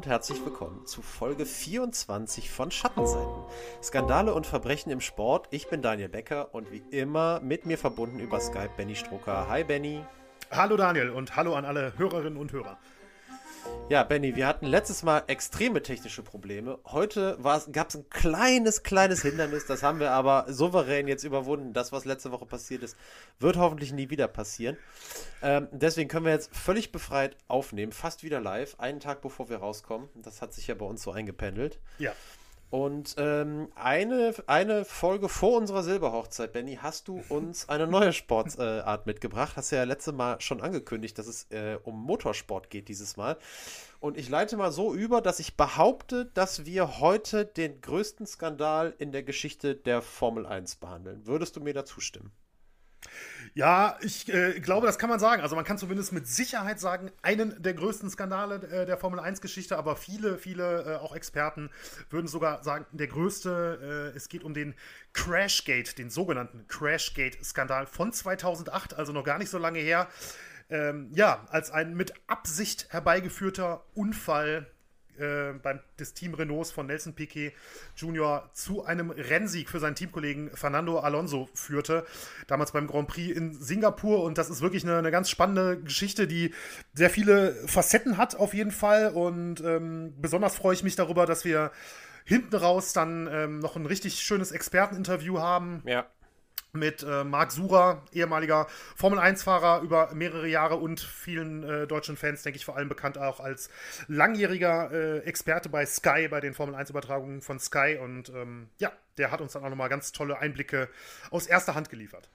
und herzlich willkommen zu Folge 24 von Schattenseiten. Skandale und Verbrechen im Sport. Ich bin Daniel Becker und wie immer mit mir verbunden über Skype Benny Strucker. Hi Benny. Hallo Daniel und hallo an alle Hörerinnen und Hörer. Ja, Benny, wir hatten letztes Mal extreme technische Probleme. Heute gab es ein kleines, kleines Hindernis. Das haben wir aber souverän jetzt überwunden. Das, was letzte Woche passiert ist, wird hoffentlich nie wieder passieren. Ähm, deswegen können wir jetzt völlig befreit aufnehmen, fast wieder live, einen Tag bevor wir rauskommen. Das hat sich ja bei uns so eingependelt. Ja. Und ähm, eine, eine Folge vor unserer Silberhochzeit, Benny, hast du uns eine neue Sportart äh, mitgebracht. Hast ja letzte Mal schon angekündigt, dass es äh, um Motorsport geht dieses Mal. Und ich leite mal so über, dass ich behaupte, dass wir heute den größten Skandal in der Geschichte der Formel 1 behandeln. Würdest du mir da zustimmen? Ja, ich äh, glaube, das kann man sagen. Also man kann zumindest mit Sicherheit sagen, einen der größten Skandale äh, der Formel 1-Geschichte, aber viele, viele äh, auch Experten würden sogar sagen, der größte. Äh, es geht um den Crashgate, den sogenannten Crashgate-Skandal von 2008, also noch gar nicht so lange her. Ähm, ja, als ein mit Absicht herbeigeführter Unfall äh, beim, des Team Renaults von Nelson Piquet Jr. zu einem Rennsieg für seinen Teamkollegen Fernando Alonso führte. Damals beim Grand Prix in Singapur. Und das ist wirklich eine, eine ganz spannende Geschichte, die sehr viele Facetten hat, auf jeden Fall. Und ähm, besonders freue ich mich darüber, dass wir hinten raus dann ähm, noch ein richtig schönes Experteninterview haben. Ja mit äh, Marc Surer, ehemaliger Formel-1-Fahrer über mehrere Jahre und vielen äh, deutschen Fans, denke ich, vor allem bekannt auch als langjähriger äh, Experte bei Sky, bei den Formel-1-Übertragungen von Sky. Und ähm, ja, der hat uns dann auch nochmal ganz tolle Einblicke aus erster Hand geliefert.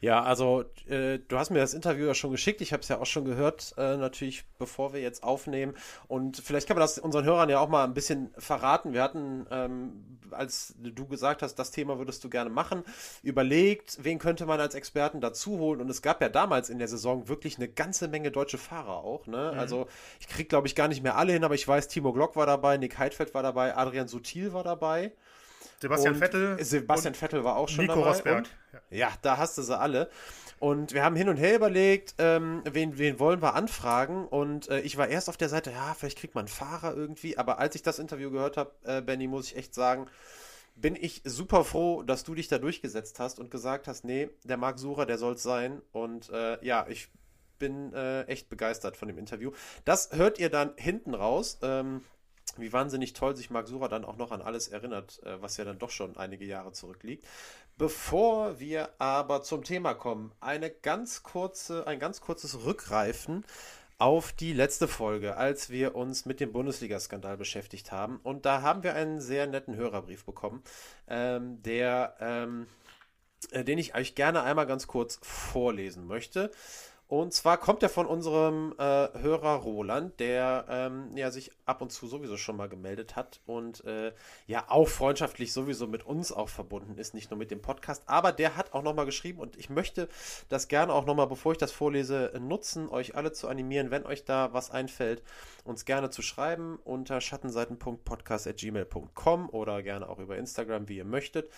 Ja, also äh, du hast mir das Interview ja schon geschickt. Ich habe es ja auch schon gehört, äh, natürlich, bevor wir jetzt aufnehmen. Und vielleicht kann man das unseren Hörern ja auch mal ein bisschen verraten. Wir hatten, ähm, als du gesagt hast, das Thema würdest du gerne machen, überlegt, wen könnte man als Experten dazu holen. Und es gab ja damals in der Saison wirklich eine ganze Menge deutsche Fahrer auch. Ne? Mhm. Also ich kriege, glaube ich, gar nicht mehr alle hin, aber ich weiß, Timo Glock war dabei, Nick Heidfeld war dabei, Adrian Sutil war dabei. Sebastian und Vettel. Sebastian Vettel war auch schon Nico dabei. Rosberg. Und, ja, da hast du sie alle. Und wir haben hin und her überlegt, ähm, wen, wen wollen wir anfragen. Und äh, ich war erst auf der Seite, ja, vielleicht kriegt man einen Fahrer irgendwie. Aber als ich das Interview gehört habe, äh, Benny, muss ich echt sagen, bin ich super froh, dass du dich da durchgesetzt hast und gesagt hast, nee, der Marc Sucher, der soll es sein. Und äh, ja, ich bin äh, echt begeistert von dem Interview. Das hört ihr dann hinten raus. Ähm, wie wahnsinnig toll sich Marc Sucher dann auch noch an alles erinnert, äh, was ja dann doch schon einige Jahre zurückliegt. Bevor wir aber zum Thema kommen, eine ganz kurze, ein ganz kurzes Rückreifen auf die letzte Folge, als wir uns mit dem Bundesliga-Skandal beschäftigt haben. Und da haben wir einen sehr netten Hörerbrief bekommen, ähm, der, ähm, äh, den ich euch gerne einmal ganz kurz vorlesen möchte. Und zwar kommt er von unserem äh, Hörer Roland, der ähm, ja sich ab und zu sowieso schon mal gemeldet hat und äh, ja auch freundschaftlich sowieso mit uns auch verbunden ist, nicht nur mit dem Podcast. Aber der hat auch nochmal geschrieben und ich möchte das gerne auch nochmal, bevor ich das vorlese, nutzen, euch alle zu animieren, wenn euch da was einfällt, uns gerne zu schreiben unter schattenseiten.podcast.gmail.com oder gerne auch über Instagram, wie ihr möchtet.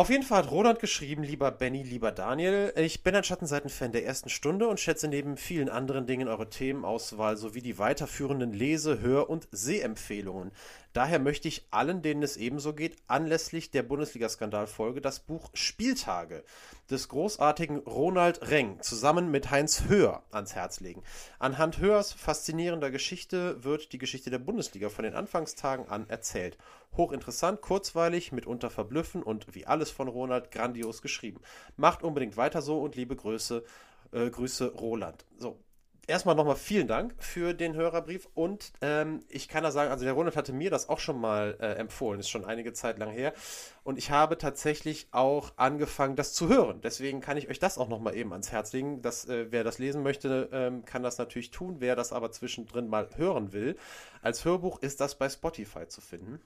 Auf jeden Fall hat Roland geschrieben, lieber Benny, lieber Daniel, ich bin ein Schattenseiten-Fan der ersten Stunde und schätze neben vielen anderen Dingen eure Themenauswahl sowie die weiterführenden Lese-, Hör- und Sehempfehlungen. Daher möchte ich allen, denen es ebenso geht, anlässlich der Bundesliga-Skandalfolge das Buch Spieltage des großartigen Ronald Reng zusammen mit Heinz Höhr ans Herz legen. Anhand Höhrs faszinierender Geschichte wird die Geschichte der Bundesliga von den Anfangstagen an erzählt. Hochinteressant, kurzweilig, mitunter verblüffen und wie alles von Ronald grandios geschrieben. Macht unbedingt weiter so und liebe Grüße, äh, Grüße Roland. So, erstmal nochmal vielen Dank für den Hörerbrief und ähm, ich kann da sagen, also der Ronald hatte mir das auch schon mal äh, empfohlen, ist schon einige Zeit lang her und ich habe tatsächlich auch angefangen, das zu hören. Deswegen kann ich euch das auch nochmal eben ans Herz legen. Dass, äh, wer das lesen möchte, ähm, kann das natürlich tun. Wer das aber zwischendrin mal hören will, als Hörbuch ist das bei Spotify zu finden.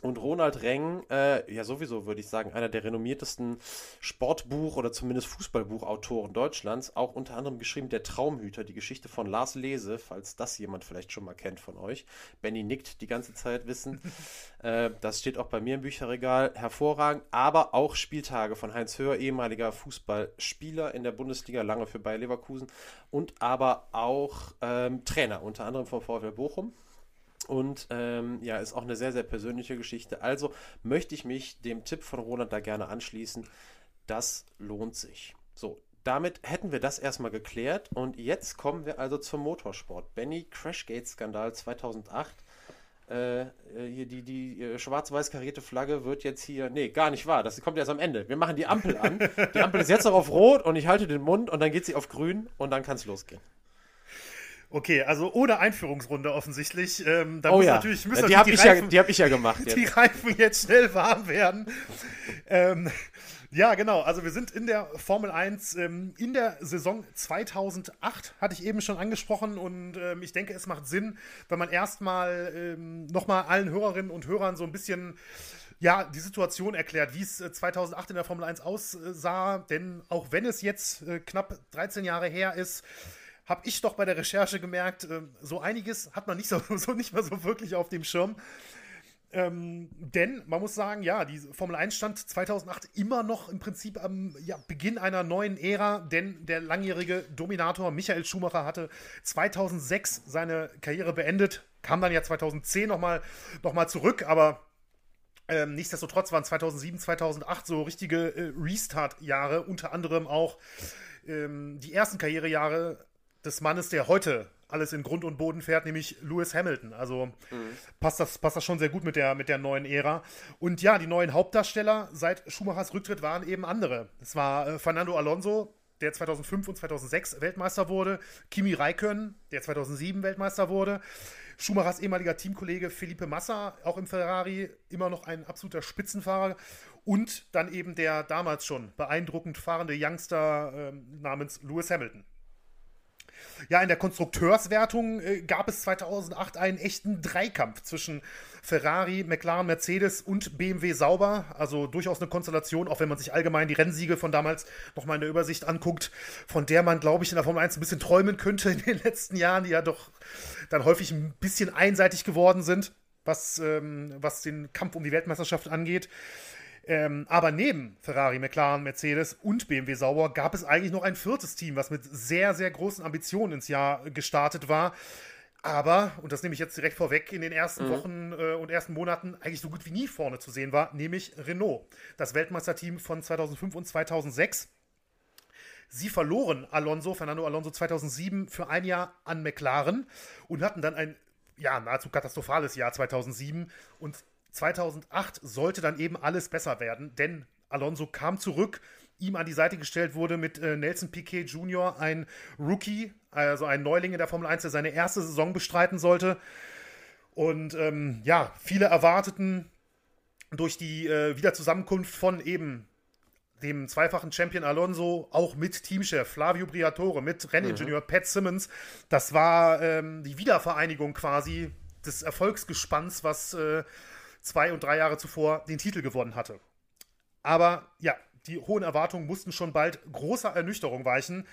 Und Ronald Reng, äh, ja sowieso würde ich sagen, einer der renommiertesten Sportbuch- oder zumindest Fußballbuchautoren Deutschlands, auch unter anderem geschrieben Der Traumhüter, die Geschichte von Lars Lese, falls das jemand vielleicht schon mal kennt von euch. Benny nickt die ganze Zeit wissen. äh, das steht auch bei mir im Bücherregal, hervorragend. Aber auch Spieltage von Heinz Höher, ehemaliger Fußballspieler in der Bundesliga, lange für Bayer Leverkusen und aber auch ähm, Trainer, unter anderem vom VfL Bochum Und ähm, ja, ist auch eine sehr, sehr persönliche Geschichte. Also möchte ich mich dem Tipp von Roland da gerne anschließen. Das lohnt sich. So, damit hätten wir das erstmal geklärt. Und jetzt kommen wir also zum Motorsport. Benny Crashgate-Skandal 2008. Äh, hier die, die äh, schwarz-weiß karierte Flagge wird jetzt hier. Nee, gar nicht wahr. Das kommt erst am Ende. Wir machen die Ampel an. Die Ampel ist jetzt noch auf Rot und ich halte den Mund und dann geht sie auf Grün und dann kann es losgehen. Okay, also ohne Einführungsrunde offensichtlich. Ähm, da oh muss ja, natürlich, müssen die habe ich, ja, hab ich ja gemacht. Die jetzt. Reifen jetzt schnell warm werden. ähm, ja, genau. Also wir sind in der Formel 1 ähm, in der Saison 2008, hatte ich eben schon angesprochen. Und ähm, ich denke, es macht Sinn, wenn man erstmal ähm, nochmal allen Hörerinnen und Hörern so ein bisschen ja, die Situation erklärt, wie es 2008 äh, in der Formel 1 aussah. Denn auch wenn es jetzt äh, knapp 13 Jahre her ist, habe ich doch bei der Recherche gemerkt, äh, so einiges hat man nicht so, so nicht mehr so wirklich auf dem Schirm. Ähm, denn man muss sagen, ja, die Formel 1 stand 2008 immer noch im Prinzip am ja, Beginn einer neuen Ära, denn der langjährige Dominator Michael Schumacher hatte 2006 seine Karriere beendet, kam dann ja 2010 nochmal noch mal zurück, aber ähm, nichtsdestotrotz waren 2007, 2008 so richtige äh, Restart-Jahre, unter anderem auch ähm, die ersten Karrierejahre des Mannes, der heute alles in Grund und Boden fährt, nämlich Lewis Hamilton. Also mhm. passt, das, passt das schon sehr gut mit der, mit der neuen Ära. Und ja, die neuen Hauptdarsteller seit Schumachers Rücktritt waren eben andere. Es war äh, Fernando Alonso, der 2005 und 2006 Weltmeister wurde, Kimi Räikkönen, der 2007 Weltmeister wurde, Schumachers ehemaliger Teamkollege Felipe Massa, auch im Ferrari, immer noch ein absoluter Spitzenfahrer und dann eben der damals schon beeindruckend fahrende Youngster äh, namens Lewis Hamilton. Ja, in der Konstrukteurswertung äh, gab es 2008 einen echten Dreikampf zwischen Ferrari, McLaren, Mercedes und BMW Sauber. Also durchaus eine Konstellation, auch wenn man sich allgemein die Rennsiege von damals nochmal in der Übersicht anguckt, von der man, glaube ich, in der Formel 1 ein bisschen träumen könnte in den letzten Jahren, die ja doch dann häufig ein bisschen einseitig geworden sind, was, ähm, was den Kampf um die Weltmeisterschaft angeht. Ähm, aber neben Ferrari, McLaren, Mercedes und BMW Sauber gab es eigentlich noch ein viertes Team, was mit sehr, sehr großen Ambitionen ins Jahr gestartet war. Aber, und das nehme ich jetzt direkt vorweg, in den ersten mhm. Wochen äh, und ersten Monaten eigentlich so gut wie nie vorne zu sehen war, nämlich Renault, das Weltmeisterteam von 2005 und 2006. Sie verloren Alonso, Fernando Alonso 2007 für ein Jahr an McLaren und hatten dann ein ja, nahezu katastrophales Jahr 2007 und 2008 sollte dann eben alles besser werden, denn Alonso kam zurück, ihm an die Seite gestellt wurde mit äh, Nelson Piquet Jr., ein Rookie, also ein Neuling in der Formel 1, der seine erste Saison bestreiten sollte. Und ähm, ja, viele erwarteten durch die äh, Wiederzusammenkunft von eben dem zweifachen Champion Alonso, auch mit Teamchef Flavio Briatore, mit Renningenieur mhm. Pat Simmons. Das war ähm, die Wiedervereinigung quasi des Erfolgsgespanns, was äh, zwei und drei Jahre zuvor den Titel gewonnen hatte. Aber ja, die hohen Erwartungen mussten schon bald großer Ernüchterung weichen,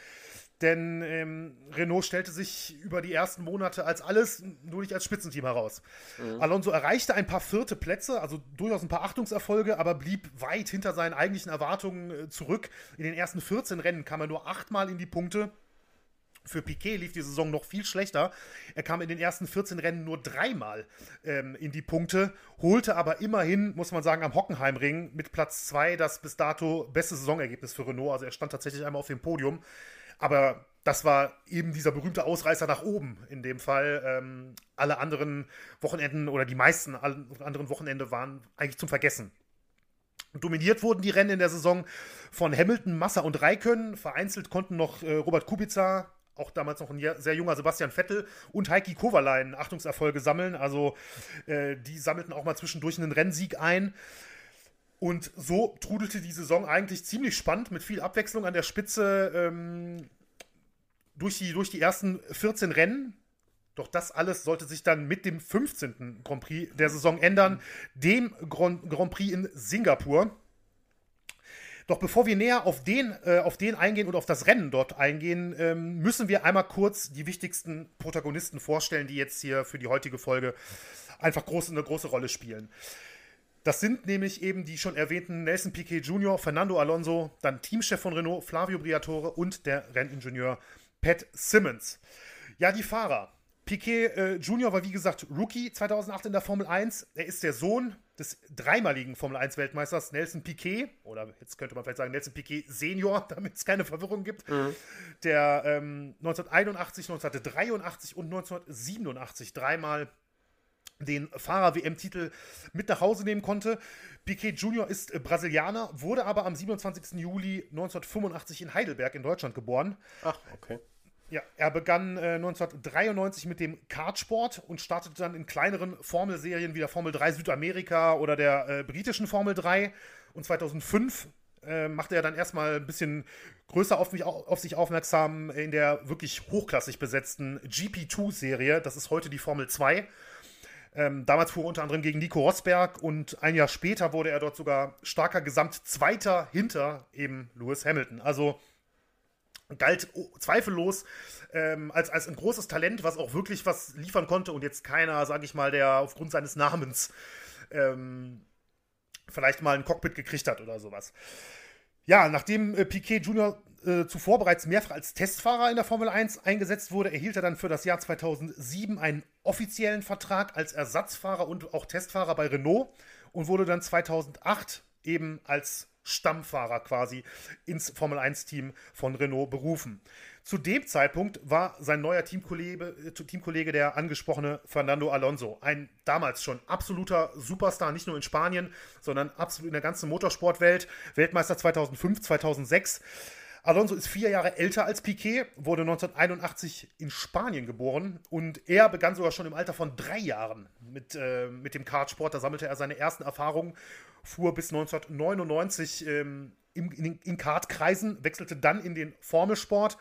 denn ähm, Renault stellte sich über die ersten Monate als alles, nur nicht als Spitzenteam heraus. Mhm. Alonso erreichte ein paar vierte Plätze, also durchaus ein paar Achtungserfolge, aber blieb weit hinter seinen eigentlichen Erwartungen äh, zurück. In den ersten 14 Rennen kam er nur achtmal in die Punkte für Piquet lief die Saison noch viel schlechter. Er kam in den ersten 14 Rennen nur dreimal ähm, in die Punkte, holte aber immerhin, muss man sagen, am Hockenheimring mit Platz 2 das bis dato beste Saisonergebnis für Renault. Also er stand tatsächlich einmal auf dem Podium. Aber das war eben dieser berühmte Ausreißer nach oben in dem Fall. Ähm, alle anderen Wochenenden oder die meisten anderen Wochenende waren eigentlich zum Vergessen. Dominiert wurden die Rennen in der Saison von Hamilton, Massa und Raikön. Vereinzelt konnten noch äh, Robert Kubica, auch damals noch ein sehr junger Sebastian Vettel und Heiki Kovalainen Achtungserfolge sammeln. Also äh, die sammelten auch mal zwischendurch einen Rennsieg ein. Und so trudelte die Saison eigentlich ziemlich spannend mit viel Abwechslung an der Spitze ähm, durch, die, durch die ersten 14 Rennen. Doch das alles sollte sich dann mit dem 15. Grand Prix der Saison ändern, dem Grand, Grand Prix in Singapur. Doch bevor wir näher auf den, äh, auf den eingehen und auf das Rennen dort eingehen, ähm, müssen wir einmal kurz die wichtigsten Protagonisten vorstellen, die jetzt hier für die heutige Folge einfach groß, eine große Rolle spielen. Das sind nämlich eben die schon erwähnten Nelson Piquet Jr., Fernando Alonso, dann Teamchef von Renault, Flavio Briatore und der Renningenieur Pat Simmons. Ja, die Fahrer. Piquet äh, Junior war wie gesagt Rookie 2008 in der Formel 1. Er ist der Sohn des dreimaligen Formel 1 Weltmeisters Nelson Piquet oder jetzt könnte man vielleicht sagen Nelson Piquet Senior, damit es keine Verwirrung gibt, mhm. der ähm, 1981, 1983 und 1987 dreimal den Fahrer-WM-Titel mit nach Hause nehmen konnte. Piquet Junior ist äh, Brasilianer, wurde aber am 27. Juli 1985 in Heidelberg in Deutschland geboren. Ach, okay. Ja, er begann äh, 1993 mit dem Kartsport und startete dann in kleineren Formelserien wie der Formel 3 Südamerika oder der äh, britischen Formel 3. Und 2005 äh, machte er dann erstmal ein bisschen größer auf, mich, auf sich aufmerksam in der wirklich hochklassig besetzten GP2-Serie. Das ist heute die Formel 2. Ähm, damals fuhr er unter anderem gegen Nico Rosberg und ein Jahr später wurde er dort sogar starker Gesamtzweiter hinter eben Lewis Hamilton. Also galt zweifellos ähm, als, als ein großes Talent, was auch wirklich was liefern konnte und jetzt keiner, sage ich mal, der aufgrund seines Namens ähm, vielleicht mal ein Cockpit gekriegt hat oder sowas. Ja, nachdem äh, Piquet Junior äh, zuvor bereits mehrfach als Testfahrer in der Formel 1 eingesetzt wurde, erhielt er dann für das Jahr 2007 einen offiziellen Vertrag als Ersatzfahrer und auch Testfahrer bei Renault und wurde dann 2008 eben als Stammfahrer quasi ins Formel 1-Team von Renault berufen. Zu dem Zeitpunkt war sein neuer Teamkollege, äh, Teamkollege der angesprochene Fernando Alonso. Ein damals schon absoluter Superstar, nicht nur in Spanien, sondern absolut in der ganzen Motorsportwelt. Weltmeister 2005, 2006. Alonso ist vier Jahre älter als Piquet, wurde 1981 in Spanien geboren und er begann sogar schon im Alter von drei Jahren mit, äh, mit dem Kartsport. Da sammelte er seine ersten Erfahrungen fuhr bis 1999 ähm, in, in, in Kartkreisen, wechselte dann in den Formelsport,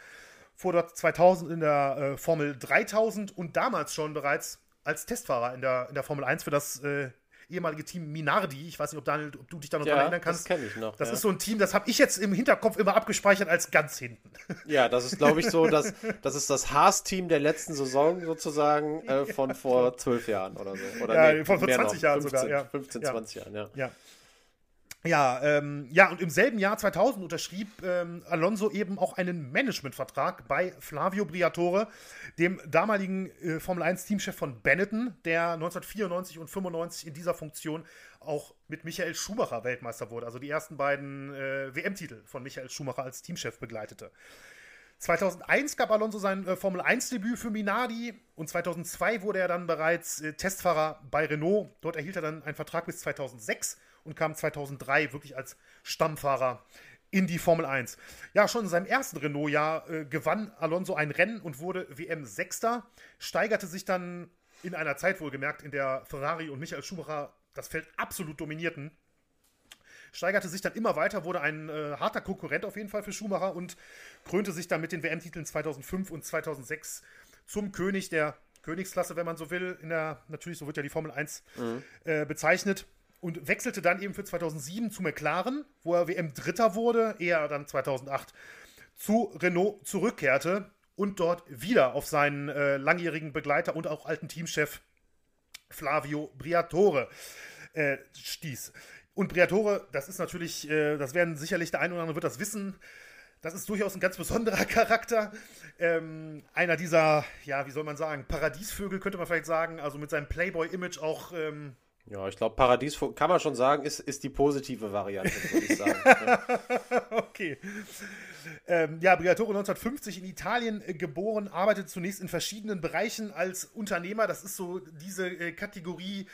fuhr dort 2000 in der äh, Formel 3000 und damals schon bereits als Testfahrer in der, in der Formel 1 für das äh, ehemalige Team Minardi. Ich weiß nicht, ob, Daniel, ob du dich da noch ja, dran erinnern kannst. Das kenne ich noch. Das ja. ist so ein Team, das habe ich jetzt im Hinterkopf immer abgespeichert als ganz hinten. Ja, das ist, glaube ich, so, dass, das ist das Haas-Team der letzten Saison sozusagen äh, von vor zwölf Jahren oder so. Oder ja, nee, von vor 20 noch. Jahren 15, sogar. Ja. 15, 20 Jahren, ja. Ja. Ähm, ja, und im selben Jahr 2000 unterschrieb ähm, Alonso eben auch einen Managementvertrag bei Flavio Briatore, dem damaligen äh, Formel 1 Teamchef von Benetton, der 1994 und 95 in dieser Funktion auch mit Michael Schumacher Weltmeister wurde, also die ersten beiden äh, WM-Titel von Michael Schumacher als Teamchef begleitete. 2001 gab Alonso sein äh, Formel 1-Debüt für Minardi und 2002 wurde er dann bereits äh, Testfahrer bei Renault. Dort erhielt er dann einen Vertrag bis 2006 und kam 2003 wirklich als Stammfahrer in die Formel 1. Ja, schon in seinem ersten Renault-Jahr äh, gewann Alonso ein Rennen und wurde WM-Sechster, steigerte sich dann in einer Zeit wohlgemerkt, in der Ferrari und Michael Schumacher das Feld absolut dominierten. Steigerte sich dann immer weiter, wurde ein äh, harter Konkurrent auf jeden Fall für Schumacher und krönte sich dann mit den WM-Titeln 2005 und 2006 zum König der Königsklasse, wenn man so will. In der, natürlich, so wird ja die Formel 1 mhm. äh, bezeichnet und wechselte dann eben für 2007 zu McLaren, wo er WM-Dritter wurde, ehe dann 2008 zu Renault zurückkehrte und dort wieder auf seinen äh, langjährigen Begleiter und auch alten Teamchef Flavio Briatore äh, stieß. Und Briatore, das ist natürlich, äh, das werden sicherlich der eine oder andere wird das wissen, das ist durchaus ein ganz besonderer Charakter. Ähm, einer dieser, ja, wie soll man sagen, Paradiesvögel könnte man vielleicht sagen, also mit seinem Playboy-Image auch ähm, ja, ich glaube, Paradies kann man schon sagen, ist, ist die positive Variante, würde ich sagen. okay. Ähm, ja, Briatore 1950 in Italien äh, geboren, arbeitet zunächst in verschiedenen Bereichen als Unternehmer. Das ist so diese äh, Kategorie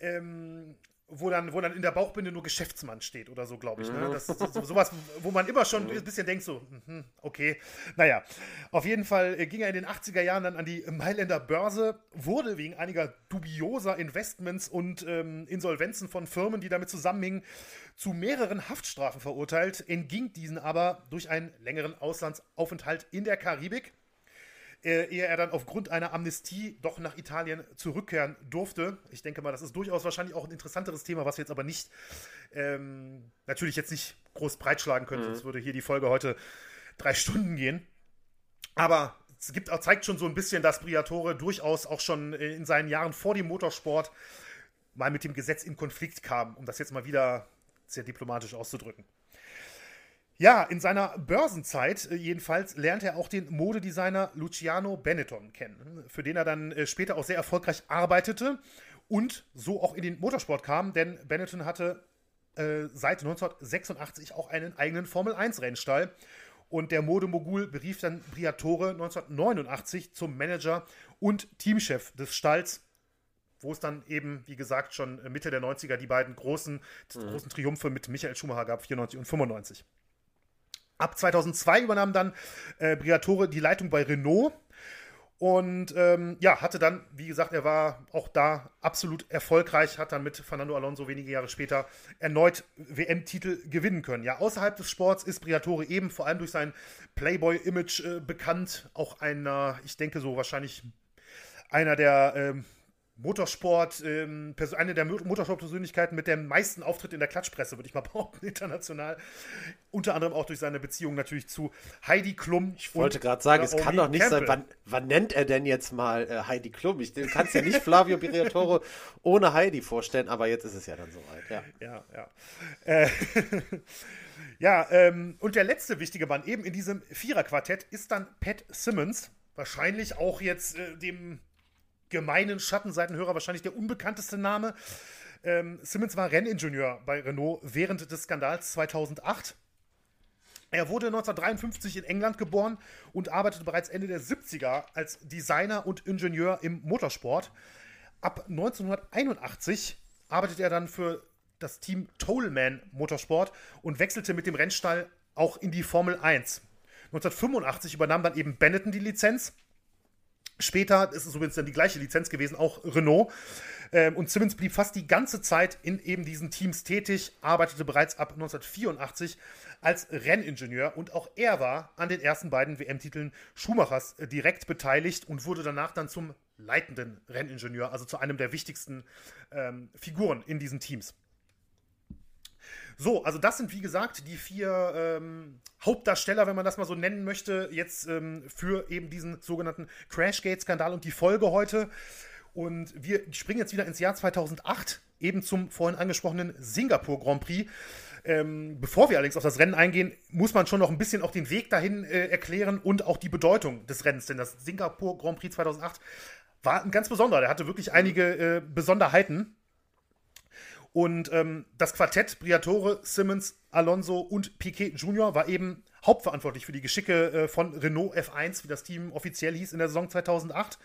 ähm, wo dann, wo dann in der Bauchbinde nur Geschäftsmann steht oder so, glaube ich. Ne? Mhm. Das ist so, sowas, wo man immer schon ein bisschen denkt, so, hm, okay. Naja, auf jeden Fall äh, ging er in den 80er Jahren dann an die Mailänder Börse, wurde wegen einiger dubioser Investments und ähm, Insolvenzen von Firmen, die damit zusammenhingen, zu mehreren Haftstrafen verurteilt, entging diesen aber durch einen längeren Auslandsaufenthalt in der Karibik äh, ehe er dann aufgrund einer Amnestie doch nach Italien zurückkehren durfte. Ich denke mal, das ist durchaus wahrscheinlich auch ein interessanteres Thema, was wir jetzt aber nicht, ähm, natürlich jetzt nicht groß breitschlagen können, mhm. sonst würde hier die Folge heute drei Stunden gehen. Aber es gibt, zeigt schon so ein bisschen, dass Briatore durchaus auch schon in seinen Jahren vor dem Motorsport mal mit dem Gesetz in Konflikt kam, um das jetzt mal wieder sehr diplomatisch auszudrücken. Ja, in seiner Börsenzeit äh, jedenfalls lernt er auch den Modedesigner Luciano Benetton kennen, für den er dann äh, später auch sehr erfolgreich arbeitete und so auch in den Motorsport kam, denn Benetton hatte äh, seit 1986 auch einen eigenen Formel-1-Rennstall. Und der Modemogul berief dann Briatore 1989 zum Manager und Teamchef des Stalls, wo es dann eben, wie gesagt, schon Mitte der 90er die beiden großen, mhm. großen Triumphe mit Michael Schumacher gab, 94 und 95. Ab 2002 übernahm dann äh, Briatore die Leitung bei Renault und ähm, ja, hatte dann, wie gesagt, er war auch da absolut erfolgreich, hat dann mit Fernando Alonso wenige Jahre später erneut WM-Titel gewinnen können. Ja, außerhalb des Sports ist Briatore eben vor allem durch sein Playboy-Image äh, bekannt. Auch einer, ich denke so wahrscheinlich einer der ähm, Motorsport, ähm, eine der Motorsport-Persönlichkeiten mit dem meisten Auftritt in der Klatschpresse, würde ich mal behaupten, international. Unter anderem auch durch seine Beziehung natürlich zu Heidi Klum. Ich wollte gerade sagen, es kann doch nicht Campbell. sein, wann, wann, nennt er denn jetzt mal äh, Heidi Klum? Ich kann es ja nicht Flavio Briatore ohne Heidi vorstellen, aber jetzt ist es ja dann soweit. Ja, ja. Ja, äh, ja ähm, und der letzte wichtige Mann eben in diesem Viererquartett ist dann Pat Simmons. Wahrscheinlich auch jetzt äh, dem gemeinen Schattenseitenhörer wahrscheinlich der unbekannteste Name. Ähm, Simmons war Renningenieur bei Renault während des Skandals 2008. Er wurde 1953 in England geboren und arbeitete bereits Ende der 70er als Designer und Ingenieur im Motorsport. Ab 1981 arbeitete er dann für das Team Tollman Motorsport und wechselte mit dem Rennstall auch in die Formel 1. 1985 übernahm dann eben Benetton die Lizenz Später ist es übrigens dann die gleiche Lizenz gewesen, auch Renault. Ähm, und Simmons blieb fast die ganze Zeit in eben diesen Teams tätig, arbeitete bereits ab 1984 als Renningenieur und auch er war an den ersten beiden WM-Titeln Schumachers äh, direkt beteiligt und wurde danach dann zum leitenden Renningenieur, also zu einem der wichtigsten ähm, Figuren in diesen Teams. So, also das sind wie gesagt die vier ähm, Hauptdarsteller, wenn man das mal so nennen möchte, jetzt ähm, für eben diesen sogenannten Crashgate-Skandal und die Folge heute. Und wir springen jetzt wieder ins Jahr 2008, eben zum vorhin angesprochenen Singapur Grand Prix. Ähm, bevor wir allerdings auf das Rennen eingehen, muss man schon noch ein bisschen auch den Weg dahin äh, erklären und auch die Bedeutung des Rennens. Denn das Singapur Grand Prix 2008 war ein ganz besonderer. Der hatte wirklich einige äh, Besonderheiten. Und ähm, das Quartett Briatore, Simmons, Alonso und Piquet Jr. war eben hauptverantwortlich für die Geschicke äh, von Renault F1, wie das Team offiziell hieß in der Saison 2008.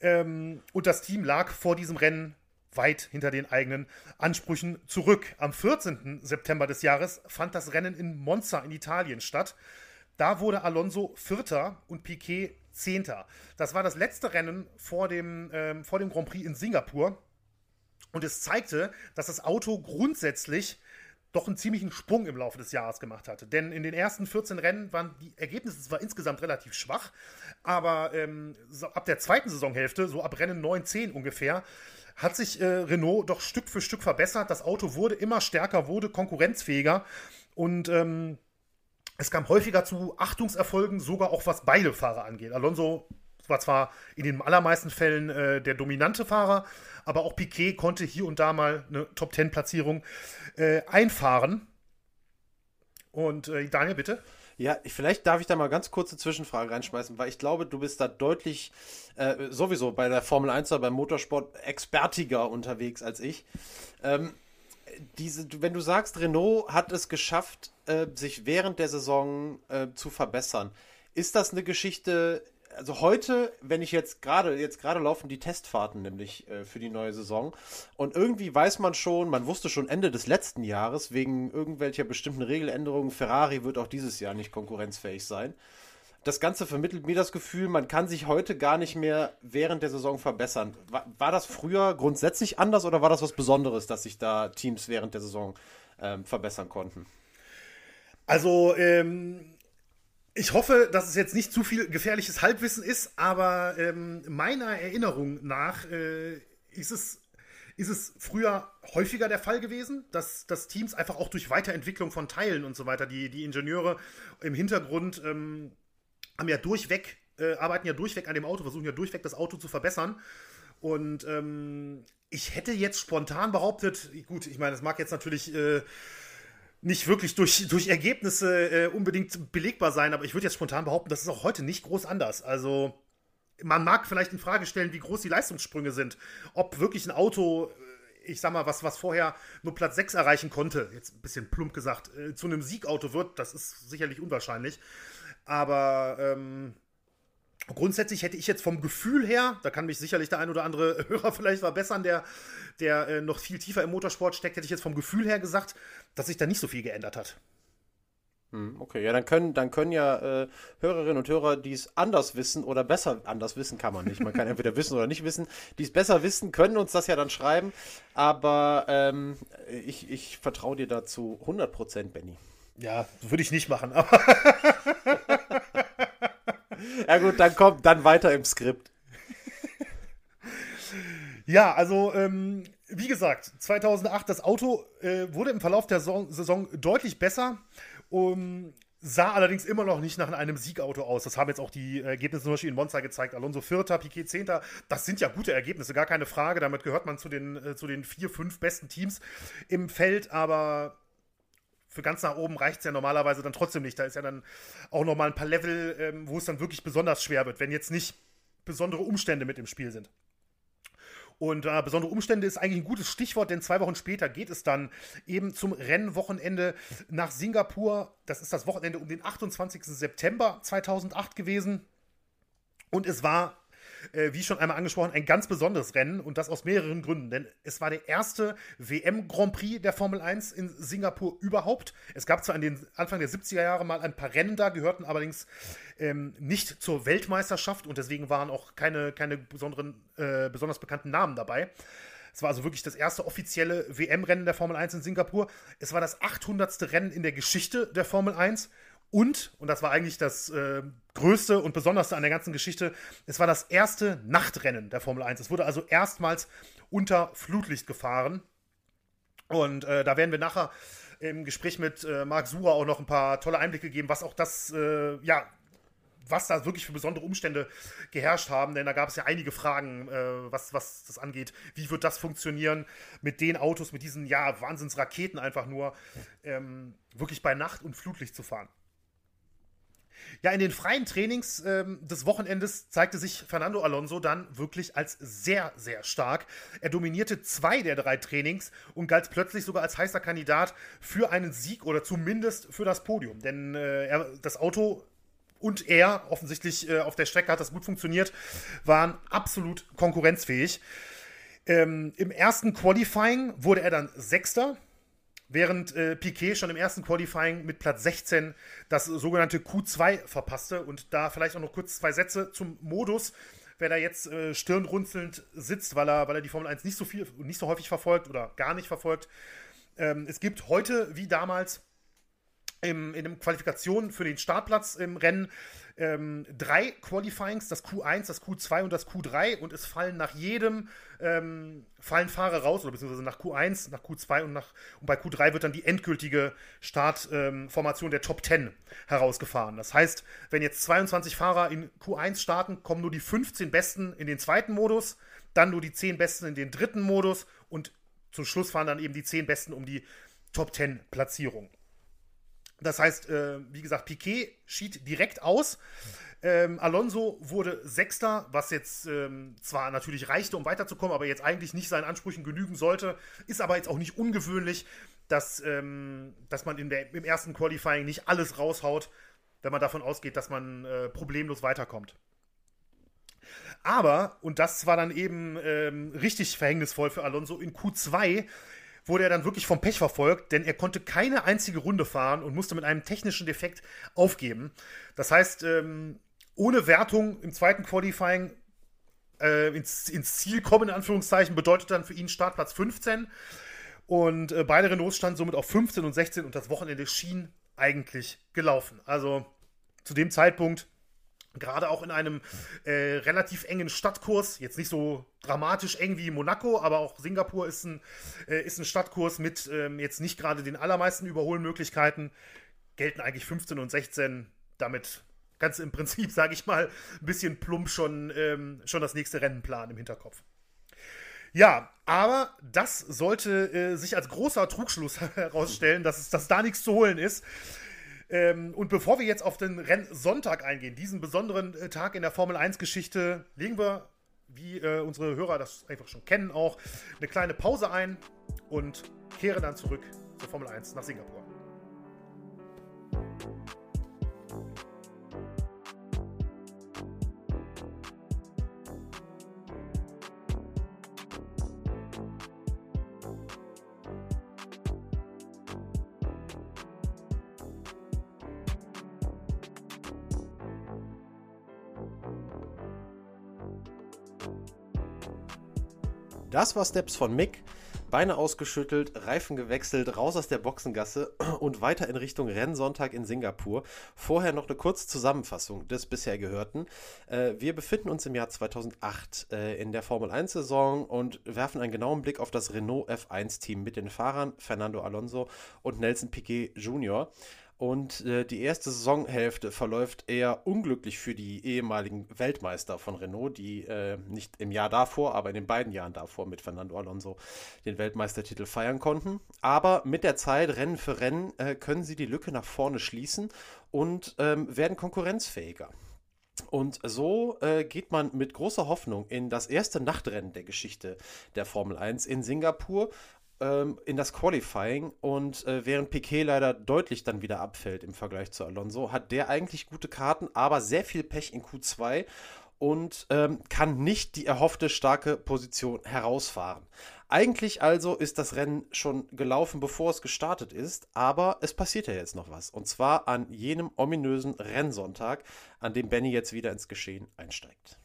Ähm, und das Team lag vor diesem Rennen weit hinter den eigenen Ansprüchen zurück. Am 14. September des Jahres fand das Rennen in Monza in Italien statt. Da wurde Alonso Vierter und Piquet Zehnter. Das war das letzte Rennen vor dem, ähm, vor dem Grand Prix in Singapur. Und es zeigte, dass das Auto grundsätzlich doch einen ziemlichen Sprung im Laufe des Jahres gemacht hatte. Denn in den ersten 14 Rennen waren die Ergebnisse zwar insgesamt relativ schwach, aber ähm, so ab der zweiten Saisonhälfte, so ab Rennen 9, 10 ungefähr, hat sich äh, Renault doch Stück für Stück verbessert. Das Auto wurde immer stärker, wurde konkurrenzfähiger und ähm, es kam häufiger zu Achtungserfolgen, sogar auch was beide Fahrer angeht. Alonso war zwar in den allermeisten Fällen äh, der dominante Fahrer, aber auch Piquet konnte hier und da mal eine Top-10-Platzierung äh, einfahren. Und äh, Daniel, bitte. Ja, vielleicht darf ich da mal ganz kurze Zwischenfrage reinschmeißen, weil ich glaube, du bist da deutlich äh, sowieso bei der Formel 1 oder beim Motorsport expertiger unterwegs als ich. Ähm, diese, wenn du sagst, Renault hat es geschafft, äh, sich während der Saison äh, zu verbessern, ist das eine Geschichte, also heute, wenn ich jetzt gerade, jetzt gerade laufen die Testfahrten nämlich äh, für die neue Saison und irgendwie weiß man schon, man wusste schon Ende des letzten Jahres, wegen irgendwelcher bestimmten Regeländerungen, Ferrari wird auch dieses Jahr nicht konkurrenzfähig sein. Das Ganze vermittelt mir das Gefühl, man kann sich heute gar nicht mehr während der Saison verbessern. War, war das früher grundsätzlich anders oder war das was Besonderes, dass sich da Teams während der Saison ähm, verbessern konnten? Also, ähm, ich hoffe, dass es jetzt nicht zu viel gefährliches Halbwissen ist, aber ähm, meiner Erinnerung nach äh, ist, es, ist es früher häufiger der Fall gewesen, dass, dass Teams einfach auch durch Weiterentwicklung von Teilen und so weiter, die, die Ingenieure im Hintergrund ähm, haben ja durchweg, äh, arbeiten ja durchweg an dem Auto, versuchen ja durchweg das Auto zu verbessern. Und ähm, ich hätte jetzt spontan behauptet, gut, ich meine, das mag jetzt natürlich. Äh, nicht wirklich durch, durch Ergebnisse äh, unbedingt belegbar sein, aber ich würde jetzt spontan behaupten, das ist auch heute nicht groß anders. Also man mag vielleicht in Frage stellen, wie groß die Leistungssprünge sind, ob wirklich ein Auto ich sag mal, was, was vorher nur Platz 6 erreichen konnte, jetzt ein bisschen plump gesagt, äh, zu einem Siegauto wird, das ist sicherlich unwahrscheinlich. Aber ähm, grundsätzlich hätte ich jetzt vom Gefühl her, da kann mich sicherlich der ein oder andere Hörer vielleicht verbessern, der, der äh, noch viel tiefer im Motorsport steckt, hätte ich jetzt vom Gefühl her gesagt, dass sich da nicht so viel geändert hat. Hm, okay, ja, dann können, dann können ja äh, Hörerinnen und Hörer, die es anders wissen oder besser anders wissen, kann man nicht. Man kann entweder wissen oder nicht wissen. Die es besser wissen, können uns das ja dann schreiben. Aber ähm, ich, ich vertraue dir dazu 100%, Benny. Ja, würde ich nicht machen, aber. ja, gut, dann kommt dann weiter im Skript. Ja, also, ähm, wie gesagt, 2008, das Auto äh, wurde im Verlauf der Saison, Saison deutlich besser. Um, sah allerdings immer noch nicht nach einem Siegauto aus. Das haben jetzt auch die Ergebnisse zum Beispiel in Monza gezeigt. Alonso Vierter, Piquet Zehnter. Das sind ja gute Ergebnisse, gar keine Frage. Damit gehört man zu den, äh, zu den vier, fünf besten Teams im Feld. Aber für ganz nach oben reicht es ja normalerweise dann trotzdem nicht. Da ist ja dann auch nochmal ein paar Level, ähm, wo es dann wirklich besonders schwer wird, wenn jetzt nicht besondere Umstände mit im Spiel sind. Und äh, besondere Umstände ist eigentlich ein gutes Stichwort, denn zwei Wochen später geht es dann eben zum Rennwochenende nach Singapur. Das ist das Wochenende um den 28. September 2008 gewesen. Und es war äh, wie schon einmal angesprochen, ein ganz besonderes Rennen und das aus mehreren Gründen. Denn es war der erste WM-Grand Prix der Formel 1 in Singapur überhaupt. Es gab zwar an den Anfang der 70er Jahre mal ein paar Rennen da, gehörten allerdings ähm, nicht zur Weltmeisterschaft und deswegen waren auch keine, keine besonderen, äh, besonders bekannten Namen dabei. Es war also wirklich das erste offizielle WM-Rennen der Formel 1 in Singapur. Es war das 800. Rennen in der Geschichte der Formel 1 und, und das war eigentlich das äh, Größte und Besonderste an der ganzen Geschichte, es war das erste Nachtrennen der Formel 1. Es wurde also erstmals unter Flutlicht gefahren. Und äh, da werden wir nachher im Gespräch mit äh, Marc Sucher auch noch ein paar tolle Einblicke geben, was auch das, äh, ja, was da wirklich für besondere Umstände geherrscht haben, denn da gab es ja einige Fragen, äh, was, was das angeht. Wie wird das funktionieren mit den Autos, mit diesen, ja, Wahnsinnsraketen einfach nur, ähm, wirklich bei Nacht und Flutlicht zu fahren? Ja, in den freien Trainings ähm, des Wochenendes zeigte sich Fernando Alonso dann wirklich als sehr, sehr stark. Er dominierte zwei der drei Trainings und galt plötzlich sogar als heißer Kandidat für einen Sieg oder zumindest für das Podium. Denn äh, er, das Auto und er, offensichtlich äh, auf der Strecke hat das gut funktioniert, waren absolut konkurrenzfähig. Ähm, Im ersten Qualifying wurde er dann Sechster während äh, Piquet schon im ersten Qualifying mit Platz 16 das sogenannte Q2 verpasste. Und da vielleicht auch noch kurz zwei Sätze zum Modus. Wer da jetzt äh, stirnrunzelnd sitzt, weil er, weil er die Formel 1 nicht so viel, nicht so häufig verfolgt oder gar nicht verfolgt. Ähm, es gibt heute wie damals im, in den Qualifikationen für den Startplatz im Rennen ähm, drei Qualifyings, das Q1, das Q2 und das Q3 und es fallen nach jedem ähm, fallen Fahrer raus oder beziehungsweise nach Q1, nach Q2 und, nach, und bei Q3 wird dann die endgültige Startformation ähm, der Top 10 herausgefahren. Das heißt, wenn jetzt 22 Fahrer in Q1 starten, kommen nur die 15 Besten in den zweiten Modus, dann nur die 10 Besten in den dritten Modus und zum Schluss fahren dann eben die 10 Besten um die Top 10 Platzierung. Das heißt, äh, wie gesagt, Piquet schied direkt aus. Ähm, Alonso wurde Sechster, was jetzt ähm, zwar natürlich reichte, um weiterzukommen, aber jetzt eigentlich nicht seinen Ansprüchen genügen sollte. Ist aber jetzt auch nicht ungewöhnlich, dass, ähm, dass man der, im ersten Qualifying nicht alles raushaut, wenn man davon ausgeht, dass man äh, problemlos weiterkommt. Aber, und das war dann eben ähm, richtig verhängnisvoll für Alonso, in Q2 wurde er dann wirklich vom Pech verfolgt, denn er konnte keine einzige Runde fahren und musste mit einem technischen Defekt aufgeben. Das heißt, ähm, ohne Wertung im zweiten Qualifying äh, ins, ins, Ziel kommen, in Anführungszeichen, bedeutet dann für ihn Startplatz 15. Und äh, beide Renaults standen somit auf 15 und 16 und das Wochenende schien eigentlich gelaufen. Also zu dem Zeitpunkt Gerade auch in einem äh, relativ engen Stadtkurs, jetzt nicht so dramatisch eng wie Monaco, aber auch Singapur ist ein, äh, ist ein Stadtkurs mit ähm, jetzt nicht gerade den allermeisten Überholmöglichkeiten. Gelten eigentlich 15 und 16 damit ganz im Prinzip, sage ich mal, ein bisschen plump schon, ähm, schon das nächste Rennen planen im Hinterkopf. Ja, aber das sollte äh, sich als großer Trugschluss herausstellen, dass, dass da nichts zu holen ist. Ähm, und bevor wir jetzt auf den Rennsonntag eingehen, diesen besonderen äh, Tag in der Formel 1-Geschichte, legen wir, wie äh, unsere Hörer das einfach schon kennen, auch eine kleine Pause ein und kehren dann zurück zur Formel 1 nach Singapur. Das war Steps von Mick. Beine ausgeschüttelt, Reifen gewechselt, raus aus der Boxengasse und weiter in Richtung Rennsonntag in Singapur. Vorher noch eine kurze Zusammenfassung des bisher Gehörten. Äh, wir befinden uns im Jahr 2008 äh, in der Formel 1-Saison und werfen einen genauen Blick auf das Renault F1-Team mit den Fahrern Fernando Alonso und Nelson Piquet Jr. Und äh, die erste Saisonhälfte verläuft eher unglücklich für die ehemaligen Weltmeister von Renault, die äh, nicht im Jahr davor, aber in den beiden Jahren davor mit Fernando Alonso den Weltmeistertitel feiern konnten. Aber mit der Zeit, Rennen für Rennen, äh, können sie die Lücke nach vorne schließen und ähm, werden konkurrenzfähiger. Und so äh, geht man mit großer Hoffnung in das erste Nachtrennen der Geschichte der Formel 1 in Singapur ähm, in das Qualifying und äh, während Piquet leider deutlich dann wieder abfällt im Vergleich zu Alonso, hat der eigentlich gute Karten, aber sehr viel Pech in Q2 und ähm, kann nicht die erhoffte starke Position herausfahren. Eigentlich also ist das Rennen schon gelaufen, bevor es gestartet ist, aber es passiert ja jetzt noch was. Und zwar an jenem ominösen Rennsonntag, an dem Benny jetzt wieder ins Geschehen einsteigt.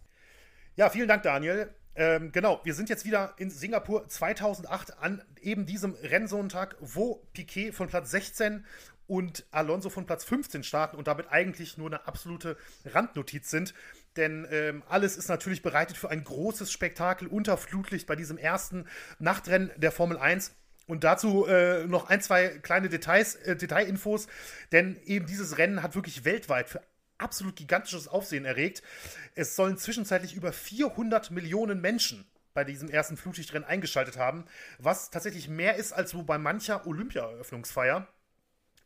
Ja, vielen Dank, Daniel. Ähm, genau, wir sind jetzt wieder in Singapur 2008 an eben diesem Rennsonntag, wo Piquet von Platz 16 und Alonso von Platz 15 starten und damit eigentlich nur eine absolute Randnotiz sind. Denn ähm, alles ist natürlich bereitet für ein großes Spektakel unter Flutlicht bei diesem ersten Nachtrennen der Formel 1. Und dazu äh, noch ein, zwei kleine Details, äh, Detailinfos, denn eben dieses Rennen hat wirklich weltweit für absolut gigantisches Aufsehen erregt. Es sollen zwischenzeitlich über 400 Millionen Menschen bei diesem ersten Flutlichtrennen eingeschaltet haben, was tatsächlich mehr ist als wo bei mancher Olympia-Eröffnungsfeier.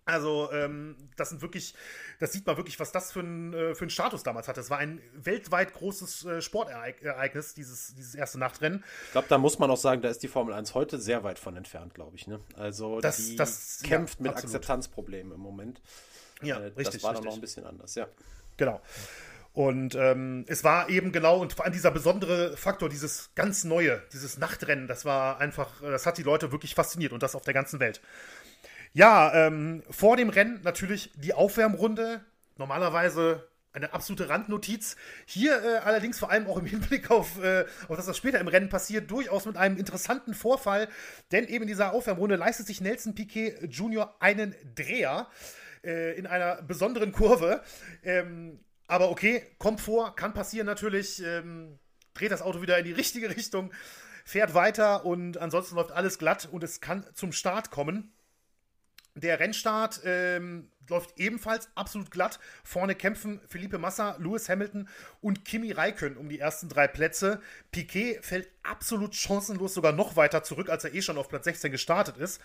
Also, ähm, das sind wirklich, das sieht man wirklich, was das für ein, äh, für einen Status damals hatte. Es war ein weltweit großes äh, Sportereignis, dieses, dieses erste Nachtrennen. Ich glaube, da muss man auch sagen, da ist die Formel 1 heute sehr weit von entfernt, glaube ich. Ne? Also, das, die das, kämpft ja, mit absolut. Akzeptanzproblemen im Moment. Ja, äh, richtig. Das war richtig. noch ein bisschen anders, ja. Genau. Und ähm, es war eben genau, und vor allem dieser besondere Faktor, dieses ganz Neue, dieses Nachtrennen, das war einfach, das hat die Leute wirklich fasziniert und das auf der ganzen Welt. Ja, ähm, vor dem Rennen natürlich die Aufwärmrunde. Normalerweise eine absolute Randnotiz. Hier äh, allerdings vor allem auch im Hinblick auf, äh, auf das, was später im Rennen passiert, durchaus mit einem interessanten Vorfall. Denn eben in dieser Aufwärmrunde leistet sich Nelson Piquet Jr. einen Dreher äh, in einer besonderen Kurve. Ähm, aber okay, kommt vor, kann passieren natürlich. Ähm, dreht das Auto wieder in die richtige Richtung, fährt weiter und ansonsten läuft alles glatt und es kann zum Start kommen. Der Rennstart ähm, läuft ebenfalls absolut glatt. Vorne kämpfen Felipe Massa, Lewis Hamilton und Kimi Räikkönen um die ersten drei Plätze. Piquet fällt absolut chancenlos sogar noch weiter zurück, als er eh schon auf Platz 16 gestartet ist.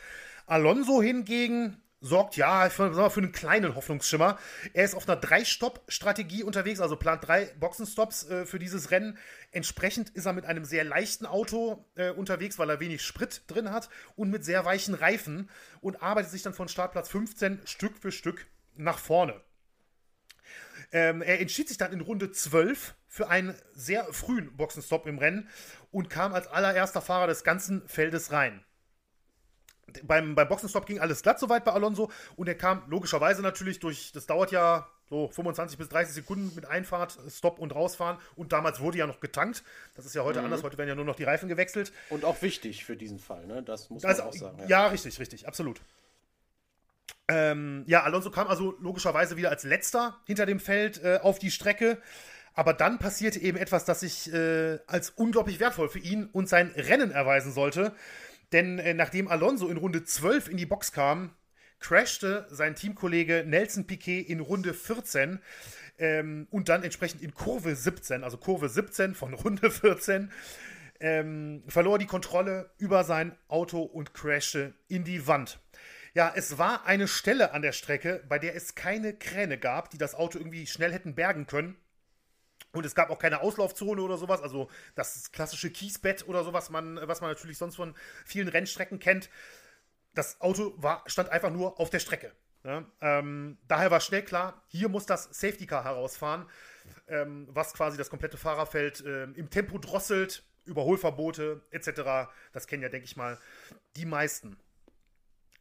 Alonso hingegen sorgt ja für, für einen kleinen Hoffnungsschimmer. Er ist auf einer Drei-Stopp-Strategie unterwegs, also plant drei Boxenstops äh, für dieses Rennen. Entsprechend ist er mit einem sehr leichten Auto äh, unterwegs, weil er wenig Sprit drin hat und mit sehr weichen Reifen und arbeitet sich dann von Startplatz 15 Stück für Stück nach vorne. Ähm, er entschied sich dann in Runde 12 für einen sehr frühen Boxenstopp im Rennen und kam als allererster Fahrer des ganzen Feldes rein beim, beim Boxenstopp ging alles glatt soweit bei Alonso und er kam logischerweise natürlich durch, das dauert ja so 25 bis 30 Sekunden mit Einfahrt, Stopp und rausfahren und damals wurde ja noch getankt. Das ist ja heute mhm. anders, heute werden ja nur noch die Reifen gewechselt. Und auch wichtig für diesen Fall, ne? Das muss man auch sagen. Ja. ja, richtig, richtig, absolut. Ähm, ja, Alonso kam also logischerweise wieder als letzter hinter dem Feld äh, auf die Strecke. Aber dann passierte eben etwas, das sich äh, als unglaublich wertvoll für ihn und sein Rennen erweisen sollte. Denn äh, nachdem Alonso in Runde 12 in die Box kam, crashte sein Teamkollege Nelson Piquet in Runde 14 ähm, und dann entsprechend in Kurve 17, also Kurve 17 von Runde 14, ähm, verlor die Kontrolle über sein Auto und crashte in die Wand. Ja, es war eine Stelle an der Strecke, bei der es keine Kräne gab, die das Auto irgendwie schnell hätten bergen können. Und es gab auch keine Auslaufzone oder sowas, also das klassische Kiesbett oder sowas, man, was man natürlich sonst von vielen Rennstrecken kennt. Das Auto war, stand einfach nur auf der Strecke. Ja, ähm, daher war schnell klar, hier muss das Safety Car herausfahren, ähm, was quasi das komplette Fahrerfeld ähm, im Tempo drosselt, Überholverbote etc. Das kennen ja, denke ich mal, die meisten.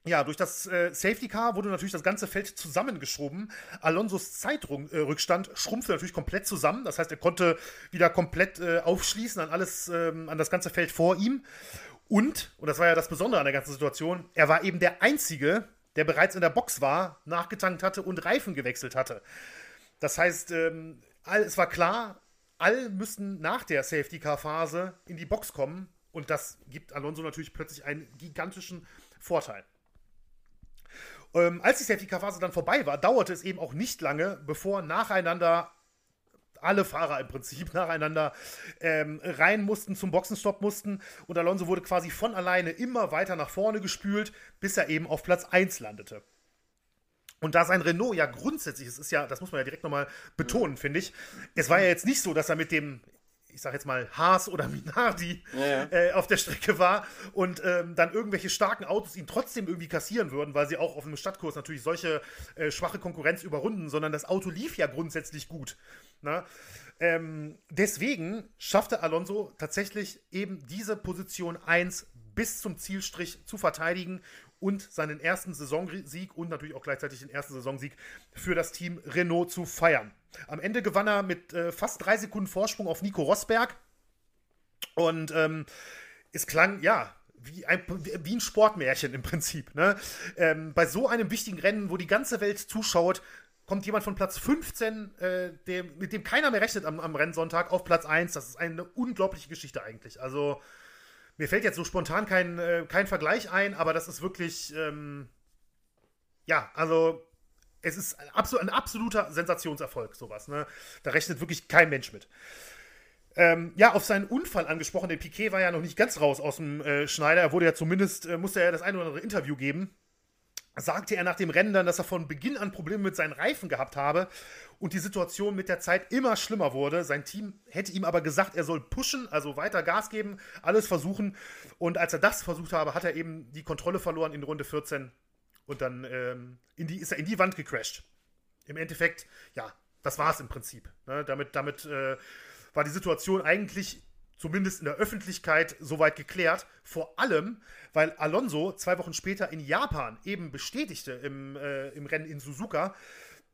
Ja, durch das äh, Safety Car wurde natürlich das ganze Feld zusammengeschoben. Alonsos Zeitrückstand äh, schrumpfte natürlich komplett zusammen. Das heißt, er konnte wieder komplett äh, aufschließen an alles, ähm, an das ganze Feld vor ihm. Und, und das war ja das Besondere an der ganzen Situation, er war eben der Einzige, der bereits in der Box war, nachgetankt hatte und Reifen gewechselt hatte. Das heißt, ähm, all, es war klar, all müssen nach der Safety-Car-Phase in die Box kommen. Und das gibt Alonso natürlich plötzlich einen gigantischen Vorteil. Ähm, als die Safety-Car-Phase dann vorbei war, dauerte es eben auch nicht lange, bevor nacheinander alle Fahrer im Prinzip nacheinander ähm, rein mussten, zum Boxenstopp mussten und Alonso wurde quasi von alleine immer weiter nach vorne gespült, bis er eben auf Platz 1 landete. Und da sein Renault ja grundsätzlich, es ist ja, das muss man ja direkt nochmal betonen, finde ich. Es war ja jetzt nicht so, dass er mit dem, ich sag jetzt mal, Haas oder Minardi ja, ja. Äh, auf der Strecke war und ähm, dann irgendwelche starken Autos ihn trotzdem irgendwie kassieren würden, weil sie auch auf dem Stadtkurs natürlich solche äh, schwache Konkurrenz überrunden, sondern das Auto lief ja grundsätzlich gut. Ne? Ähm, deswegen schaffte Alonso tatsächlich eben diese Position 1 bis zum Zielstrich zu verteidigen und seinen ersten Saisonsieg und natürlich auch gleichzeitig den ersten Saisonsieg für das Team Renault zu feiern. Am Ende gewann er mit äh, fast drei Sekunden Vorsprung auf Nico Rosberg. Und ähm, es klang, ja, wie ein, wie ein Sportmärchen im Prinzip. Ne? Ähm, bei so einem wichtigen Rennen, wo die ganze Welt zuschaut, kommt jemand von Platz 15, äh, dem, mit dem keiner mehr rechnet am, am Rennsonntag, auf Platz 1. Das ist eine unglaubliche Geschichte eigentlich. Also, mir fällt jetzt so spontan kein, äh, kein Vergleich ein, aber das ist wirklich, ähm, ja, also es ist ein, absol ein absoluter Sensationserfolg, sowas. Ne? Da rechnet wirklich kein Mensch mit. Ähm, ja, auf seinen Unfall angesprochen, der Piquet war ja noch nicht ganz raus aus dem äh, Schneider. Er wurde ja zumindest, äh, musste er ja das ein oder andere Interview geben. Sagte er nach dem Rennen dann, dass er von Beginn an Probleme mit seinen Reifen gehabt habe und die Situation mit der Zeit immer schlimmer wurde. Sein Team hätte ihm aber gesagt, er soll pushen, also weiter Gas geben, alles versuchen. Und als er das versucht habe, hat er eben die Kontrolle verloren in Runde 14 und dann ähm, die, ist er in die Wand gecrashed. Im Endeffekt, ja, das war es im Prinzip. Ne? Damit, damit äh, war die Situation eigentlich zumindest in der Öffentlichkeit soweit geklärt. Vor allem, weil Alonso zwei Wochen später in Japan eben bestätigte im, äh, im Rennen in Suzuka,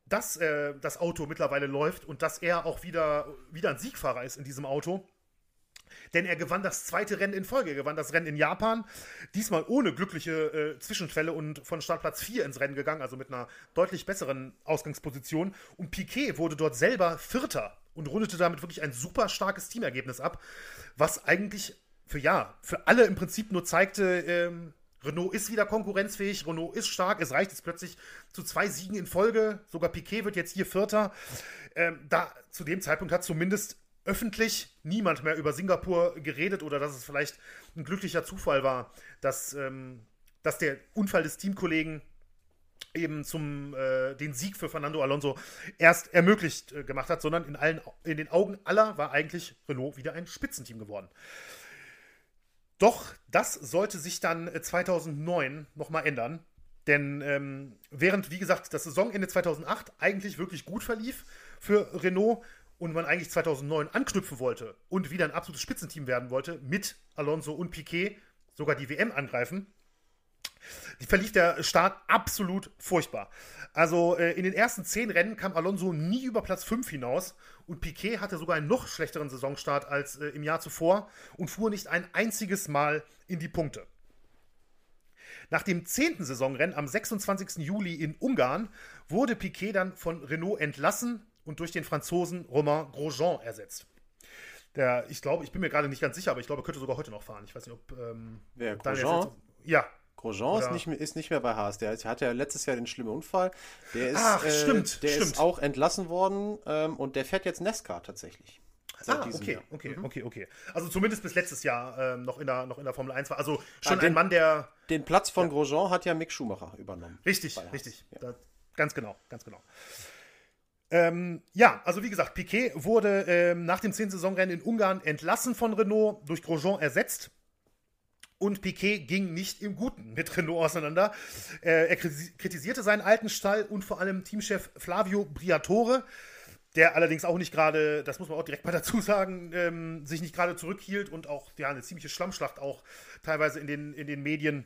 dass äh, das Auto mittlerweile läuft und dass er auch wieder, wieder ein Siegfahrer ist in diesem Auto. Denn er gewann das zweite Rennen in Folge. Er gewann das Rennen in Japan, diesmal ohne glückliche äh, Zwischenfälle und von Startplatz 4 ins Rennen gegangen, also mit einer deutlich besseren Ausgangsposition. Und Piquet wurde dort selber Vierter und rundete damit wirklich ein super starkes Teamergebnis ab, was eigentlich für ja, für alle im Prinzip nur zeigte, ähm, Renault ist wieder konkurrenzfähig, Renault ist stark, es reicht jetzt plötzlich zu zwei Siegen in Folge, sogar Piquet wird jetzt hier Vierter. Ähm, da zu dem Zeitpunkt hat zumindest öffentlich niemand mehr über Singapur geredet oder dass es vielleicht ein glücklicher Zufall war, dass, ähm, dass der Unfall des Teamkollegen eben zum äh, den Sieg für Fernando Alonso erst ermöglicht äh, gemacht hat, sondern in allen in den Augen aller war eigentlich Renault wieder ein Spitzenteam geworden. Doch das sollte sich dann 2009 äh, nochmal ändern. Denn ähm, während, wie gesagt, das Saisonende 2008 eigentlich wirklich gut verlief für Renault und man eigentlich 2009 anknüpfen wollte und wieder ein absolutes Spitzenteam werden wollte, mit Alonso und Piquet sogar die WM angreifen, verlief der Start absolut furchtbar. Also äh, in den ersten zehn Rennen kam Alonso nie über Platz 5 hinaus und Piquet hatte sogar einen noch schlechteren Saisonstart als äh, im Jahr zuvor und fuhr nicht ein einziges Mal in die Punkte. Nach dem zehnten Saisonrennen am 26. Juli in Ungarn wurde Piquet dann von Renault entlassen und durch den Franzosen Romain Grosjean ersetzt. Der, ich glaube, ich bin mir gerade nicht ganz sicher, aber ich glaube, er könnte sogar heute noch fahren. Ich weiß nicht, ob. Ähm, Wer, Grosjean? ja, Grosjean ist nicht, mehr, ist nicht mehr bei Haas. Der hatte ja letztes Jahr den schlimmen Unfall. Der ist, Ach, äh, stimmt. Der stimmt. ist auch entlassen worden ähm, und der fährt jetzt Nesca tatsächlich. Ah, okay, Jahr. okay, mhm. okay, okay. Also zumindest bis letztes Jahr ähm, noch, in der, noch in der Formel 1 war. Also schon ah, den, ein Mann, der. Den Platz von ja. Grosjean hat ja Mick Schumacher übernommen. Richtig, richtig. Ja. Da, ganz genau, ganz genau. Ähm, ja, also wie gesagt, Piquet wurde ähm, nach dem 10. Saisonrennen in Ungarn entlassen von Renault, durch Grosjean ersetzt. Und Piquet ging nicht im Guten mit Renault auseinander. Äh, er kritisierte seinen alten Stall und vor allem Teamchef Flavio Briatore, der allerdings auch nicht gerade, das muss man auch direkt mal dazu sagen, ähm, sich nicht gerade zurückhielt und auch ja, eine ziemliche Schlammschlacht auch teilweise in den, in den Medien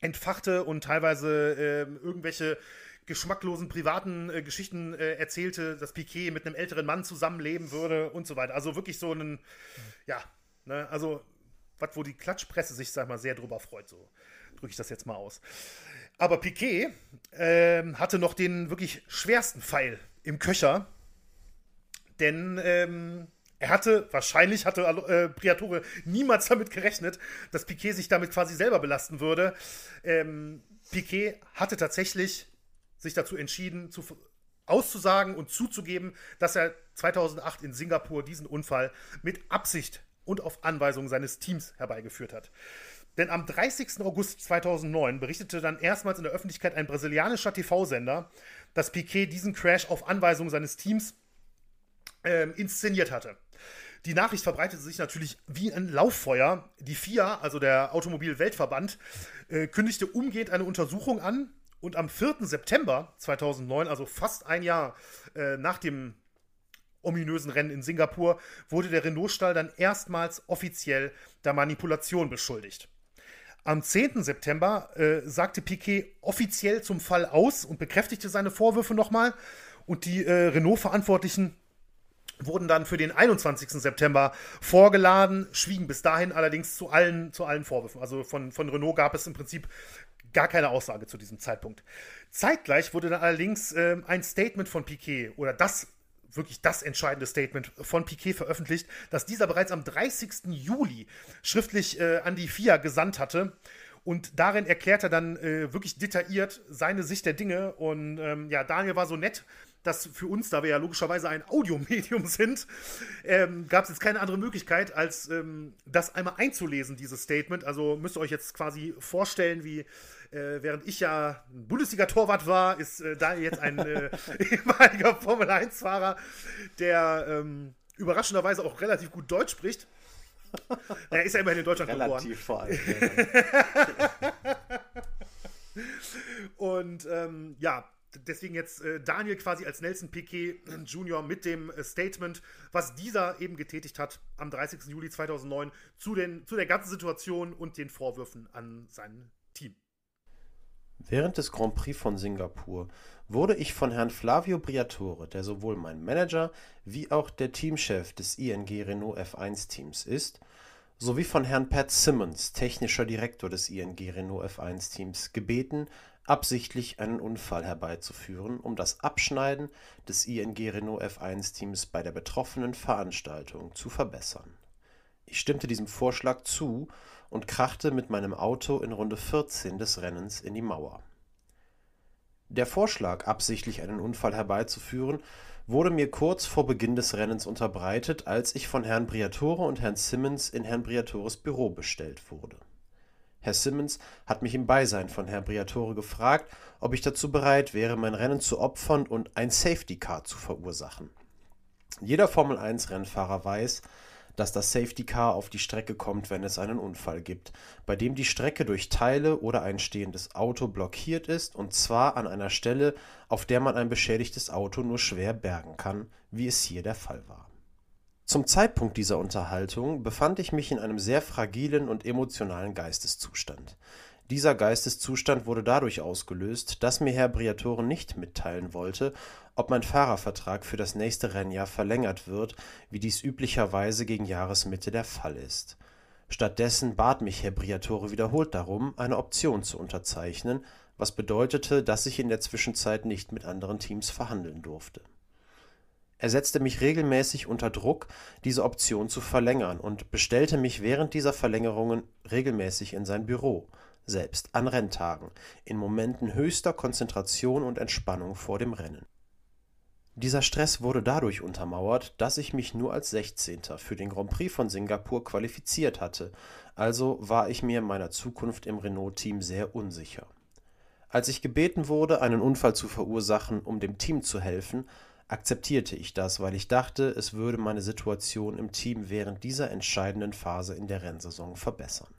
entfachte und teilweise äh, irgendwelche geschmacklosen privaten äh, Geschichten äh, erzählte, dass Piquet mit einem älteren Mann zusammenleben würde und so weiter. Also wirklich so ein, ja, ne, also was, wo die Klatschpresse sich, sag mal, sehr drüber freut, so drücke ich das jetzt mal aus. Aber Piquet äh, hatte noch den wirklich schwersten Pfeil im Köcher, denn ähm, er hatte, wahrscheinlich hatte äh, Priatore niemals damit gerechnet, dass Piquet sich damit quasi selber belasten würde. Ähm, Piquet hatte tatsächlich sich dazu entschieden, zu, auszusagen und zuzugeben, dass er 2008 in Singapur diesen Unfall mit Absicht und auf Anweisung seines Teams herbeigeführt hat. Denn am 30. August 2009 berichtete dann erstmals in der Öffentlichkeit ein brasilianischer TV-Sender, dass Piquet diesen Crash auf Anweisung seines Teams ähm, inszeniert hatte. Die Nachricht verbreitete sich natürlich wie ein Lauffeuer. Die FIA, also der Automobil-Weltverband, äh, kündigte umgehend eine Untersuchung an, und am 4. September 2009, also fast ein Jahr äh, nach dem ominösen Rennen in Singapur, wurde der Renault-Stall dann erstmals offiziell der Manipulation beschuldigt. Am 10. September äh, sagte Piquet offiziell zum Fall aus und bekräftigte seine Vorwürfe nochmal. Und die äh, Renault-Verantwortlichen wurden dann für den 21. September vorgeladen, schwiegen bis dahin allerdings zu allen, zu allen Vorwürfen. Also von, von Renault gab es im Prinzip gar keine Aussage zu diesem Zeitpunkt. Zeitgleich wurde dann allerdings äh, ein Statement von Piquet oder das wirklich das entscheidende Statement von Piquet veröffentlicht, dass dieser bereits am 30. Juli schriftlich äh, an die FIA gesandt hatte. Und darin erklärt er dann äh, wirklich detailliert seine Sicht der Dinge. Und ähm, ja, Daniel war so nett, dass für uns, da wir ja logischerweise ein Audiomedium sind, ähm, gab es jetzt keine andere Möglichkeit, als ähm, das einmal einzulesen, dieses Statement. Also müsst ihr euch jetzt quasi vorstellen, wie äh, während ich ja ein Bundesliga-Torwart war, ist äh, Daniel jetzt ein äh, ehemaliger Formel-1-Fahrer, der ähm, überraschenderweise auch relativ gut Deutsch spricht. Er ist ja immerhin in Deutschland relativ geboren. Relativ vor allem. Und ähm, ja, deswegen jetzt äh, Daniel quasi als Nelson Piquet Jr. mit dem äh, Statement, was dieser eben getätigt hat am 30. Juli 2009 zu, den, zu der ganzen Situation und den Vorwürfen an sein Team. Während des Grand Prix von Singapur wurde ich von Herrn Flavio Briatore, der sowohl mein Manager wie auch der Teamchef des ING Renault F1-Teams ist, sowie von Herrn Pat Simmons, technischer Direktor des ING Renault F1-Teams, gebeten, absichtlich einen Unfall herbeizuführen, um das Abschneiden des ING Renault F1-Teams bei der betroffenen Veranstaltung zu verbessern. Ich stimmte diesem Vorschlag zu und krachte mit meinem Auto in Runde 14 des Rennens in die Mauer. Der Vorschlag, absichtlich einen Unfall herbeizuführen, wurde mir kurz vor Beginn des Rennens unterbreitet, als ich von Herrn Briatore und Herrn Simmons in Herrn Briatores Büro bestellt wurde. Herr Simmons hat mich im Beisein von Herrn Briatore gefragt, ob ich dazu bereit wäre, mein Rennen zu opfern und ein Safety Car zu verursachen. Jeder Formel 1 Rennfahrer weiß, dass das Safety Car auf die Strecke kommt, wenn es einen Unfall gibt, bei dem die Strecke durch Teile oder ein stehendes Auto blockiert ist, und zwar an einer Stelle, auf der man ein beschädigtes Auto nur schwer bergen kann, wie es hier der Fall war. Zum Zeitpunkt dieser Unterhaltung befand ich mich in einem sehr fragilen und emotionalen Geisteszustand. Dieser Geisteszustand wurde dadurch ausgelöst, dass mir Herr Briatore nicht mitteilen wollte, ob mein Fahrervertrag für das nächste Rennjahr verlängert wird, wie dies üblicherweise gegen Jahresmitte der Fall ist. Stattdessen bat mich Herr Briatore wiederholt darum, eine Option zu unterzeichnen, was bedeutete, dass ich in der Zwischenzeit nicht mit anderen Teams verhandeln durfte. Er setzte mich regelmäßig unter Druck, diese Option zu verlängern und bestellte mich während dieser Verlängerungen regelmäßig in sein Büro, selbst an Renntagen, in Momenten höchster Konzentration und Entspannung vor dem Rennen. Dieser Stress wurde dadurch untermauert, dass ich mich nur als 16. für den Grand Prix von Singapur qualifiziert hatte, also war ich mir meiner Zukunft im Renault-Team sehr unsicher. Als ich gebeten wurde, einen Unfall zu verursachen, um dem Team zu helfen, akzeptierte ich das, weil ich dachte, es würde meine Situation im Team während dieser entscheidenden Phase in der Rennsaison verbessern.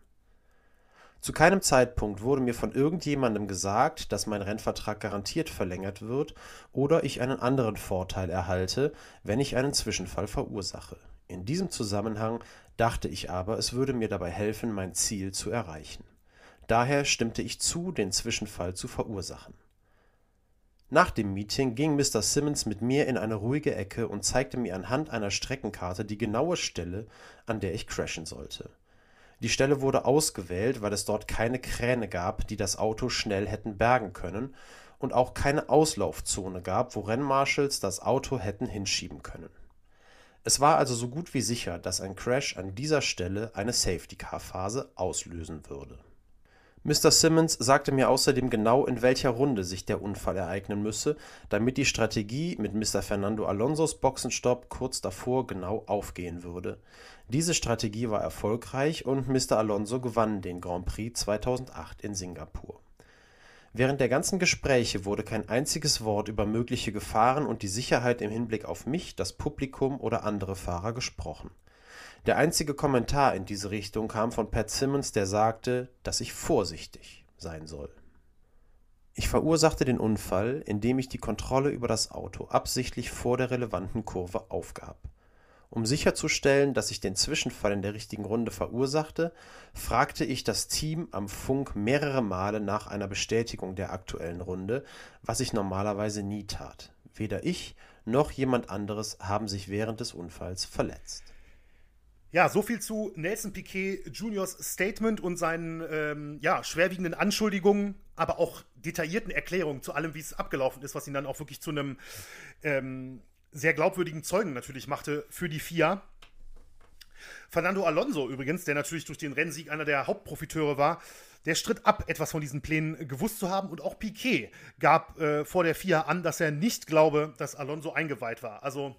Zu keinem Zeitpunkt wurde mir von irgendjemandem gesagt, dass mein Rennvertrag garantiert verlängert wird oder ich einen anderen Vorteil erhalte, wenn ich einen Zwischenfall verursache. In diesem Zusammenhang dachte ich aber, es würde mir dabei helfen, mein Ziel zu erreichen. Daher stimmte ich zu, den Zwischenfall zu verursachen. Nach dem Meeting ging Mr. Simmons mit mir in eine ruhige Ecke und zeigte mir anhand einer Streckenkarte die genaue Stelle, an der ich crashen sollte. Die Stelle wurde ausgewählt, weil es dort keine Kräne gab, die das Auto schnell hätten bergen können, und auch keine Auslaufzone gab, wo Rennmarshals das Auto hätten hinschieben können. Es war also so gut wie sicher, dass ein Crash an dieser Stelle eine Safety-Car-Phase auslösen würde. Mr. Simmons sagte mir außerdem genau, in welcher Runde sich der Unfall ereignen müsse, damit die Strategie mit Mr. Fernando Alonsos Boxenstopp kurz davor genau aufgehen würde. Diese Strategie war erfolgreich und Mr. Alonso gewann den Grand Prix 2008 in Singapur. Während der ganzen Gespräche wurde kein einziges Wort über mögliche Gefahren und die Sicherheit im Hinblick auf mich, das Publikum oder andere Fahrer gesprochen. Der einzige Kommentar in diese Richtung kam von Pat Simmons, der sagte, dass ich vorsichtig sein soll. Ich verursachte den Unfall, indem ich die Kontrolle über das Auto absichtlich vor der relevanten Kurve aufgab. Um sicherzustellen, dass ich den Zwischenfall in der richtigen Runde verursachte, fragte ich das Team am Funk mehrere Male nach einer Bestätigung der aktuellen Runde, was ich normalerweise nie tat. Weder ich noch jemand anderes haben sich während des Unfalls verletzt. Ja, so viel zu Nelson Piquet Juniors Statement und seinen ähm, ja, schwerwiegenden Anschuldigungen, aber auch detaillierten Erklärungen zu allem, wie es abgelaufen ist, was ihn dann auch wirklich zu einem ähm, sehr glaubwürdigen Zeugen natürlich machte für die FIA. Fernando Alonso übrigens, der natürlich durch den Rennsieg einer der Hauptprofiteure war, der stritt ab, etwas von diesen Plänen gewusst zu haben. Und auch Piquet gab äh, vor der FIA an, dass er nicht glaube, dass Alonso eingeweiht war. Also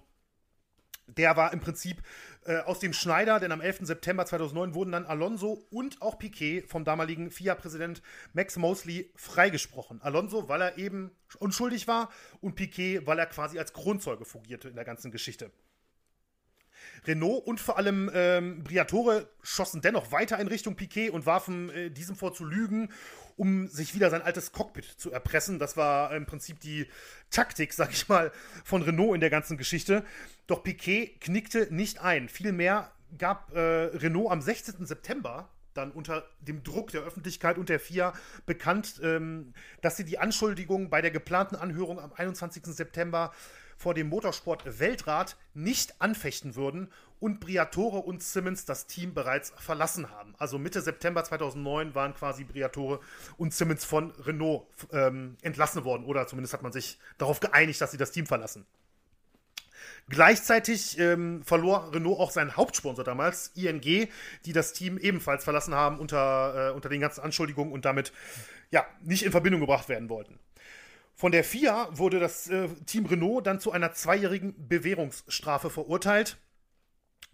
der war im Prinzip äh, aus dem Schneider, denn am 11. September 2009 wurden dann Alonso und auch Piquet vom damaligen FIA-Präsident Max Mosley freigesprochen. Alonso, weil er eben unschuldig war und Piquet, weil er quasi als Kronzeuge fungierte in der ganzen Geschichte. Renault und vor allem ähm, Briatore schossen dennoch weiter in Richtung Piquet und warfen äh, diesem vor zu lügen, um sich wieder sein altes Cockpit zu erpressen. Das war im Prinzip die Taktik, sag ich mal, von Renault in der ganzen Geschichte. Doch Piquet knickte nicht ein. Vielmehr gab äh, Renault am 16. September dann unter dem Druck der Öffentlichkeit und der FIA bekannt, ähm, dass sie die Anschuldigung bei der geplanten Anhörung am 21. September vor dem Motorsport-Weltrat nicht anfechten würden und Briatore und Simmons das Team bereits verlassen haben. Also Mitte September 2009 waren quasi Briatore und Simmons von Renault ähm, entlassen worden oder zumindest hat man sich darauf geeinigt, dass sie das Team verlassen. Gleichzeitig ähm, verlor Renault auch seinen Hauptsponsor damals, ING, die das Team ebenfalls verlassen haben unter, äh, unter den ganzen Anschuldigungen und damit ja, nicht in Verbindung gebracht werden wollten. Von der FIA wurde das äh, Team Renault dann zu einer zweijährigen Bewährungsstrafe verurteilt.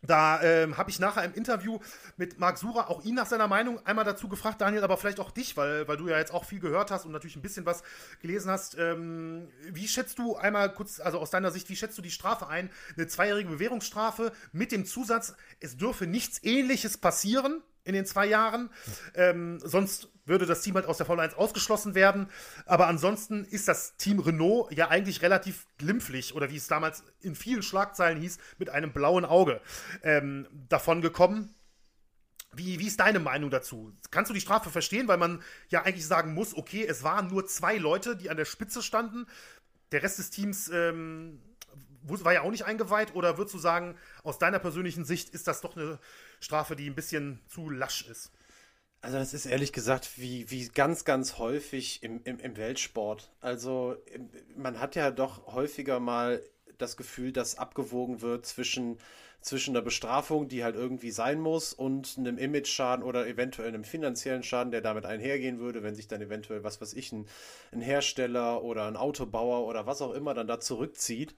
Da ähm, habe ich nachher im Interview mit Marc Sura auch ihn nach seiner Meinung einmal dazu gefragt, Daniel, aber vielleicht auch dich, weil, weil du ja jetzt auch viel gehört hast und natürlich ein bisschen was gelesen hast. Ähm, wie schätzt du einmal kurz, also aus deiner Sicht, wie schätzt du die Strafe ein? Eine zweijährige Bewährungsstrafe mit dem Zusatz, es dürfe nichts Ähnliches passieren in den zwei Jahren. Ähm, sonst würde das Team halt aus der Formel 1 ausgeschlossen werden. Aber ansonsten ist das Team Renault ja eigentlich relativ glimpflich oder wie es damals in vielen Schlagzeilen hieß, mit einem blauen Auge ähm, davon gekommen. Wie, wie ist deine Meinung dazu? Kannst du die Strafe verstehen, weil man ja eigentlich sagen muss, okay, es waren nur zwei Leute, die an der Spitze standen. Der Rest des Teams ähm, war ja auch nicht eingeweiht. Oder würdest du sagen, aus deiner persönlichen Sicht ist das doch eine Strafe, die ein bisschen zu lasch ist? Also das ist ehrlich gesagt wie, wie ganz, ganz häufig im, im, im Weltsport. Also man hat ja doch häufiger mal das Gefühl, dass abgewogen wird zwischen zwischen einer Bestrafung, die halt irgendwie sein muss, und einem Image-Schaden oder eventuell einem finanziellen Schaden, der damit einhergehen würde, wenn sich dann eventuell, was weiß ich, ein, ein Hersteller oder ein Autobauer oder was auch immer dann da zurückzieht.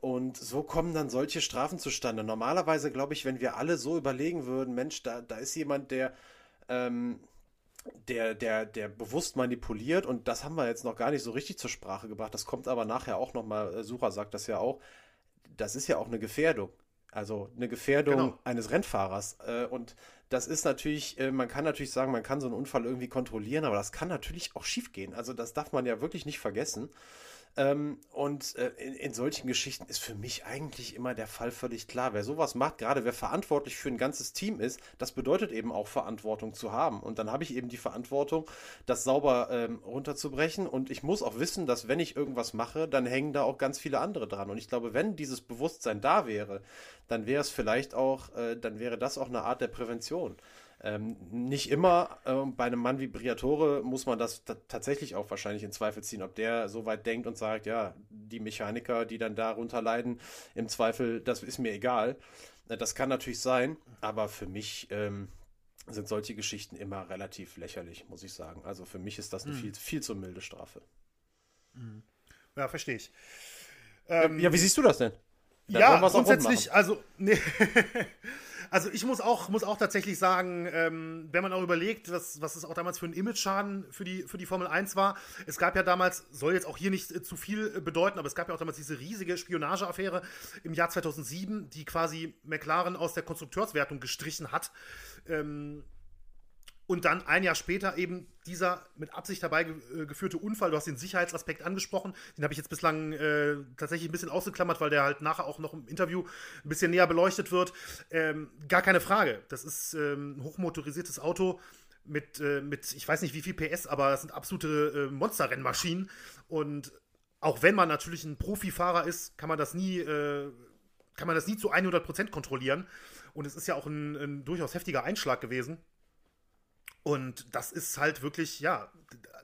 Und so kommen dann solche Strafen zustande. Normalerweise glaube ich, wenn wir alle so überlegen würden, Mensch, da, da ist jemand, der, ähm, der, der, der bewusst manipuliert und das haben wir jetzt noch gar nicht so richtig zur Sprache gebracht. Das kommt aber nachher auch nochmal, äh, Sucher sagt das ja auch, das ist ja auch eine Gefährdung. Also eine Gefährdung genau. eines Rennfahrers. Äh, und das ist natürlich, äh, man kann natürlich sagen, man kann so einen Unfall irgendwie kontrollieren, aber das kann natürlich auch schiefgehen. Also das darf man ja wirklich nicht vergessen. Ähm, und äh, in, in, solchen Geschichten ist für mich eigentlich immer der Fall völlig klar. Wer sowas macht, gerade wer verantwortlich für ein ganzes Team ist, das bedeutet eben auch Verantwortung zu haben. Und dann habe ich eben die Verantwortung, das sauber ähm, runterzubrechen. Und ich muss auch wissen, dass wenn ich irgendwas mache, dann hängen da auch ganz viele andere dran. Und ich glaube, wenn dieses Bewusstsein da wäre, dann wäre es vielleicht auch, äh, dann wäre das auch eine Art der Prävention. Ähm, nicht immer äh, bei einem Mann wie Briatore muss man das tatsächlich auch wahrscheinlich in Zweifel ziehen, ob der so weit denkt und sagt, ja, die Mechaniker, die dann darunter leiden, im Zweifel, das ist mir egal. Äh, das kann natürlich sein, aber für mich ähm, sind solche Geschichten immer relativ lächerlich, muss ich sagen. Also für mich ist das eine mhm. viel, viel zu milde Strafe. Mhm. Ja, verstehe ich. Ähm, ja, wie siehst du das denn? Da ja, grundsätzlich, also, nee. Also ich muss auch, muss auch tatsächlich sagen, ähm, wenn man auch überlegt, was, was es auch damals für ein Image-Schaden für die, für die Formel 1 war. Es gab ja damals, soll jetzt auch hier nicht äh, zu viel äh, bedeuten, aber es gab ja auch damals diese riesige Spionageaffäre im Jahr 2007, die quasi McLaren aus der Konstrukteurswertung gestrichen hat. Ähm, und dann ein Jahr später eben dieser mit Absicht dabei geführte Unfall, du hast den Sicherheitsaspekt angesprochen, den habe ich jetzt bislang äh, tatsächlich ein bisschen ausgeklammert, weil der halt nachher auch noch im Interview ein bisschen näher beleuchtet wird. Ähm, gar keine Frage. Das ist ähm, ein hochmotorisiertes Auto mit, äh, mit, ich weiß nicht wie viel PS, aber das sind absolute äh, Monsterrennmaschinen. Und auch wenn man natürlich ein Profifahrer ist, kann man das nie, äh, kann man das nie zu 100% kontrollieren. Und es ist ja auch ein, ein durchaus heftiger Einschlag gewesen. Und das ist halt wirklich, ja,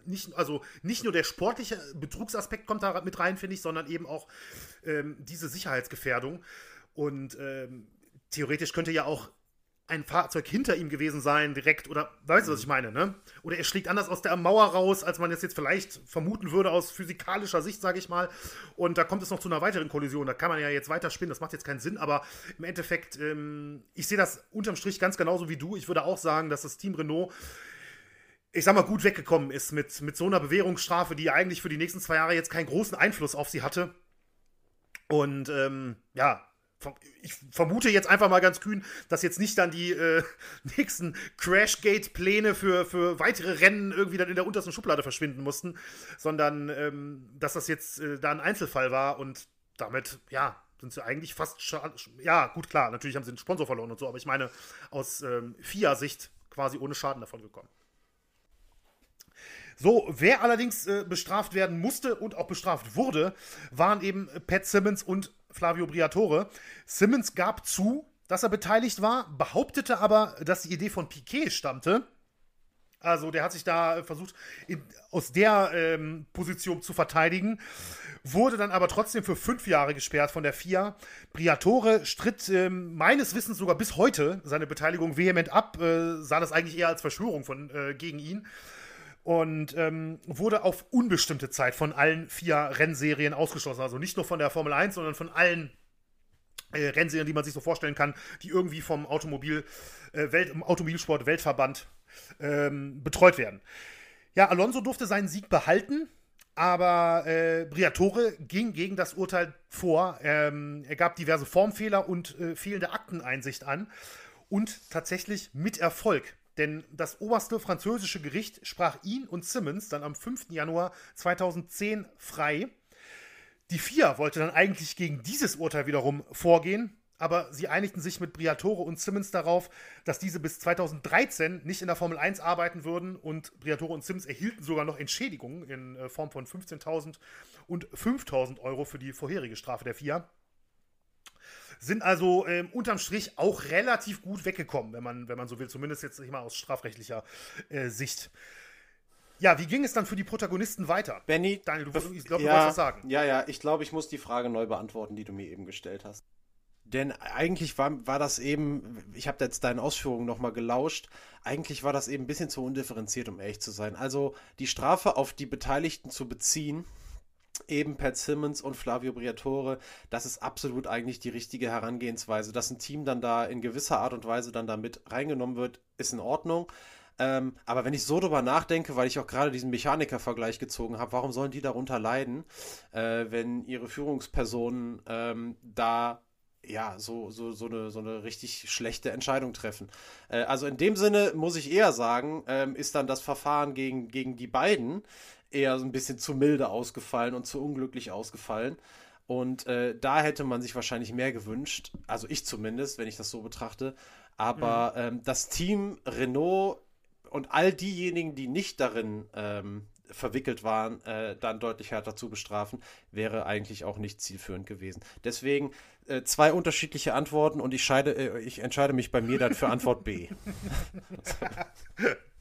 nicht, also nicht nur der sportliche Betrugsaspekt kommt da mit rein, finde ich, sondern eben auch ähm, diese Sicherheitsgefährdung. Und ähm, theoretisch könnte ja auch ein Fahrzeug hinter ihm gewesen sein, direkt, oder weißt du, was ich meine, ne? Oder er schlägt anders aus der Mauer raus, als man es jetzt vielleicht vermuten würde aus physikalischer Sicht, sage ich mal. Und da kommt es noch zu einer weiteren Kollision. Da kann man ja jetzt weiter spinnen, das macht jetzt keinen Sinn, aber im Endeffekt, ähm, ich sehe das unterm Strich ganz genauso wie du. Ich würde auch sagen, dass das Team Renault ich sag mal, gut weggekommen ist mit, mit so einer Bewährungsstrafe, die eigentlich für die nächsten zwei Jahre jetzt keinen großen Einfluss auf sie hatte. Und ähm, ja, ich vermute jetzt einfach mal ganz kühn, dass jetzt nicht dann die äh, nächsten Crashgate-Pläne für, für weitere Rennen irgendwie dann in der untersten Schublade verschwinden mussten, sondern ähm, dass das jetzt äh, da ein Einzelfall war und damit, ja, sind sie eigentlich fast, ja, gut, klar, natürlich haben sie den Sponsor verloren und so, aber ich meine, aus ähm, FIA-Sicht quasi ohne Schaden davon gekommen. So, wer allerdings äh, bestraft werden musste und auch bestraft wurde, waren eben Pat Simmons und Flavio Briatore. Simmons gab zu, dass er beteiligt war, behauptete aber, dass die Idee von Piquet stammte. Also der hat sich da versucht, in, aus der ähm, Position zu verteidigen, wurde dann aber trotzdem für fünf Jahre gesperrt von der FIA. Briatore stritt ähm, meines Wissens sogar bis heute seine Beteiligung vehement ab, äh, sah das eigentlich eher als Verschwörung von, äh, gegen ihn und ähm, wurde auf unbestimmte Zeit von allen vier Rennserien ausgeschlossen. Also nicht nur von der Formel 1, sondern von allen äh, Rennserien, die man sich so vorstellen kann, die irgendwie vom Automobil, äh, Welt, Automobilsport Weltverband ähm, betreut werden. Ja, Alonso durfte seinen Sieg behalten, aber äh, Briatore ging gegen das Urteil vor. Ähm, er gab diverse Formfehler und äh, fehlende Akteneinsicht an und tatsächlich mit Erfolg. Denn das oberste französische Gericht sprach ihn und Simmons dann am 5. Januar 2010 frei. Die FIA wollte dann eigentlich gegen dieses Urteil wiederum vorgehen, aber sie einigten sich mit Briatore und Simmons darauf, dass diese bis 2013 nicht in der Formel 1 arbeiten würden und Briatore und Simmons erhielten sogar noch Entschädigungen in äh, Form von 15.000 und 5.000 Euro für die vorherige Strafe der FIA sind also ähm, unterm Strich auch relativ gut weggekommen, wenn man, wenn man so will, zumindest jetzt nicht mal aus strafrechtlicher äh, Sicht. Ja, wie ging es dann für die Protagonisten weiter? Benny, Daniel, du, ich glaube, ja, du wolltest was sagen. Ja, ja, ich glaube, ich muss die Frage neu beantworten, die du mir eben gestellt hast. Denn eigentlich war, war das eben, ich habe jetzt deinen Ausführungen nochmal gelauscht, eigentlich war das eben ein bisschen zu undifferenziert, um ehrlich zu sein. Also die Strafe auf die Beteiligten zu beziehen, eben Pat Simmons und Flavio Briatore, das ist absolut eigentlich die richtige Herangehensweise. Dass ein Team dann da in gewisser Art und Weise dann da mit reingenommen wird, ist in Ordnung. Ähm, aber wenn ich so drüber nachdenke, weil ich auch gerade diesen Mechaniker-Vergleich gezogen habe, warum sollen die darunter leiden, äh, wenn ihre Führungspersonen ähm, da ja, so, so, so, eine, so eine richtig schlechte Entscheidung treffen. Äh, also in dem Sinne muss ich eher sagen, ähm, ist dann das Verfahren gegen, gegen die beiden eher so ein bisschen zu milde ausgefallen und zu unglücklich ausgefallen. Und äh, da hätte man sich wahrscheinlich mehr gewünscht, also ich zumindest, wenn ich das so betrachte. Aber mhm. ähm, das Team Renault und all diejenigen, die nicht darin ähm, verwickelt waren, äh, dann deutlich härter zu bestrafen, wäre eigentlich auch nicht zielführend gewesen. Deswegen äh, zwei unterschiedliche Antworten und ich, scheide, äh, ich entscheide mich bei mir dann für Antwort B.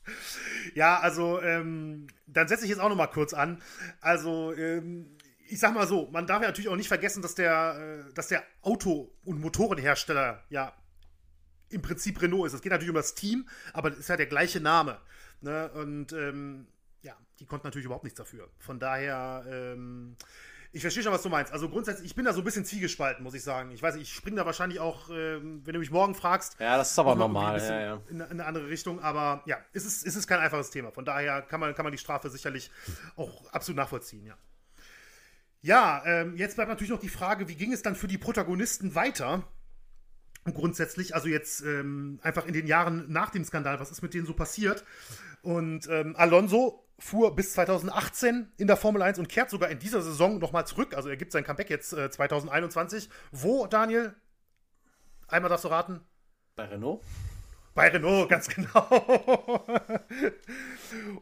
ja, also ähm, dann setze ich jetzt auch noch mal kurz an. Also ähm, ich sag mal so, man darf ja natürlich auch nicht vergessen, dass der, äh, dass der Auto- und Motorenhersteller ja im Prinzip Renault ist. Es geht natürlich um das Team, aber es ist ja der gleiche Name. Ne? Und ähm, ja, die konnten natürlich überhaupt nichts dafür. Von daher, ähm, ich verstehe schon, was du meinst. Also grundsätzlich, ich bin da so ein bisschen zwiegespalten, muss ich sagen. Ich weiß nicht, ich springe da wahrscheinlich auch, ähm, wenn du mich morgen fragst. Ja, das ist aber normal. Ja, ja. In, in, eine andere Richtung. Aber ja, es ist, es ist kein einfaches Thema. Von daher kann man, kann man die Strafe sicherlich auch absolut nachvollziehen, ja. Ja, ähm, jetzt bleibt natürlich noch die Frage, wie ging es dann für die Protagonisten weiter? Grundsätzlich, also jetzt ähm, einfach in den Jahren nach dem Skandal, was ist mit denen so passiert? Und ähm, Alonso fuhr bis 2018 in der Formel 1 und kehrt sogar in dieser Saison nochmal zurück. Also er gibt sein Comeback jetzt äh, 2021. Wo, Daniel? Einmal darfst du raten? Bei Renault. Bei Renault, ganz genau.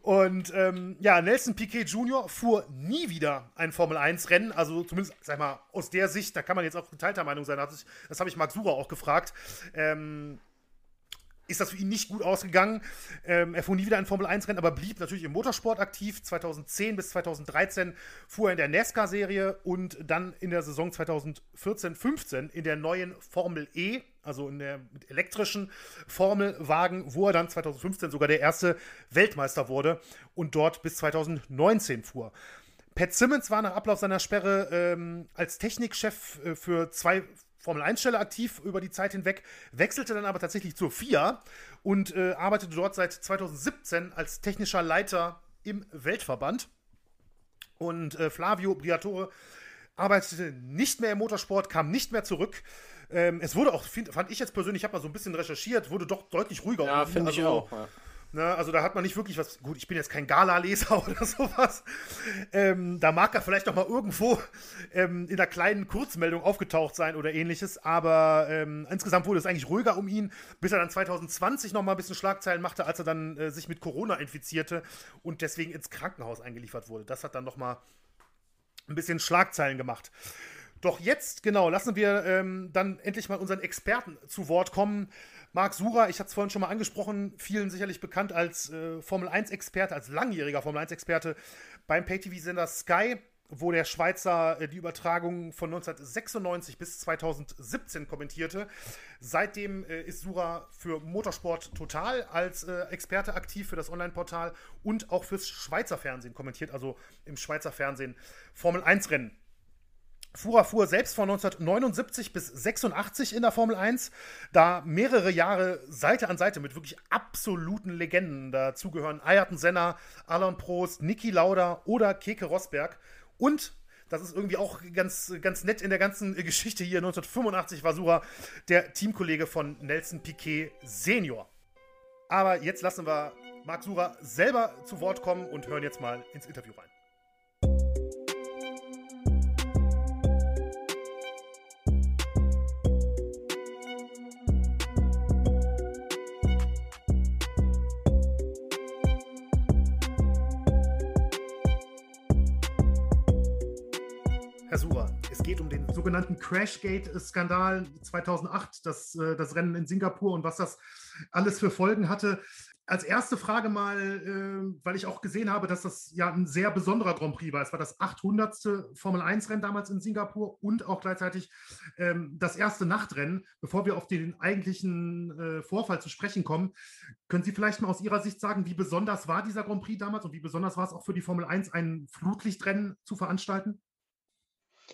und ähm, ja, Nelson Piquet Jr. fuhr nie wieder ein Formel-1-Rennen. Also zumindest, sag mal, aus der Sicht, da kann man jetzt auch geteilter Meinung sein. Das habe ich Marc Sura auch gefragt. Ähm, ist das für ihn nicht gut ausgegangen. Ähm, er fuhr nie wieder ein Formel-1-Rennen, aber blieb natürlich im Motorsport aktiv. 2010 bis 2013 fuhr er in der NASCAR-Serie und dann in der Saison 2014-15 in der neuen Formel E, also in der elektrischen Formelwagen, wo er dann 2015 sogar der erste Weltmeister wurde und dort bis 2019 fuhr. Pat Simmons war nach Ablauf seiner Sperre ähm, als Technikchef äh, für zwei Formel-1-Stelle aktiv über die Zeit hinweg, wechselte dann aber tatsächlich zur FIA und äh, arbeitete dort seit 2017 als technischer Leiter im Weltverband. Und äh, Flavio Briatore arbeitete nicht mehr im Motorsport, kam nicht mehr zurück. Ähm, es wurde auch, find, fand ich jetzt persönlich, ich habe mal so ein bisschen recherchiert, wurde doch deutlich ruhiger. Ja, finde also, ich auch. Ja. Ne, also da hat man nicht wirklich was. Gut, ich bin jetzt kein Gala-Leser oder sowas. Ähm, da mag er vielleicht noch mal irgendwo ähm, in einer kleinen Kurzmeldung aufgetaucht sein oder ähnliches. Aber ähm, insgesamt wurde es eigentlich ruhiger um ihn, bis er dann 2020 noch mal ein bisschen Schlagzeilen machte, als er dann äh, sich mit Corona infizierte und deswegen ins Krankenhaus eingeliefert wurde. Das hat dann noch mal ein bisschen Schlagzeilen gemacht. Doch jetzt, genau, lassen wir ähm, dann endlich mal unseren Experten zu Wort kommen. Marc Sura, ich hatte es vorhin schon mal angesprochen, vielen sicherlich bekannt als äh, Formel-1-Experte, als langjähriger Formel-1-Experte beim Pay-TV-Sender Sky, wo der Schweizer äh, die Übertragung von 1996 bis 2017 kommentierte. Seitdem äh, ist Sura für Motorsport Total als äh, Experte aktiv für das Online-Portal und auch fürs Schweizer Fernsehen kommentiert, also im Schweizer Fernsehen Formel-1-Rennen. Fuhrer fuhr selbst von 1979 bis 86 in der Formel 1, da mehrere Jahre Seite an Seite mit wirklich absoluten Legenden dazugehören Ayrton Senna, Alain Prost, Niki Lauda oder Keke Rosberg und das ist irgendwie auch ganz, ganz nett in der ganzen Geschichte hier. 1985 war Sura der Teamkollege von Nelson Piquet Senior. Aber jetzt lassen wir Marc Sura selber zu Wort kommen und hören jetzt mal ins Interview rein. Sogenannten Crashgate-Skandal 2008, das, äh, das Rennen in Singapur und was das alles für Folgen hatte. als erste Frage mal, äh, weil ich auch gesehen habe, dass das ja ein sehr besonderer Grand Prix war. Es war das 800. Formel 1-Rennen damals in Singapur und auch gleichzeitig ähm, das erste Nachtrennen. Bevor wir auf den eigentlichen äh, Vorfall zu sprechen kommen, können Sie vielleicht mal aus Ihrer Sicht sagen, wie besonders war dieser Grand Prix damals und wie besonders war es auch für die Formel 1, ein Flutlichtrennen zu veranstalten?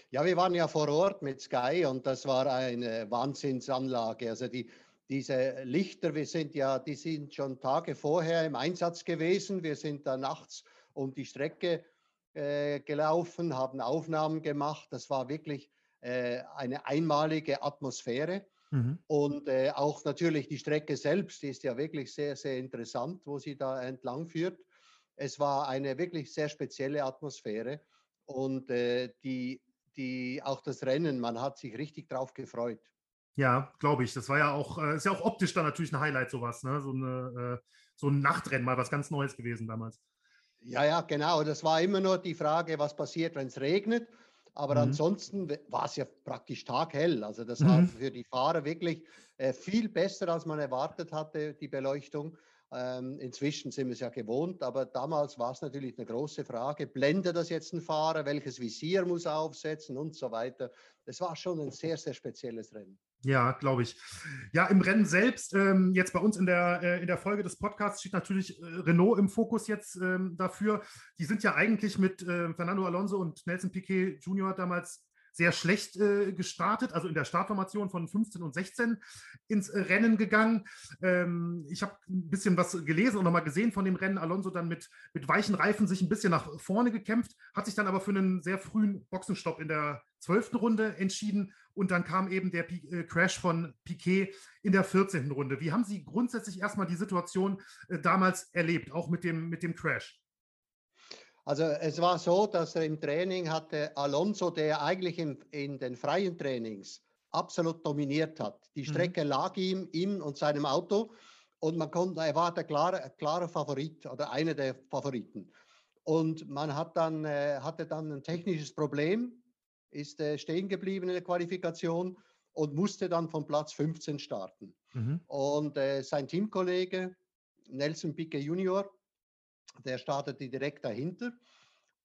Ja, wir waren ja vor Ort mit Sky und das war eine Wahnsinnsanlage. Also die diese Lichter, wir sind ja, die sind schon Tage vorher im Einsatz gewesen. Wir sind da nachts um die Strecke äh, gelaufen, haben Aufnahmen gemacht. Das war wirklich äh, eine einmalige Atmosphäre. Mhm. Und äh, auch natürlich die Strecke selbst ist ja wirklich sehr, sehr interessant, wo sie da entlang führt. Es war eine wirklich sehr spezielle Atmosphäre und äh, die, die, auch das Rennen, man hat sich richtig drauf gefreut. Ja, glaube ich. Das war ja auch, äh, ist ja auch optisch dann natürlich ein Highlight, sowas, ne? So, eine, äh, so ein Nachtrennen, mal was ganz Neues gewesen damals. Ja, ja, genau. Das war immer nur die Frage, was passiert, wenn es regnet. Aber mhm. ansonsten war es ja praktisch taghell. Also das mhm. war für die Fahrer wirklich äh, viel besser, als man erwartet hatte, die Beleuchtung. Ähm, inzwischen sind wir es ja gewohnt, aber damals war es natürlich eine große Frage. Blendet das jetzt ein Fahrer? Welches Visier muss er aufsetzen und so weiter? Das war schon ein sehr, sehr spezielles Rennen. Ja, glaube ich. Ja, im Rennen selbst, ähm, jetzt bei uns in der, äh, in der Folge des Podcasts steht natürlich äh, Renault im Fokus jetzt ähm, dafür. Die sind ja eigentlich mit äh, Fernando Alonso und Nelson Piquet Jr. damals sehr schlecht äh, gestartet, also in der Startformation von 15 und 16 ins äh, Rennen gegangen. Ähm, ich habe ein bisschen was gelesen und nochmal gesehen von dem Rennen. Alonso dann mit, mit weichen Reifen sich ein bisschen nach vorne gekämpft, hat sich dann aber für einen sehr frühen Boxenstopp in der zwölften Runde entschieden und dann kam eben der P äh, Crash von Piquet in der 14. Runde. Wie haben Sie grundsätzlich erstmal die Situation äh, damals erlebt, auch mit dem, mit dem Crash? Also es war so, dass er im Training hatte Alonso, der eigentlich in, in den freien Trainings absolut dominiert hat. Die mhm. Strecke mhm. lag ihm, ihm und seinem Auto und man konnte, er war der klare, klare Favorit oder einer der Favoriten. Und man hat dann, äh, hatte dann ein technisches Problem, ist äh, stehen geblieben in der Qualifikation und musste dann von Platz 15 starten. Mhm. Und äh, sein Teamkollege Nelson Piquet Junior der startete direkt dahinter.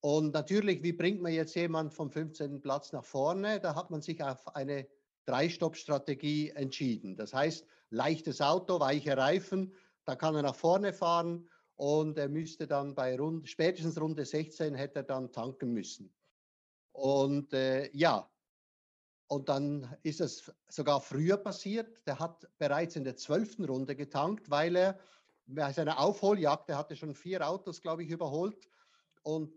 Und natürlich, wie bringt man jetzt jemanden vom 15. Platz nach vorne? Da hat man sich auf eine Drei-Stopp-Strategie entschieden. Das heißt, leichtes Auto, weiche Reifen, da kann er nach vorne fahren und er müsste dann bei Rund, spätestens Runde 16 hätte er dann tanken müssen. Und äh, ja, und dann ist es sogar früher passiert. Der hat bereits in der zwölften Runde getankt, weil er bei seiner Aufholjagd, er hatte schon vier Autos, glaube ich, überholt und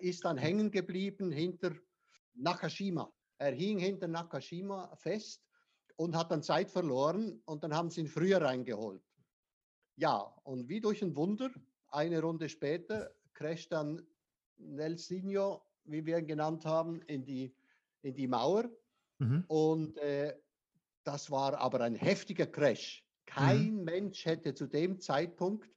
ist dann hängen geblieben hinter Nakashima. Er hing hinter Nakashima fest und hat dann Zeit verloren und dann haben sie ihn früher reingeholt. Ja, und wie durch ein Wunder, eine Runde später crasht dann Nelsinho, wie wir ihn genannt haben, in die, in die Mauer. Mhm. Und äh, das war aber ein heftiger Crash. Kein mhm. Mensch hätte zu dem Zeitpunkt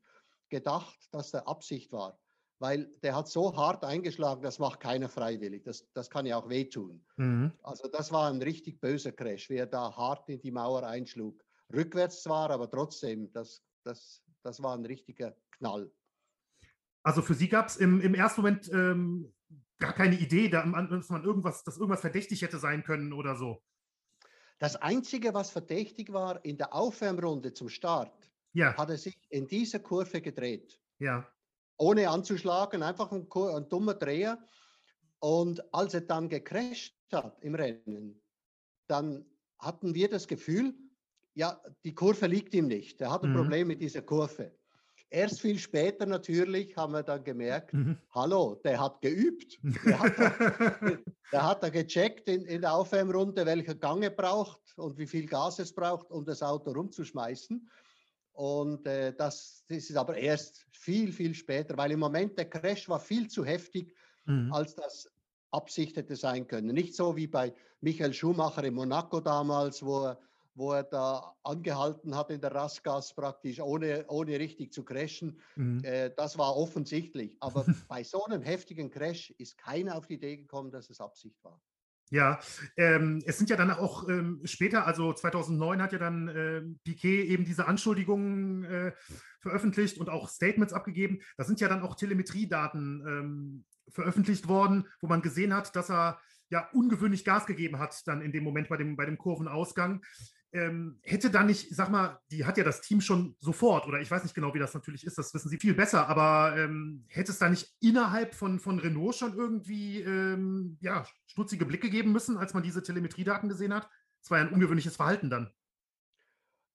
gedacht, dass der Absicht war, weil der hat so hart eingeschlagen, das macht keiner freiwillig. Das, das kann ja auch wehtun. Mhm. Also das war ein richtig böser Crash, wie er da hart in die Mauer einschlug. Rückwärts zwar, aber trotzdem, das, das, das war ein richtiger Knall. Also für Sie gab es im, im ersten Moment ähm, gar keine Idee, dass man irgendwas, dass irgendwas verdächtig hätte sein können oder so. Das Einzige, was verdächtig war, in der Aufwärmrunde zum Start, ja. hat er sich in dieser Kurve gedreht. Ja. Ohne anzuschlagen, einfach ein, ein dummer Dreher. Und als er dann gecrasht hat im Rennen, dann hatten wir das Gefühl, ja, die Kurve liegt ihm nicht. Er hat ein mhm. Problem mit dieser Kurve. Erst viel später natürlich haben wir dann gemerkt, mhm. hallo, der hat geübt. Der hat, der hat da gecheckt in, in der Aufwärmrunde, welcher Gang er braucht und wie viel Gas es braucht, um das Auto rumzuschmeißen. Und äh, das, das ist aber erst viel, viel später, weil im Moment der Crash war viel zu heftig, mhm. als das Absicht hätte sein können. Nicht so wie bei Michael Schumacher in Monaco damals, wo er wo er da angehalten hat in der Rastgas praktisch, ohne, ohne richtig zu crashen. Mhm. Äh, das war offensichtlich. Aber bei so einem heftigen Crash ist keiner auf die Idee gekommen, dass es Absicht war. Ja, ähm, es sind ja dann auch ähm, später, also 2009 hat ja dann äh, Piquet eben diese Anschuldigungen äh, veröffentlicht und auch Statements abgegeben. Da sind ja dann auch Telemetriedaten ähm, veröffentlicht worden, wo man gesehen hat, dass er ja ungewöhnlich Gas gegeben hat, dann in dem Moment bei dem, bei dem Kurvenausgang ähm, hätte da nicht, sag mal, die hat ja das Team schon sofort, oder ich weiß nicht genau, wie das natürlich ist, das wissen Sie viel besser, aber ähm, hätte es da nicht innerhalb von, von Renault schon irgendwie ähm, ja, stutzige Blicke geben müssen, als man diese Telemetriedaten gesehen hat? Das war ja ein ungewöhnliches Verhalten dann.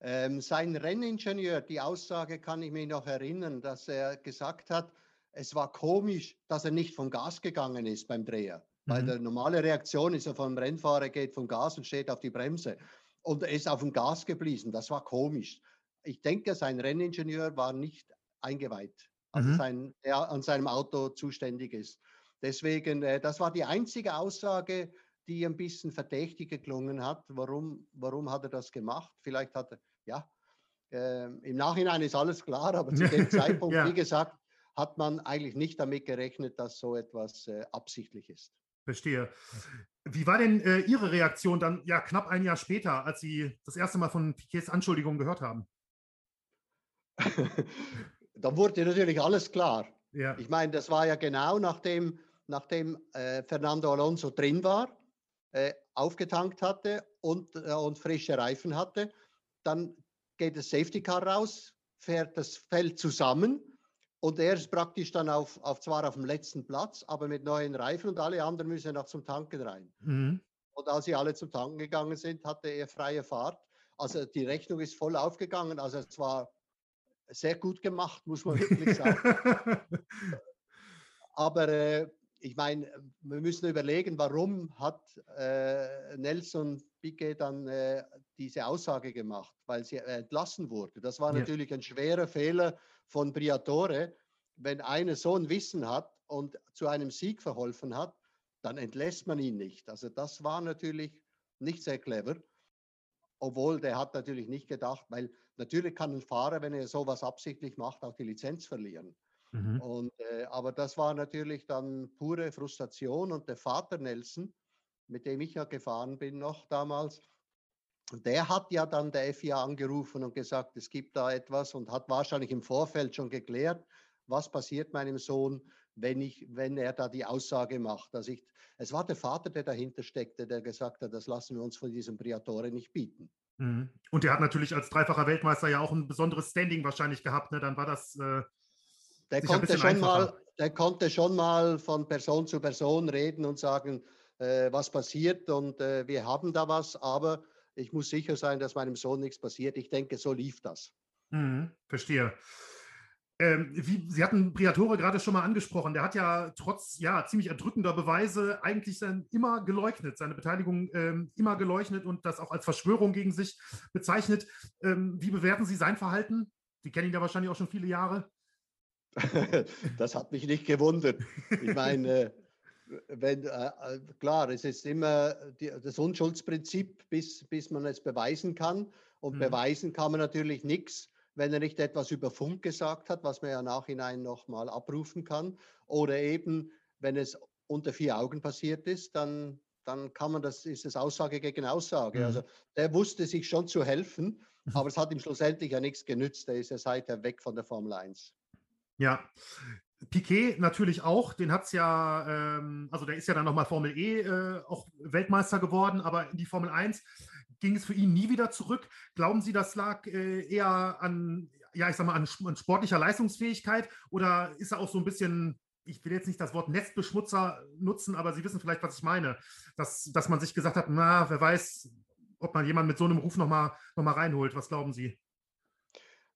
Ähm, sein Renningenieur, die Aussage kann ich mich noch erinnern, dass er gesagt hat, es war komisch, dass er nicht vom Gas gegangen ist beim Dreher. Mhm. Weil die normale Reaktion ist ja vom Rennfahrer, geht vom Gas und steht auf die Bremse und er ist auf dem Gas geblieben. Das war komisch. Ich denke, sein Renningenieur war nicht eingeweiht, also mhm. sein, der an seinem Auto zuständig ist. Deswegen, äh, das war die einzige Aussage, die ein bisschen verdächtig geklungen hat. Warum, warum hat er das gemacht? Vielleicht hat er, ja, äh, im Nachhinein ist alles klar, aber zu dem Zeitpunkt, ja. wie gesagt, hat man eigentlich nicht damit gerechnet, dass so etwas äh, absichtlich ist. Verstehe. Wie war denn äh, Ihre Reaktion dann ja knapp ein Jahr später, als Sie das erste Mal von Piquets Anschuldigungen gehört haben? da wurde natürlich alles klar. Ja. Ich meine, das war ja genau nachdem, nachdem äh, Fernando Alonso drin war, äh, aufgetankt hatte und, äh, und frische Reifen hatte. Dann geht das Safety Car raus, fährt das Feld zusammen und er ist praktisch dann auf, auf zwar auf dem letzten Platz, aber mit neuen Reifen und alle anderen müssen noch zum Tanken rein. Mhm. Und als sie alle zum Tanken gegangen sind, hatte er freie Fahrt. Also die Rechnung ist voll aufgegangen. Also es war sehr gut gemacht, muss man wirklich sagen. aber äh, ich meine, wir müssen überlegen, warum hat äh, Nelson Piquet dann äh, diese Aussage gemacht, weil sie entlassen wurde. Das war ja. natürlich ein schwerer Fehler von Briatore, wenn einer so ein Wissen hat und zu einem Sieg verholfen hat, dann entlässt man ihn nicht. Also das war natürlich nicht sehr clever, obwohl der hat natürlich nicht gedacht, weil natürlich kann ein Fahrer, wenn er sowas absichtlich macht, auch die Lizenz verlieren. Mhm. Und, äh, aber das war natürlich dann pure Frustration und der Vater Nelson, mit dem ich ja gefahren bin noch damals, der hat ja dann der FIA angerufen und gesagt, es gibt da etwas und hat wahrscheinlich im Vorfeld schon geklärt, was passiert meinem Sohn, wenn, ich, wenn er da die Aussage macht. Also ich, es war der Vater, der dahinter steckte, der gesagt hat, das lassen wir uns von diesem Priatore nicht bieten. Mhm. Und er hat natürlich als dreifacher Weltmeister ja auch ein besonderes Standing wahrscheinlich gehabt. Ne? Dann war das. Äh, der, konnte schon mal, der konnte schon mal von Person zu Person reden und sagen, äh, was passiert und äh, wir haben da was, aber ich muss sicher sein, dass meinem Sohn nichts passiert. Ich denke, so lief das. Mhm, verstehe. Ähm, wie, Sie hatten Briatore gerade schon mal angesprochen. Der hat ja trotz ja, ziemlich erdrückender Beweise eigentlich sein, immer geleugnet, seine Beteiligung ähm, immer geleugnet und das auch als Verschwörung gegen sich bezeichnet. Ähm, wie bewerten Sie sein Verhalten? Sie kennen ihn ja wahrscheinlich auch schon viele Jahre. das hat mich nicht gewundert. Ich meine, wenn, äh, äh, klar, es ist immer die, das Unschuldsprinzip, bis, bis man es beweisen kann. Und mhm. beweisen kann man natürlich nichts, wenn er nicht etwas über Funk gesagt hat, was man ja nachhinein nochmal abrufen kann. Oder eben, wenn es unter vier Augen passiert ist, dann, dann kann man das, ist es Aussage gegen Aussage. Mhm. Also der wusste sich schon zu helfen, mhm. aber es hat ihm schlussendlich ja nichts genützt. Der ist ja seither weg von der Formel 1. Ja, Piquet natürlich auch, den hat es ja, ähm, also der ist ja dann nochmal Formel E äh, auch Weltmeister geworden, aber in die Formel 1 ging es für ihn nie wieder zurück. Glauben Sie, das lag äh, eher an, ja, ich sag mal, an, an, sportlicher Leistungsfähigkeit oder ist er auch so ein bisschen, ich will jetzt nicht das Wort Nestbeschmutzer nutzen, aber Sie wissen vielleicht, was ich meine, dass, dass man sich gesagt hat, na, wer weiß, ob man jemanden mit so einem Ruf nochmal noch mal reinholt. Was glauben Sie?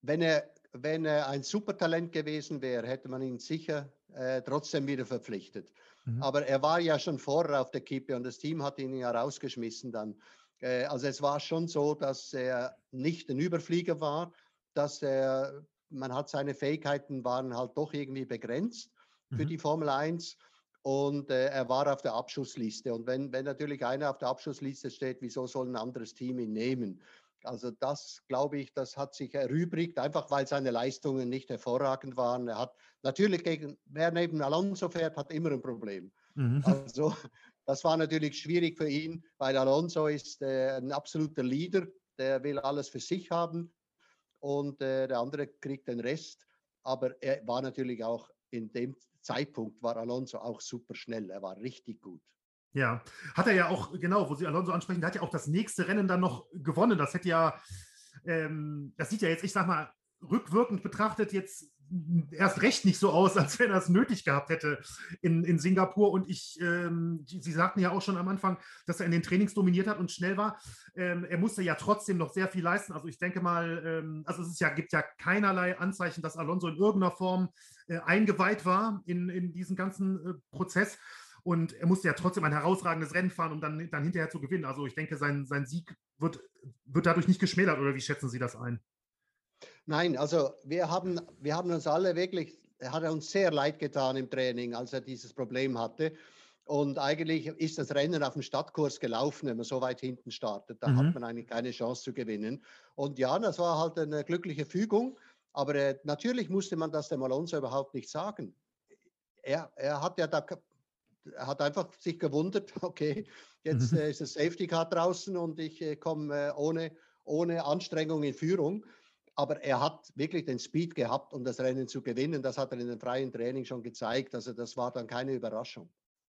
Wenn er wenn er ein Supertalent gewesen wäre, hätte man ihn sicher äh, trotzdem wieder verpflichtet. Mhm. Aber er war ja schon vorher auf der Kippe und das Team hat ihn ja rausgeschmissen dann. Äh, also es war schon so, dass er nicht ein Überflieger war, dass er, man hat seine Fähigkeiten waren halt doch irgendwie begrenzt mhm. für die Formel 1 und äh, er war auf der Abschussliste. Und wenn, wenn natürlich einer auf der Abschussliste steht, wieso soll ein anderes Team ihn nehmen? Also das, glaube ich, das hat sich erübrigt, einfach weil seine Leistungen nicht hervorragend waren. Er hat natürlich gegen, wer neben Alonso fährt, hat immer ein Problem. Mhm. Also Das war natürlich schwierig für ihn, weil Alonso ist äh, ein absoluter Leader, der will alles für sich haben und äh, der andere kriegt den Rest. Aber er war natürlich auch in dem Zeitpunkt, war Alonso auch super schnell, er war richtig gut. Ja, hat er ja auch, genau, wo Sie Alonso ansprechen, der hat ja auch das nächste Rennen dann noch gewonnen. Das hätte ja, ähm, das sieht ja jetzt, ich sag mal, rückwirkend betrachtet jetzt erst recht nicht so aus, als wenn er es nötig gehabt hätte in, in Singapur. Und ich, ähm, Sie sagten ja auch schon am Anfang, dass er in den Trainings dominiert hat und schnell war. Ähm, er musste ja trotzdem noch sehr viel leisten. Also ich denke mal, ähm, also es ist ja, gibt ja keinerlei Anzeichen, dass Alonso in irgendeiner Form äh, eingeweiht war in, in diesen ganzen äh, Prozess. Und er musste ja trotzdem ein herausragendes Rennen fahren, um dann, dann hinterher zu gewinnen. Also ich denke, sein, sein Sieg wird, wird dadurch nicht geschmälert. Oder wie schätzen Sie das ein? Nein, also wir haben, wir haben uns alle wirklich, er hat uns sehr leid getan im Training, als er dieses Problem hatte. Und eigentlich ist das Rennen auf dem Stadtkurs gelaufen, wenn man so weit hinten startet. Da mhm. hat man eigentlich keine Chance zu gewinnen. Und ja, das war halt eine glückliche Fügung. Aber äh, natürlich musste man das dem Alonso überhaupt nicht sagen. Er, er hat ja da hat einfach sich gewundert, okay, jetzt mhm. äh, ist das Safety Car draußen und ich äh, komme äh, ohne, ohne Anstrengung in Führung aber er hat wirklich den Speed gehabt, um das Rennen zu gewinnen. Das hat er in dem freien Training schon gezeigt. Also das war dann keine Überraschung.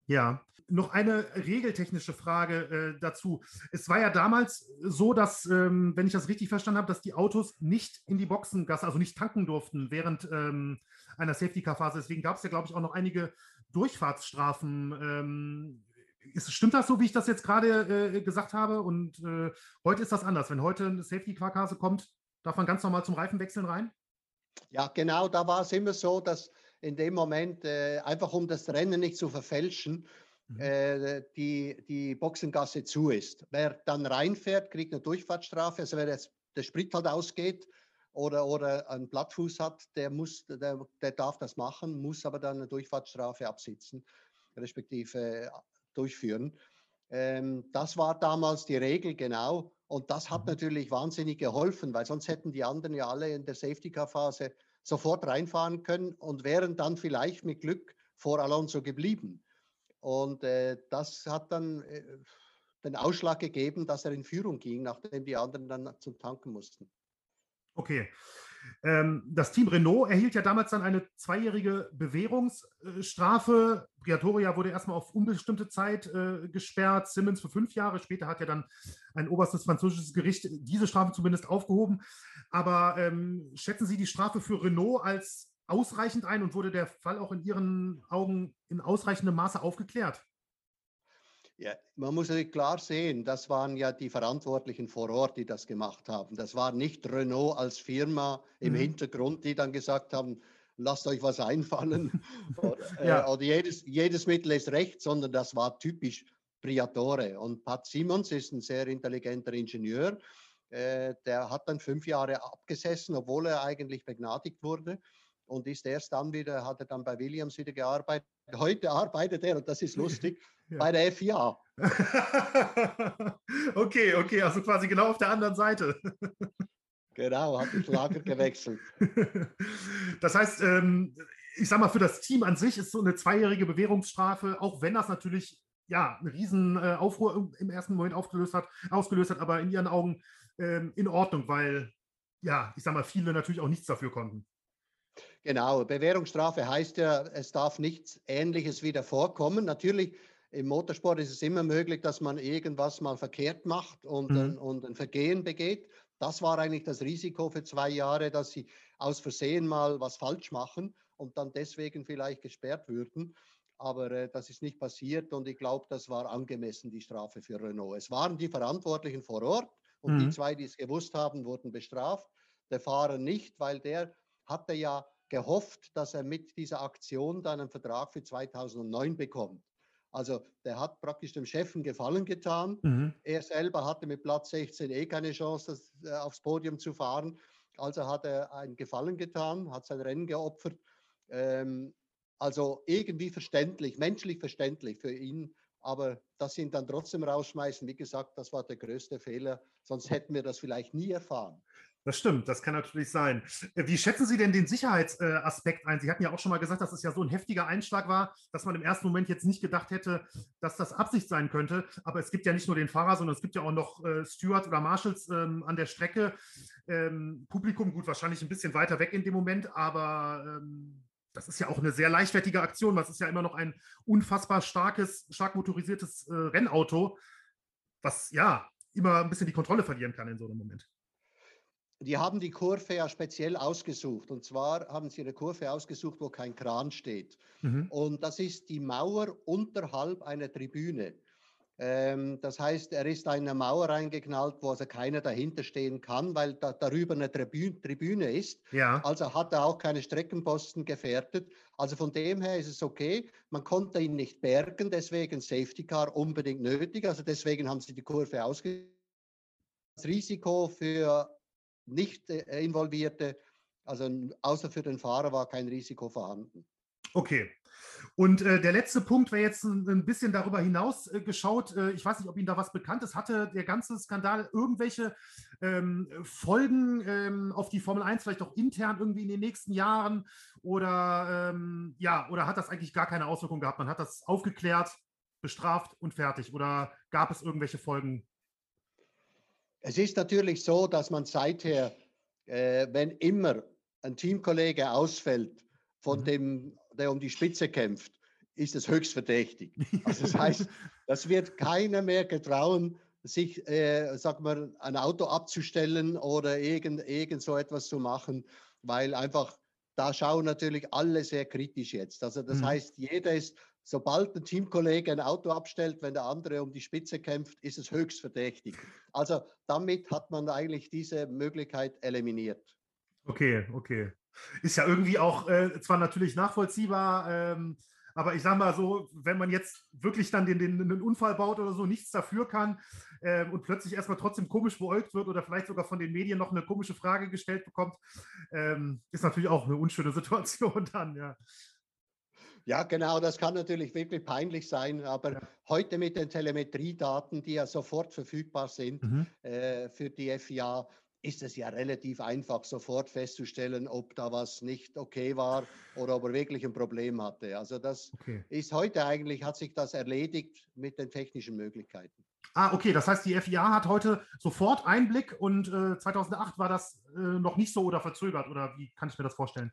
Ja, noch eine regeltechnische Frage äh, dazu. Es war ja damals so, dass, ähm, wenn ich das richtig verstanden habe, dass die Autos nicht in die Boxengasse, also nicht tanken durften während ähm, einer Safety-Car-Phase. Deswegen gab es ja, glaube ich, auch noch einige Durchfahrtsstrafen. Ähm, ist, stimmt das so, wie ich das jetzt gerade äh, gesagt habe? Und äh, heute ist das anders. Wenn heute eine Safety-Car-Phase kommt, Darf man ganz normal zum Reifenwechseln rein? Ja, genau, da war es immer so, dass in dem Moment, äh, einfach um das Rennen nicht zu verfälschen, mhm. äh, die, die Boxengasse zu ist. Wer dann reinfährt, kriegt eine Durchfahrtsstrafe. Also wer jetzt der Sprit halt ausgeht oder, oder einen Plattfuß hat, der, muss, der, der darf das machen, muss aber dann eine Durchfahrtsstrafe absitzen, respektive äh, durchführen. Ähm, das war damals die Regel, genau. Und das hat mhm. natürlich wahnsinnig geholfen, weil sonst hätten die anderen ja alle in der Safety-Car-Phase sofort reinfahren können und wären dann vielleicht mit Glück vor Alonso geblieben. Und äh, das hat dann äh, den Ausschlag gegeben, dass er in Führung ging, nachdem die anderen dann zum Tanken mussten. Okay. Ähm, das Team Renault erhielt ja damals dann eine zweijährige Bewährungsstrafe. Briatoria wurde erstmal auf unbestimmte Zeit äh, gesperrt, Simmons für fünf Jahre. Später hat ja dann ein oberstes französisches Gericht diese Strafe zumindest aufgehoben. Aber ähm, schätzen Sie die Strafe für Renault als ausreichend ein und wurde der Fall auch in Ihren Augen in ausreichendem Maße aufgeklärt? Ja, man muss natürlich klar sehen, das waren ja die Verantwortlichen vor Ort, die das gemacht haben. Das war nicht Renault als Firma im mhm. Hintergrund, die dann gesagt haben, lasst euch was einfallen oder, ja. äh, oder jedes, jedes Mittel ist recht, sondern das war typisch Priatore. Und Pat Simons ist ein sehr intelligenter Ingenieur. Äh, der hat dann fünf Jahre abgesessen, obwohl er eigentlich begnadigt wurde und ist erst dann wieder, hat er dann bei Williams wieder gearbeitet. Heute arbeitet er, und das ist lustig, ja. bei der FIA. okay, okay, also quasi genau auf der anderen Seite. genau, hat das Lager gewechselt. Das heißt, ähm, ich sag mal, für das Team an sich ist so eine zweijährige Bewährungsstrafe, auch wenn das natürlich ja, einen riesen äh, Aufruhr im ersten Moment aufgelöst hat, ausgelöst hat, aber in ihren Augen ähm, in Ordnung, weil ja, ich sag mal, viele natürlich auch nichts dafür konnten. Genau, Bewährungsstrafe heißt ja, es darf nichts Ähnliches wieder vorkommen. Natürlich, im Motorsport ist es immer möglich, dass man irgendwas mal verkehrt macht und, mhm. und ein Vergehen begeht. Das war eigentlich das Risiko für zwei Jahre, dass sie aus Versehen mal was falsch machen und dann deswegen vielleicht gesperrt würden. Aber äh, das ist nicht passiert und ich glaube, das war angemessen, die Strafe für Renault. Es waren die Verantwortlichen vor Ort und mhm. die zwei, die es gewusst haben, wurden bestraft. Der Fahrer nicht, weil der hatte ja gehofft, dass er mit dieser Aktion dann einen Vertrag für 2009 bekommt. Also der hat praktisch dem Chef einen Gefallen getan. Mhm. Er selber hatte mit Platz 16 eh keine Chance, das, äh, aufs Podium zu fahren. Also hat er einen Gefallen getan, hat sein Rennen geopfert. Ähm, also irgendwie verständlich, menschlich verständlich für ihn. Aber dass sie ihn dann trotzdem rausschmeißen, wie gesagt, das war der größte Fehler. Sonst hätten wir das vielleicht nie erfahren. Das stimmt, das kann natürlich sein. Äh, wie schätzen Sie denn den Sicherheitsaspekt ein? Sie hatten ja auch schon mal gesagt, dass es ja so ein heftiger Einschlag war, dass man im ersten Moment jetzt nicht gedacht hätte, dass das Absicht sein könnte. Aber es gibt ja nicht nur den Fahrer, sondern es gibt ja auch noch äh, Steward oder Marshals ähm, an der Strecke. Ähm, Publikum, gut, wahrscheinlich ein bisschen weiter weg in dem Moment, aber ähm, das ist ja auch eine sehr leichtfertige Aktion. Das ist ja immer noch ein unfassbar starkes, stark motorisiertes äh, Rennauto, was ja immer ein bisschen die Kontrolle verlieren kann in so einem Moment die haben die Kurve ja speziell ausgesucht. Und zwar haben sie eine Kurve ausgesucht, wo kein Kran steht. Mhm. Und das ist die Mauer unterhalb einer Tribüne. Ähm, das heißt, er ist eine Mauer reingeknallt, wo also keiner dahinter stehen kann, weil da, darüber eine Tribüne, Tribüne ist. Ja. Also hat er auch keine Streckenposten gefährdet. Also von dem her ist es okay. Man konnte ihn nicht bergen, deswegen Safety Car unbedingt nötig. Also deswegen haben sie die Kurve ausgesucht. Das Risiko für nicht äh, involvierte, also außer für den Fahrer war kein Risiko vorhanden. Okay. Und äh, der letzte Punkt wäre jetzt ein, bisschen darüber hinaus äh, geschaut. Äh, ich weiß nicht, ob Ihnen da was bekannt ist. Hatte der ganze Skandal irgendwelche ähm, Folgen ähm, auf die Formel 1, vielleicht auch intern irgendwie in den nächsten Jahren? Oder ähm, ja, oder hat das eigentlich gar keine Auswirkung gehabt? Man hat das aufgeklärt, bestraft und fertig. Oder gab es irgendwelche Folgen es ist natürlich so, dass man seither, äh, wenn immer ein Teamkollege ausfällt, von mhm. dem, der um die Spitze kämpft, ist es höchst verdächtig. Also das heißt, das wird keiner mehr getrauen, sich, äh, sag mal, ein Auto abzustellen oder irgend, irgend so etwas zu machen, weil einfach da schauen natürlich alle sehr kritisch jetzt. Also das mhm. heißt, jeder ist Sobald ein Teamkollege ein Auto abstellt, wenn der andere um die Spitze kämpft, ist es höchst verdächtig. Also damit hat man eigentlich diese Möglichkeit eliminiert. Okay, okay. Ist ja irgendwie auch äh, zwar natürlich nachvollziehbar, ähm, aber ich sage mal so, wenn man jetzt wirklich dann den, den, den Unfall baut oder so, nichts dafür kann äh, und plötzlich erstmal trotzdem komisch beäugt wird oder vielleicht sogar von den Medien noch eine komische Frage gestellt bekommt, ähm, ist natürlich auch eine unschöne Situation dann, ja. Ja, genau, das kann natürlich wirklich peinlich sein, aber ja. heute mit den Telemetriedaten, die ja sofort verfügbar sind mhm. äh, für die FIA, ist es ja relativ einfach, sofort festzustellen, ob da was nicht okay war oder ob er wirklich ein Problem hatte. Also das okay. ist heute eigentlich, hat sich das erledigt mit den technischen Möglichkeiten. Ah, okay, das heißt, die FIA hat heute sofort Einblick und äh, 2008 war das äh, noch nicht so oder verzögert oder wie kann ich mir das vorstellen?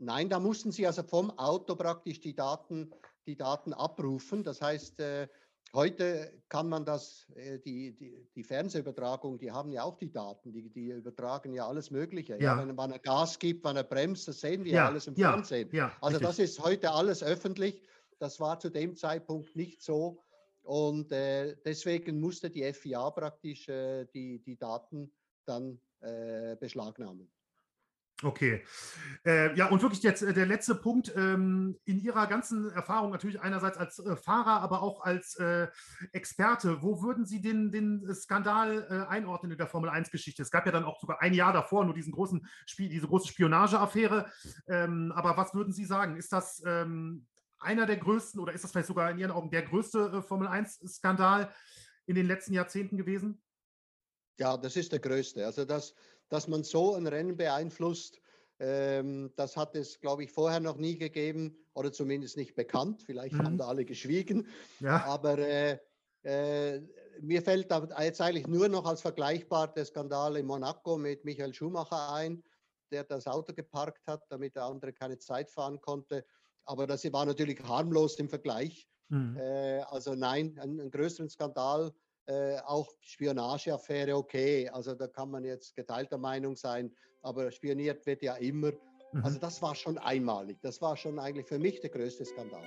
Nein, da mussten Sie also vom Auto praktisch die Daten, die Daten abrufen. Das heißt, äh, heute kann man das, äh, die, die, die, Fernsehübertragung, die haben ja auch die Daten, die, die übertragen ja alles Mögliche. Ja. ja wenn man Gas gibt, wenn er bremst, das sehen wir ja, alles im ja, Fernsehen. Ja, also richtig. das ist heute alles öffentlich. Das war zu dem Zeitpunkt nicht so. Und äh, deswegen musste die FIA praktisch äh, die, die Daten dann äh, beschlagnahmen. Okay. Äh, ja, und wirklich jetzt äh, der letzte Punkt. Ähm, in Ihrer ganzen Erfahrung, natürlich einerseits als äh, Fahrer, aber auch als äh, Experte, wo würden Sie den, den Skandal äh, einordnen in der Formel 1-Geschichte? Es gab ja dann auch sogar ein Jahr davor nur diesen großen Spiel, diese große Spionageaffäre. Ähm, aber was würden Sie sagen? Ist das ähm, einer der größten oder ist das vielleicht sogar in Ihren Augen der größte Formel 1-Skandal in den letzten Jahrzehnten gewesen? Ja, das ist der größte. Also das, dass man so ein Rennen beeinflusst, ähm, das hat es, glaube ich, vorher noch nie gegeben oder zumindest nicht bekannt. Vielleicht mhm. haben da alle geschwiegen. Ja. Aber äh, äh, mir fällt da jetzt eigentlich nur noch als vergleichbar der Skandal in Monaco mit Michael Schumacher ein, der das Auto geparkt hat, damit der andere keine Zeit fahren konnte. Aber das war natürlich harmlos im Vergleich. Mhm. Äh, also nein, einen, einen größeren Skandal äh, auch Spionageaffäre okay. Also da kann man jetzt geteilter Meinung sein, aber spioniert wird ja immer. Mhm. Also das war schon einmalig. Das war schon eigentlich für mich der größte Skandal.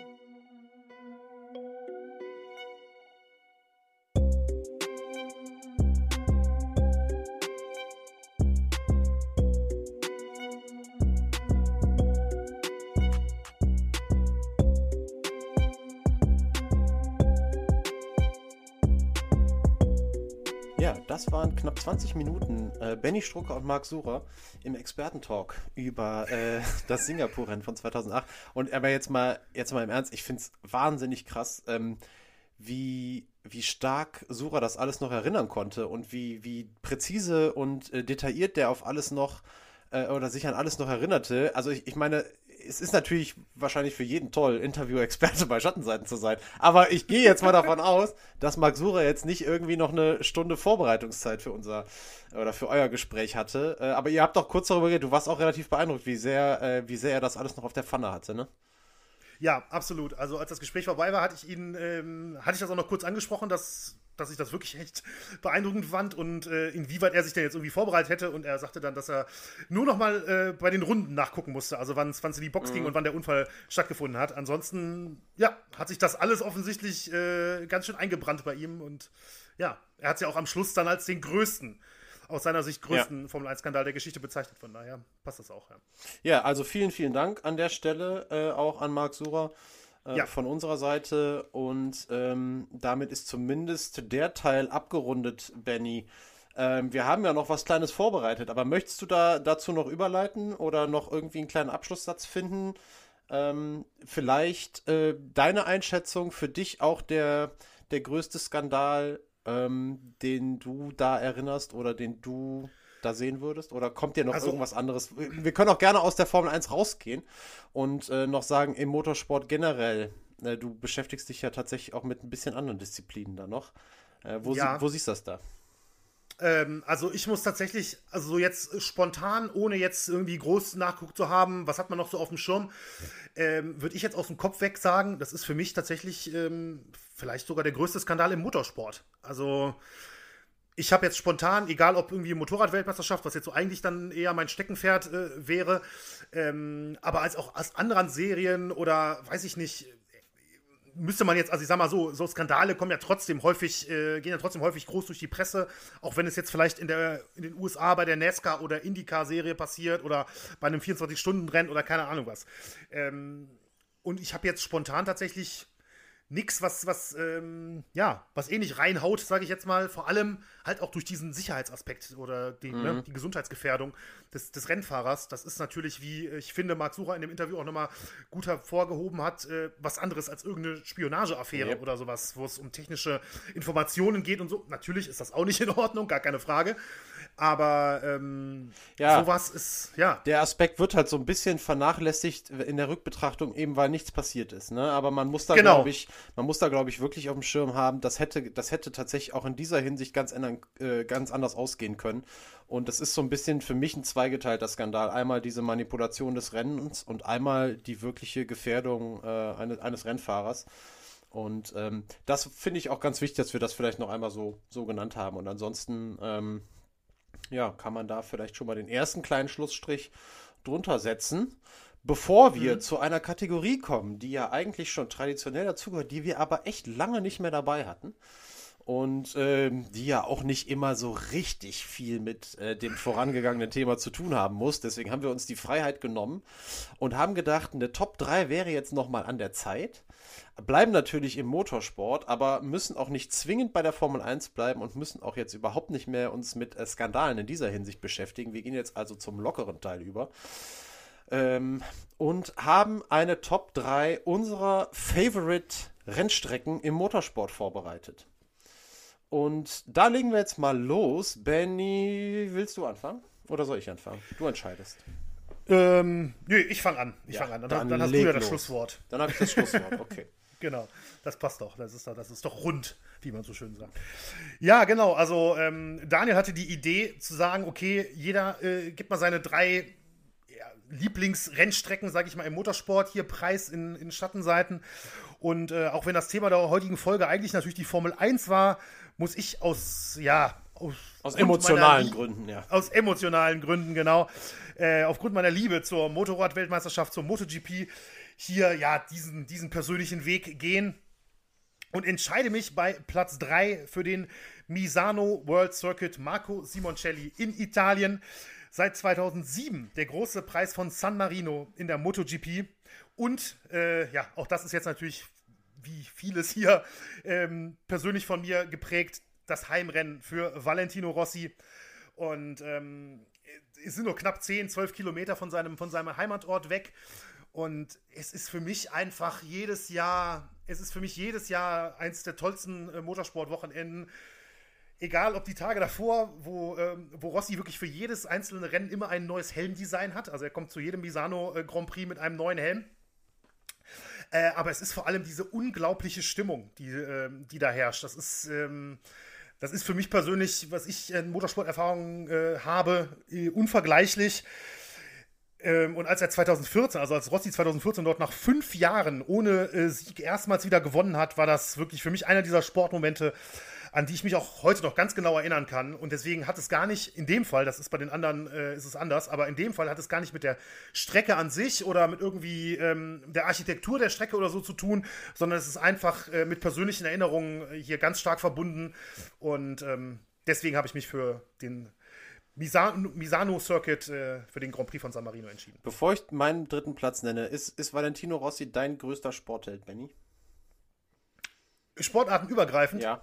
Das waren knapp 20 Minuten äh, Benny Strucker und Marc Sucher im Expertentalk über äh, das Singapur-Rennen von 2008. Und aber jetzt mal, jetzt mal im Ernst, ich finde es wahnsinnig krass, ähm, wie, wie stark Sura das alles noch erinnern konnte und wie, wie präzise und äh, detailliert der auf alles noch äh, oder sich an alles noch erinnerte. Also ich, ich meine, es ist natürlich wahrscheinlich für jeden toll, Interview-Experte bei Schattenseiten zu sein. Aber ich gehe jetzt mal davon aus, dass Marc Sura jetzt nicht irgendwie noch eine Stunde Vorbereitungszeit für unser oder für euer Gespräch hatte. Äh, aber ihr habt doch kurz darüber geredet, du warst auch relativ beeindruckt, wie sehr, äh, wie sehr er das alles noch auf der Pfanne hatte, ne? Ja, absolut. Also als das Gespräch vorbei war, hatte ich ihn, ähm, hatte ich das auch noch kurz angesprochen, dass dass ich das wirklich echt beeindruckend fand und äh, inwieweit er sich denn jetzt irgendwie vorbereitet hätte. Und er sagte dann, dass er nur noch mal äh, bei den Runden nachgucken musste, also wann es in die Box mhm. ging und wann der Unfall stattgefunden hat. Ansonsten, ja, hat sich das alles offensichtlich äh, ganz schön eingebrannt bei ihm. Und ja, er hat es ja auch am Schluss dann als den größten aus seiner Sicht größten ja. Formel-1-Skandal der Geschichte bezeichnet. Von daher passt das auch. Ja, ja also vielen, vielen Dank an der Stelle äh, auch an Marc Sura äh, ja. von unserer Seite. Und ähm, damit ist zumindest der Teil abgerundet, Benny. Ähm, wir haben ja noch was Kleines vorbereitet, aber möchtest du da dazu noch überleiten oder noch irgendwie einen kleinen Abschlusssatz finden? Ähm, vielleicht äh, deine Einschätzung für dich auch der, der größte Skandal, ähm, den du da erinnerst oder den du da sehen würdest? Oder kommt dir noch also, irgendwas anderes? Wir können auch gerne aus der Formel 1 rausgehen und äh, noch sagen, im Motorsport generell, äh, du beschäftigst dich ja tatsächlich auch mit ein bisschen anderen Disziplinen da noch. Äh, wo, ja. sie, wo siehst du das da? Ähm, also ich muss tatsächlich, also jetzt spontan, ohne jetzt irgendwie groß nachguckt zu haben, was hat man noch so auf dem Schirm, ähm, würde ich jetzt aus dem Kopf weg sagen, das ist für mich tatsächlich ähm, vielleicht sogar der größte Skandal im Motorsport. Also ich habe jetzt spontan, egal ob irgendwie Motorradweltmeisterschaft, was jetzt so eigentlich dann eher mein Steckenpferd äh, wäre, ähm, aber als auch aus anderen Serien oder weiß ich nicht, müsste man jetzt, also ich sag mal so, so Skandale kommen ja trotzdem häufig, äh, gehen ja trotzdem häufig groß durch die Presse, auch wenn es jetzt vielleicht in, der, in den USA bei der NASCAR oder IndyCar-Serie passiert oder bei einem 24-Stunden-Rennen oder keine Ahnung was. Ähm, und ich habe jetzt spontan tatsächlich nichts, was, was, ähm, ja, was eh nicht reinhaut, sage ich jetzt mal. Vor allem halt auch durch diesen Sicherheitsaspekt oder die, ne, mhm. ne, die Gesundheitsgefährdung des, des, Rennfahrers. Das ist natürlich, wie ich finde, Marc Sucher in dem Interview auch nochmal gut hervorgehoben hat, äh, was anderes als irgendeine Spionageaffäre ja. oder sowas, wo es um technische Informationen geht und so. Natürlich ist das auch nicht in Ordnung, gar keine Frage. Aber ähm, ja, sowas ist, ja. Der Aspekt wird halt so ein bisschen vernachlässigt in der Rückbetrachtung, eben weil nichts passiert ist. Ne? Aber man muss da, genau. glaube ich, man muss da, glaube ich, wirklich auf dem Schirm haben, das hätte, das hätte tatsächlich auch in dieser Hinsicht ganz, ändern, äh, ganz anders ausgehen können. Und das ist so ein bisschen für mich ein zweigeteilter Skandal. Einmal diese Manipulation des Rennens und einmal die wirkliche Gefährdung äh, eines, eines Rennfahrers. Und ähm, das finde ich auch ganz wichtig, dass wir das vielleicht noch einmal so, so genannt haben. Und ansonsten ähm, ja, kann man da vielleicht schon mal den ersten kleinen Schlussstrich drunter setzen. Bevor wir mhm. zu einer Kategorie kommen, die ja eigentlich schon traditionell dazugehört, die wir aber echt lange nicht mehr dabei hatten und ähm, die ja auch nicht immer so richtig viel mit äh, dem vorangegangenen Thema zu tun haben muss. Deswegen haben wir uns die Freiheit genommen und haben gedacht, eine Top 3 wäre jetzt nochmal an der Zeit bleiben natürlich im Motorsport, aber müssen auch nicht zwingend bei der Formel 1 bleiben und müssen auch jetzt überhaupt nicht mehr uns mit äh, Skandalen in dieser Hinsicht beschäftigen. Wir gehen jetzt also zum lockeren Teil über. Ähm, und haben eine Top 3 unserer Favorite Rennstrecken im Motorsport vorbereitet. Und da legen wir jetzt mal los. Benny, willst du anfangen? Oder soll ich anfangen? Du entscheidest. Ähm, nö, ich fange an. Ich ja, fange an. Dann, dann, dann hast du ja das Schlusswort. Dann habe ich das Schlusswort, okay. genau, das passt doch. Das ist, das ist doch rund, wie man so schön sagt. Ja, genau. Also, ähm, Daniel hatte die Idee zu sagen: Okay, jeder äh, gibt mal seine drei ja, Lieblingsrennstrecken, sage ich mal, im Motorsport hier preis in, in Schattenseiten. Und äh, auch wenn das Thema der heutigen Folge eigentlich natürlich die Formel 1 war, muss ich aus, ja, aus, aus emotionalen Gründen, ja. Aus emotionalen Gründen, genau. Äh, aufgrund meiner Liebe zur Motorrad-Weltmeisterschaft, zur MotoGP, hier ja diesen, diesen persönlichen Weg gehen und entscheide mich bei Platz 3 für den Misano World Circuit Marco Simoncelli in Italien. Seit 2007 der große Preis von San Marino in der MotoGP. Und äh, ja, auch das ist jetzt natürlich wie vieles hier ähm, persönlich von mir geprägt das Heimrennen für Valentino Rossi. Und ähm, es sind nur knapp 10, 12 Kilometer von seinem, von seinem Heimatort weg. Und es ist für mich einfach jedes Jahr Es ist für mich jedes Jahr eins der tollsten äh, Motorsportwochenenden. Egal, ob die Tage davor, wo, ähm, wo Rossi wirklich für jedes einzelne Rennen immer ein neues Helmdesign hat. Also er kommt zu jedem Misano äh, Grand Prix mit einem neuen Helm. Äh, aber es ist vor allem diese unglaubliche Stimmung, die, äh, die da herrscht. Das ist, ähm, das ist für mich persönlich, was ich in Motorsporterfahrung äh, habe, äh, unvergleichlich. Ähm, und als er 2014, also als Rossi 2014 dort nach fünf Jahren ohne äh, Sieg erstmals wieder gewonnen hat, war das wirklich für mich einer dieser Sportmomente, an die ich mich auch heute noch ganz genau erinnern kann. Und deswegen hat es gar nicht, in dem Fall, das ist bei den anderen, äh, ist es anders, aber in dem Fall hat es gar nicht mit der Strecke an sich oder mit irgendwie ähm, der Architektur der Strecke oder so zu tun, sondern es ist einfach äh, mit persönlichen Erinnerungen hier ganz stark verbunden. Und ähm, deswegen habe ich mich für den Misano, Misano Circuit äh, für den Grand Prix von San Marino entschieden. Bevor ich meinen dritten Platz nenne, ist, ist Valentino Rossi dein größter Sportheld, Benny? Sportartenübergreifend? Ja.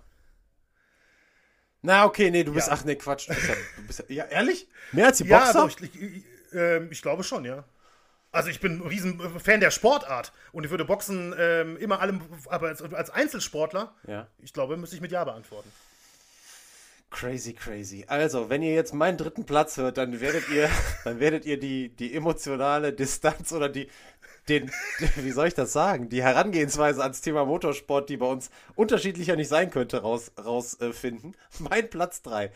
Na, okay, nee, du bist, Ja. ach nee, Quatsch. Du bist ja, du bist ja, ja, ehrlich? Mehr als die Ja, Boxer? doch, ich, ich, ähm, ich glaube schon, ja. Also ich bin ein riesen Fan der Sportart und ich würde Boxen ähm, immer allem, aber als, als Einzelsportler, ja. ich glaube, müsste ich mit Ja beantworten. Crazy, crazy. Also, wenn ihr jetzt meinen dritten Platz hört, dann werdet ihr, dann werdet ihr die, die emotionale Distanz oder die, den, wie soll ich das sagen, die Herangehensweise ans Thema Motorsport, die bei uns unterschiedlicher nicht sein könnte, raus, rausfinden. mein Platz 3.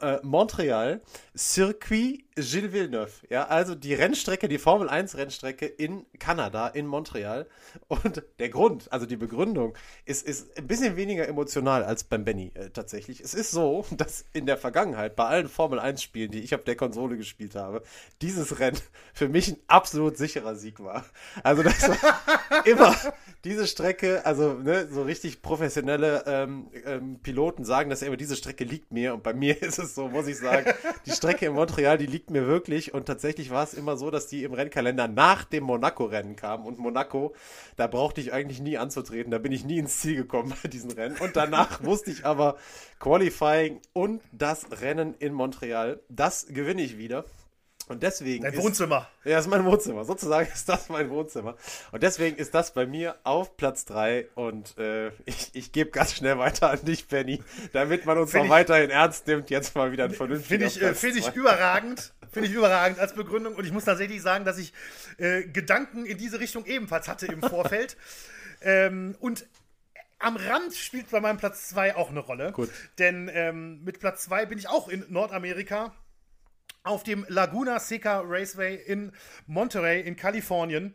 Äh, Montreal, Circuit Gilles Villeneuve. Ja, also die Rennstrecke, die Formel 1 Rennstrecke in Kanada, in Montreal. Und der Grund, also die Begründung, ist, ist ein bisschen weniger emotional als beim Benny äh, tatsächlich. Es ist so, dass in der Vergangenheit bei allen Formel 1 Spielen, die ich auf der Konsole gespielt habe, dieses Rennen für mich ein absolut sicherer Sieg war. Also das war immer diese Strecke, also ne, so richtig professionelle ähm, ähm, Piloten sagen das ja immer, diese Strecke liegt mir. Und bei mir ist es so, muss ich sagen, die Strecke in Montreal, die liegt mir wirklich. Und tatsächlich war es immer so, dass die im Rennkalender nach dem Monaco-Rennen kam. Und Monaco, da brauchte ich eigentlich nie anzutreten, da bin ich nie ins Ziel gekommen bei diesen Rennen. Und danach wusste ich aber Qualifying und das Rennen in Montreal, das gewinne ich wieder. Und deswegen Dein ist, Wohnzimmer. ja, das ist mein Wohnzimmer. Sozusagen ist das mein Wohnzimmer. Und deswegen ist das bei mir auf Platz 3. Und äh, ich, ich gebe ganz schnell weiter an dich, Benny, damit man uns Find auch ich- weiterhin ernst nimmt. Jetzt mal wieder ein vernünftiger Finde ich, äh, find ich überragend. Finde ich überragend als Begründung. Und ich muss tatsächlich sagen, dass ich äh, Gedanken in diese Richtung ebenfalls hatte im Vorfeld. ähm, und am Rand spielt bei meinem Platz 2 auch eine Rolle. Gut. Denn ähm, mit Platz 2 bin ich auch in Nordamerika auf dem Laguna Seca Raceway in Monterey in Kalifornien.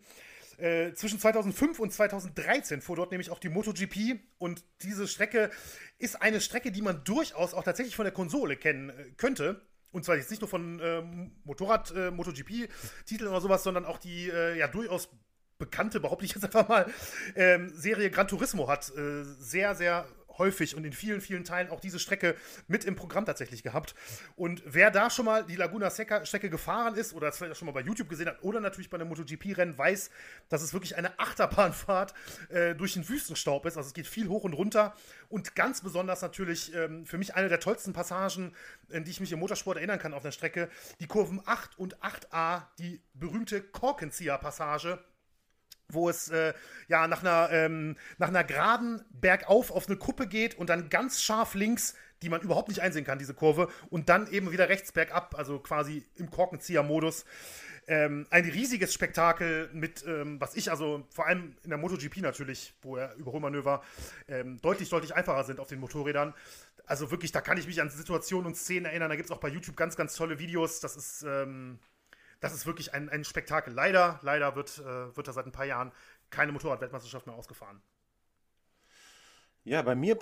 Äh, zwischen 2005 und 2013 fuhr dort nämlich auch die MotoGP und diese Strecke ist eine Strecke, die man durchaus auch tatsächlich von der Konsole kennen äh, könnte. Und zwar jetzt nicht nur von ähm, Motorrad, äh, oder sowas, sondern auch die äh, ja durchaus bekannte, behaupte ich jetzt einfach mal, ähm, Serie Gran Turismo hat äh, sehr, sehr häufig und in vielen, vielen Teilen auch diese Strecke mit im Programm tatsächlich gehabt. Und wer da schon mal die Laguna Seca Strecke gefahren ist oder das vielleicht schon mal bei YouTube gesehen hat oder natürlich bei einem MotoGP-Rennen, weiß, dass es wirklich eine Achterbahnfahrt äh, durch den Wüstenstaub ist. Also es geht viel hoch und runter und ganz besonders natürlich ähm, für mich eine der tollsten Passagen, an die ich mich im Motorsport erinnern kann auf der Strecke, die Kurven 8 und 8a, die berühmte Korkenzieher-Passage wo es äh, ja nach einer, ähm, nach einer geraden Bergauf auf eine Kuppe geht und dann ganz scharf links, die man überhaupt nicht einsehen kann, diese Kurve, und dann eben wieder rechts bergab, also quasi im Korkenzieher-Modus. Ähm, ein riesiges Spektakel mit, ähm, was ich also vor allem in der MotoGP natürlich, wo er Überholmanöver ähm, deutlich, deutlich einfacher sind auf den Motorrädern. Also wirklich, da kann ich mich an Situationen und Szenen erinnern. Da gibt es auch bei YouTube ganz, ganz tolle Videos. Das ist, ähm, das ist wirklich ein, ein Spektakel. Leider, leider wird, äh, wird da seit ein paar Jahren keine Motorrad-Weltmeisterschaft mehr ausgefahren. Ja, bei mir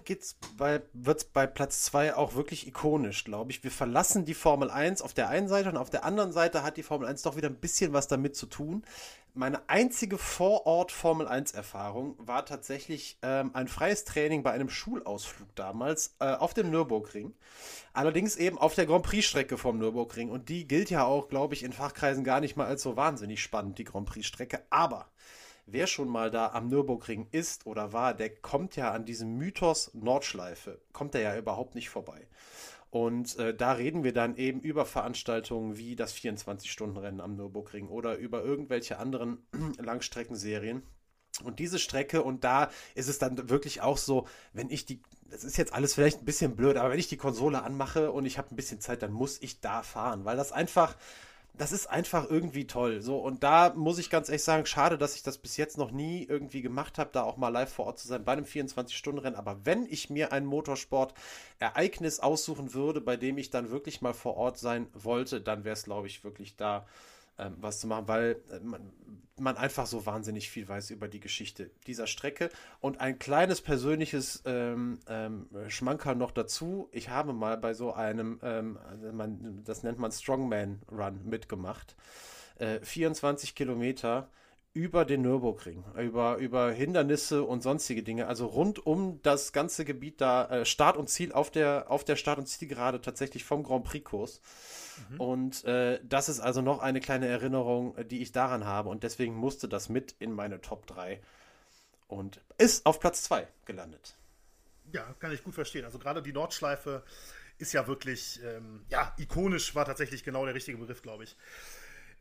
bei, wird's bei Platz 2 auch wirklich ikonisch, glaube ich. Wir verlassen die Formel 1 auf der einen Seite und auf der anderen Seite hat die Formel 1 doch wieder ein bisschen was damit zu tun. Meine einzige Vorort Formel 1 Erfahrung war tatsächlich ähm, ein freies Training bei einem Schulausflug damals äh, auf dem Nürburgring. Allerdings eben auf der Grand Prix Strecke vom Nürburgring und die gilt ja auch, glaube ich, in Fachkreisen gar nicht mal als so wahnsinnig spannend, die Grand Prix Strecke. Aber wer schon mal da am Nürburgring ist oder war, der kommt ja an diesem Mythos Nordschleife, kommt er ja überhaupt nicht vorbei. Und äh, da reden wir dann eben über Veranstaltungen wie das 24-Stunden-Rennen am Nürburgring oder über irgendwelche anderen Langstreckenserien. Und diese Strecke, und da ist es dann wirklich auch so, wenn ich die, das ist jetzt alles vielleicht ein bisschen blöd, aber wenn ich die Konsole anmache und ich habe ein bisschen Zeit, dann muss ich da fahren, weil das einfach, das ist einfach irgendwie toll. So, und da muss ich ganz ehrlich sagen, schade, dass ich das bis jetzt noch nie irgendwie gemacht habe, da auch mal live vor Ort zu sein bei einem 24-Stunden-Rennen. Aber wenn ich mir ein Motorsport-Ereignis aussuchen würde, bei dem ich dann wirklich mal vor Ort sein wollte, dann wäre es, glaube ich, wirklich da ähm, was zu machen, weil äh, man, man, einfach so wahnsinnig viel weiß über die Geschichte dieser Strecke. Und ein kleines persönliches ähm, ähm, Schmankerl noch dazu. Ich habe mal bei so einem, ähm, man, das nennt man Strongman Run mitgemacht. Äh, 24 Kilometer über den Nürburgring, über, über Hindernisse und sonstige Dinge, also rund um das ganze Gebiet da, äh, Start und Ziel auf der, auf der Start- und Zielgerade tatsächlich vom Grand Prix-Kurs. Mhm. Und äh, das ist also noch eine kleine Erinnerung, die ich daran habe und deswegen musste das mit in meine Top 3 und ist auf Platz 2 gelandet. Ja, kann ich gut verstehen. Also gerade die Nordschleife ist ja wirklich, ähm, ja, ikonisch war tatsächlich genau der richtige Begriff, glaube ich.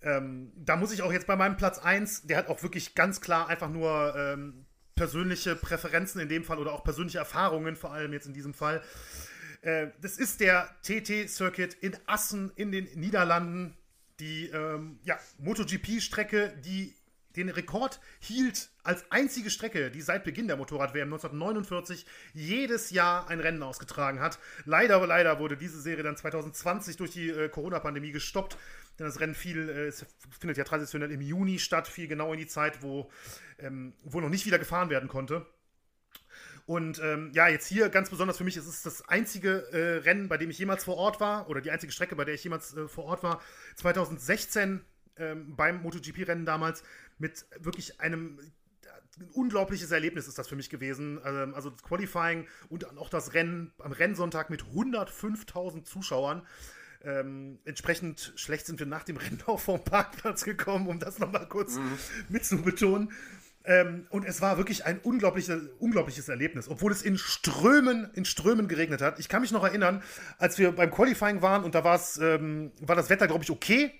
Ähm, da muss ich auch jetzt bei meinem Platz 1, der hat auch wirklich ganz klar einfach nur ähm, persönliche Präferenzen in dem Fall oder auch persönliche Erfahrungen, vor allem jetzt in diesem Fall. Äh, das ist der TT-Circuit in Assen in den Niederlanden. Die ähm, ja, MotoGP-Strecke, die den Rekord hielt als einzige Strecke, die seit Beginn der Motorrad-WM 1949 jedes Jahr ein Rennen ausgetragen hat. Leider, leider wurde diese Serie dann 2020 durch die äh, Corona-Pandemie gestoppt. Denn das Rennen fiel, äh, findet ja traditionell im Juni statt, fiel genau in die Zeit, wo, ähm, wo noch nicht wieder gefahren werden konnte. Und ähm, ja, jetzt hier ganz besonders für mich, es ist das einzige äh, Rennen, bei dem ich jemals vor Ort war, oder die einzige Strecke, bei der ich jemals äh, vor Ort war, 2016 ähm, beim MotoGP-Rennen damals, mit wirklich einem ein unglaubliches Erlebnis ist das für mich gewesen. Ähm, also das Qualifying und auch das Rennen am Rennsonntag mit 105.000 Zuschauern. Ähm, entsprechend schlecht sind wir nach dem Rennen auch vom Parkplatz gekommen, um das nochmal kurz mhm. mitzubetonen. Ähm, und es war wirklich ein unglaubliches, unglaubliches Erlebnis, obwohl es in Strömen, in Strömen geregnet hat. Ich kann mich noch erinnern, als wir beim Qualifying waren und da ähm, war das Wetter, glaube ich, okay.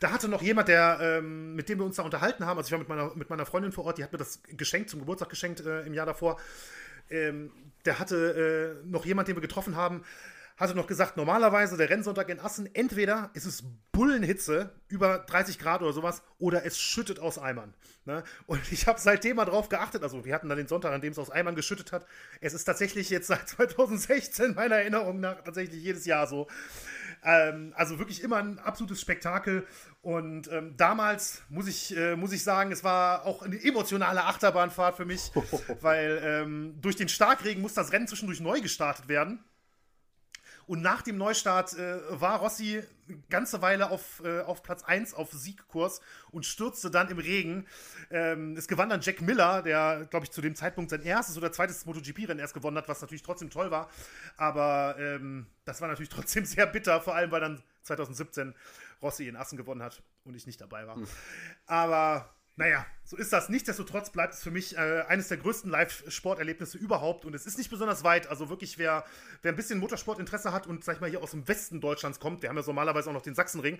Da hatte noch jemand, der, ähm, mit dem wir uns da unterhalten haben, also ich war mit meiner, mit meiner Freundin vor Ort, die hat mir das geschenkt, zum Geburtstag geschenkt äh, im Jahr davor. Ähm, der hatte äh, noch jemand, den wir getroffen haben, hatte noch gesagt, normalerweise der Rennsonntag in Assen, entweder ist es Bullenhitze, über 30 Grad oder sowas, oder es schüttet aus Eimern. Ne? Und ich habe seitdem mal drauf geachtet, also wir hatten dann den Sonntag, an dem es aus Eimern geschüttet hat. Es ist tatsächlich jetzt seit 2016 meiner Erinnerung nach tatsächlich jedes Jahr so. Ähm, also wirklich immer ein absolutes Spektakel. Und ähm, damals muss ich, äh, muss ich sagen, es war auch eine emotionale Achterbahnfahrt für mich, weil ähm, durch den Starkregen muss das Rennen zwischendurch neu gestartet werden. Und nach dem Neustart äh, war Rossi eine ganze Weile auf, äh, auf Platz 1 auf Siegkurs und stürzte dann im Regen. Ähm, es gewann dann Jack Miller, der, glaube ich, zu dem Zeitpunkt sein erstes oder zweites MotoGP-Rennen erst gewonnen hat, was natürlich trotzdem toll war. Aber ähm, das war natürlich trotzdem sehr bitter, vor allem weil dann 2017 Rossi in Assen gewonnen hat und ich nicht dabei war. Hm. Aber naja, so ist das. Nichtsdestotrotz bleibt es für mich äh, eines der größten Live-Sporterlebnisse überhaupt. Und es ist nicht besonders weit. Also wirklich, wer, wer ein bisschen Motorsportinteresse hat und, sag ich mal, hier aus dem Westen Deutschlands kommt, der haben ja normalerweise auch noch den Sachsenring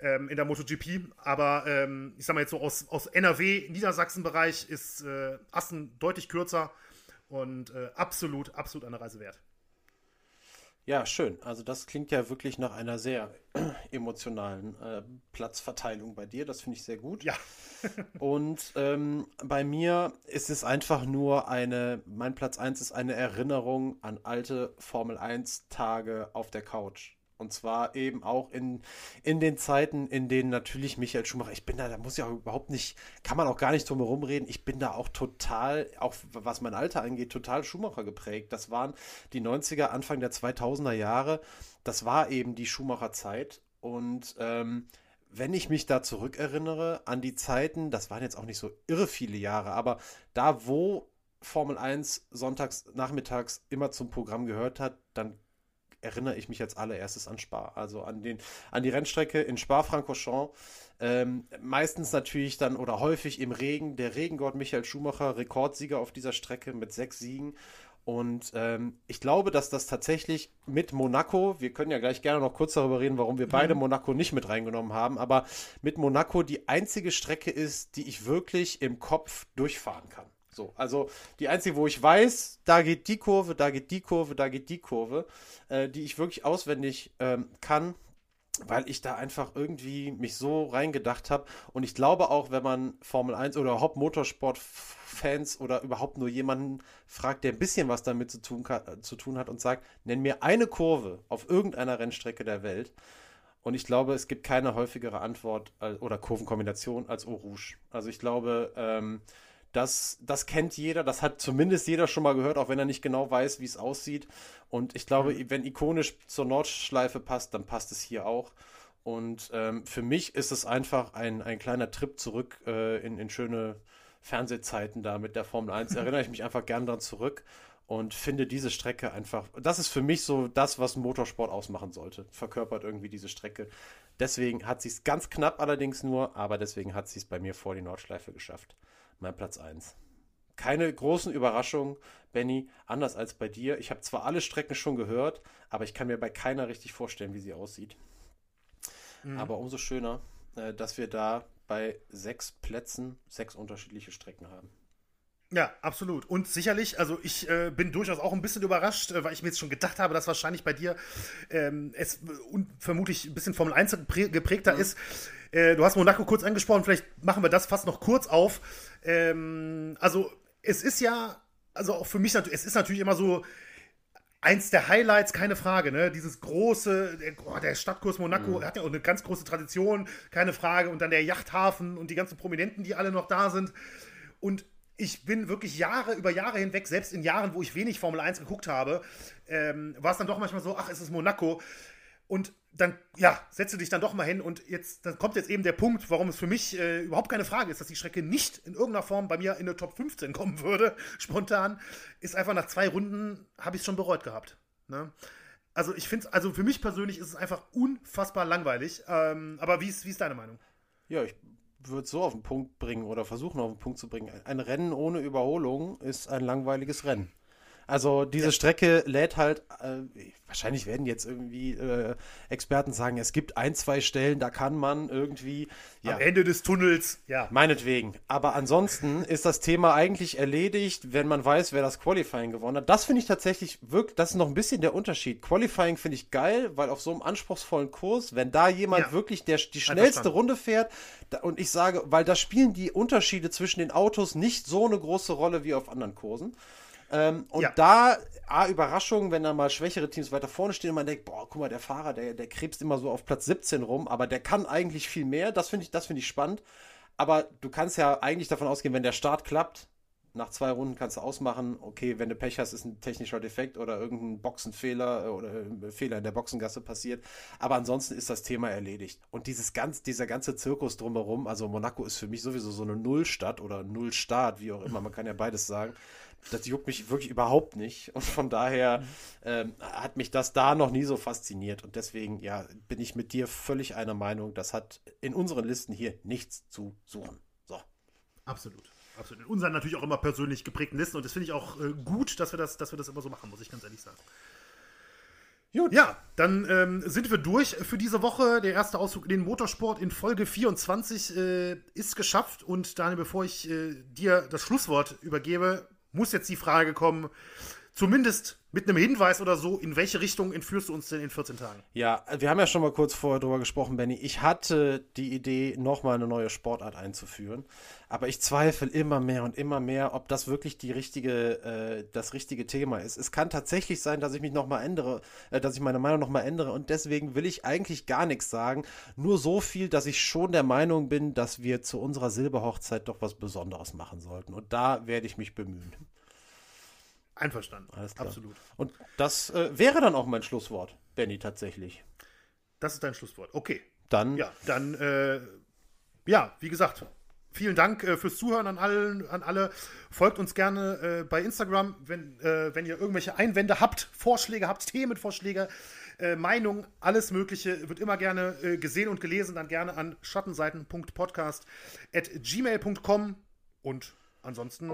ähm, in der MotoGP. Aber ähm, ich sag mal jetzt so aus, aus NRW, Niedersachsen-Bereich ist äh, Assen deutlich kürzer und äh, absolut, absolut eine Reise wert. Ja, schön. Also das klingt ja wirklich nach einer sehr emotionalen äh, Platzverteilung bei dir. Das finde ich sehr gut. Ja. Und ähm, bei mir ist es einfach nur eine, mein Platz 1 ist eine Erinnerung an alte Formel 1 Tage auf der Couch. Und zwar eben auch in, in den Zeiten, in denen natürlich Michael Schumacher, ich bin da, da muss ja überhaupt nicht, kann man auch gar nicht drum herum reden, ich bin da auch total, auch was mein Alter angeht, total Schumacher geprägt. Das waren die 90er, Anfang der 2000er Jahre. Das war eben die Schumacher-Zeit. Und ähm, wenn ich mich da zurückerinnere an die Zeiten, das waren jetzt auch nicht so irre viele Jahre, aber da, wo Formel 1 sonntags nachmittags immer zum Programm gehört hat, dann erinnere ich mich als allererstes an Spa, also an, den, an die Rennstrecke in Spa-Francorchamps. Ähm, meistens natürlich dann oder häufig im Regen. Der Regengott Michael Schumacher, Rekordsieger auf dieser Strecke mit sechs Siegen. Und ähm, ich glaube, dass das tatsächlich mit Monaco, wir können ja gleich gerne noch kurz darüber reden, warum wir beide mhm. Monaco nicht mit reingenommen haben, aber mit Monaco die einzige Strecke ist, die ich wirklich im Kopf durchfahren kann. So, also die einzige, wo ich weiß, da geht die Kurve, da geht die Kurve, da geht die Kurve, äh, die ich wirklich auswendig ähm, kann, weil ich da einfach irgendwie mich so reingedacht habe. Und ich glaube auch, wenn man Formel 1 oder überhaupt Motorsport-Fans oder überhaupt nur jemanden fragt, der ein bisschen was damit zu tun, zu tun hat und sagt, nenn mir eine Kurve auf irgendeiner Rennstrecke der Welt. Und ich glaube, es gibt keine häufigere Antwort oder Kurvenkombination als Eau Rouge. Also ich glaube, ähm, das, das kennt jeder, das hat zumindest jeder schon mal gehört, auch wenn er nicht genau weiß, wie es aussieht. Und ich glaube, mhm. wenn ikonisch zur Nordschleife passt, dann passt es hier auch. Und ähm, für mich ist es einfach ein, ein kleiner Trip zurück äh, in, in schöne Fernsehzeiten da mit der Formel 1. Erinnere ich mich einfach gern daran zurück und finde diese Strecke einfach, das ist für mich so das, was Motorsport ausmachen sollte. Verkörpert irgendwie diese Strecke. Deswegen hat sie es ganz knapp allerdings nur, aber deswegen hat sie es bei mir vor die Nordschleife geschafft mein Platz 1. Keine großen Überraschungen, Benny, anders als bei dir. Ich habe zwar alle Strecken schon gehört, aber ich kann mir bei keiner richtig vorstellen, wie sie aussieht. Mhm. Aber umso schöner, äh, dass wir da bei sechs Plätzen sechs unterschiedliche Strecken haben. Ja, absolut. Und sicherlich, also ich äh, bin durchaus auch ein bisschen überrascht, äh, weil ich mir jetzt schon gedacht habe, dass wahrscheinlich bei dir ähm, es vermutlich ein bisschen Formel 1 geprägter mhm. ist. Äh, du hast Monaco kurz angesprochen, vielleicht machen wir das fast noch kurz auf. Ähm, also, es ist ja, also auch für mich natürlich, es ist natürlich immer so eins der Highlights, keine Frage, ne? Dieses große, der, oh, der Stadtkurs Monaco mhm. hat ja auch eine ganz große Tradition, keine Frage. Und dann der Yachthafen und die ganzen Prominenten, die alle noch da sind. Und ich bin wirklich Jahre über Jahre hinweg, selbst in Jahren, wo ich wenig Formel 1 geguckt habe, ähm, war es dann doch manchmal so, ach, es ist Monaco. Und dann, ja, setze dich dann doch mal hin und jetzt, dann kommt jetzt eben der Punkt, warum es für mich äh, überhaupt keine Frage ist, dass die Strecke nicht in irgendeiner Form bei mir in der Top 15 kommen würde, spontan, ist einfach nach zwei Runden, habe ich es schon bereut gehabt. Ne? Also ich finde es, also für mich persönlich ist es einfach unfassbar langweilig. Ähm, aber wie ist, wie ist deine Meinung? Ja, ich würde es so auf den Punkt bringen oder versuchen auf den Punkt zu bringen. Ein Rennen ohne Überholung ist ein langweiliges Rennen. Also diese ja. Strecke lädt halt, äh, wahrscheinlich werden jetzt irgendwie äh, Experten sagen, es gibt ein, zwei Stellen, da kann man irgendwie. Ja, Am Ende des Tunnels, ja. Meinetwegen. Aber ansonsten ist das Thema eigentlich erledigt, wenn man weiß, wer das Qualifying gewonnen hat. Das finde ich tatsächlich wirklich, das ist noch ein bisschen der Unterschied. Qualifying finde ich geil, weil auf so einem anspruchsvollen Kurs, wenn da jemand ja. wirklich der, die schnellste Runde fährt, da, und ich sage, weil da spielen die Unterschiede zwischen den Autos nicht so eine große Rolle wie auf anderen Kursen. Ähm, und ja. da, A, Überraschung, wenn da mal schwächere Teams weiter vorne stehen und man denkt, boah, guck mal, der Fahrer, der, der krebst immer so auf Platz 17 rum, aber der kann eigentlich viel mehr. Das finde ich, das ich spannend. Aber du kannst ja eigentlich davon ausgehen, wenn der Start klappt, nach zwei Runden kannst du ausmachen, okay, wenn du Pech hast, ist ein technischer Defekt oder irgendein Boxenfehler äh, oder ein äh, Fehler in der Boxengasse passiert. Aber ansonsten ist das Thema erledigt. Und dieses ganz, dieser ganze Zirkus drumherum, also Monaco ist für mich sowieso so eine Nullstadt oder Nullstaat, wie auch immer, man kann ja beides sagen das juckt mich wirklich überhaupt nicht. Und von daher ähm, hat mich das da noch nie so fasziniert. Und deswegen, ja, bin ich mit dir völlig einer Meinung. Das hat in unseren Listen hier nichts zu suchen. So. Absolut. Absolut. In unseren natürlich auch immer persönlich geprägten Listen. Und das finde ich auch äh, gut, dass wir, das, dass wir das immer so machen, muss ich ganz ehrlich sagen. Gut. Ja, dann ähm, sind wir durch für diese Woche. Der erste Ausflug in den Motorsport in Folge 24 äh, ist geschafft. Und Daniel, bevor ich äh, dir das Schlusswort übergebe, muss jetzt die Frage kommen, zumindest mit einem Hinweis oder so, in welche Richtung entführst du uns denn in 14 Tagen? Ja, wir haben ja schon mal kurz vorher drüber gesprochen, Benny. Ich hatte die Idee, nochmal eine neue Sportart einzuführen. Aber ich zweifle immer mehr und immer mehr, ob das wirklich die richtige, äh, das richtige Thema ist. Es kann tatsächlich sein, dass ich mich nochmal ändere, äh, dass ich meine Meinung nochmal ändere. Und deswegen will ich eigentlich gar nichts sagen. Nur so viel, dass ich schon der Meinung bin, dass wir zu unserer Silberhochzeit doch was Besonderes machen sollten. Und da werde ich mich bemühen. Einverstanden. Alles klar. Absolut. Und das äh, wäre dann auch mein Schlusswort, Benny, tatsächlich. Das ist dein Schlusswort. Okay. Dann. Ja, dann, äh, ja, wie gesagt, vielen Dank äh, fürs Zuhören an, allen, an alle. Folgt uns gerne äh, bei Instagram, wenn, äh, wenn ihr irgendwelche Einwände habt, Vorschläge habt, Themenvorschläge, äh, Meinungen, alles Mögliche wird immer gerne äh, gesehen und gelesen. Dann gerne an schattenseiten.podcast.gmail.com und ansonsten.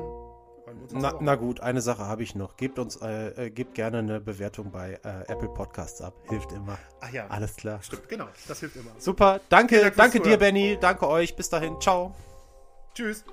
Na, na gut, eine Sache habe ich noch. Gebt uns, äh, äh, gebt gerne eine Bewertung bei äh, Apple Podcasts ab. Hilft immer. Ach ja, Alles klar. stimmt, genau, das hilft immer. Super. Danke, Dank danke dir. Benny. Danke euch. Bis dahin. Ciao. Tschüss.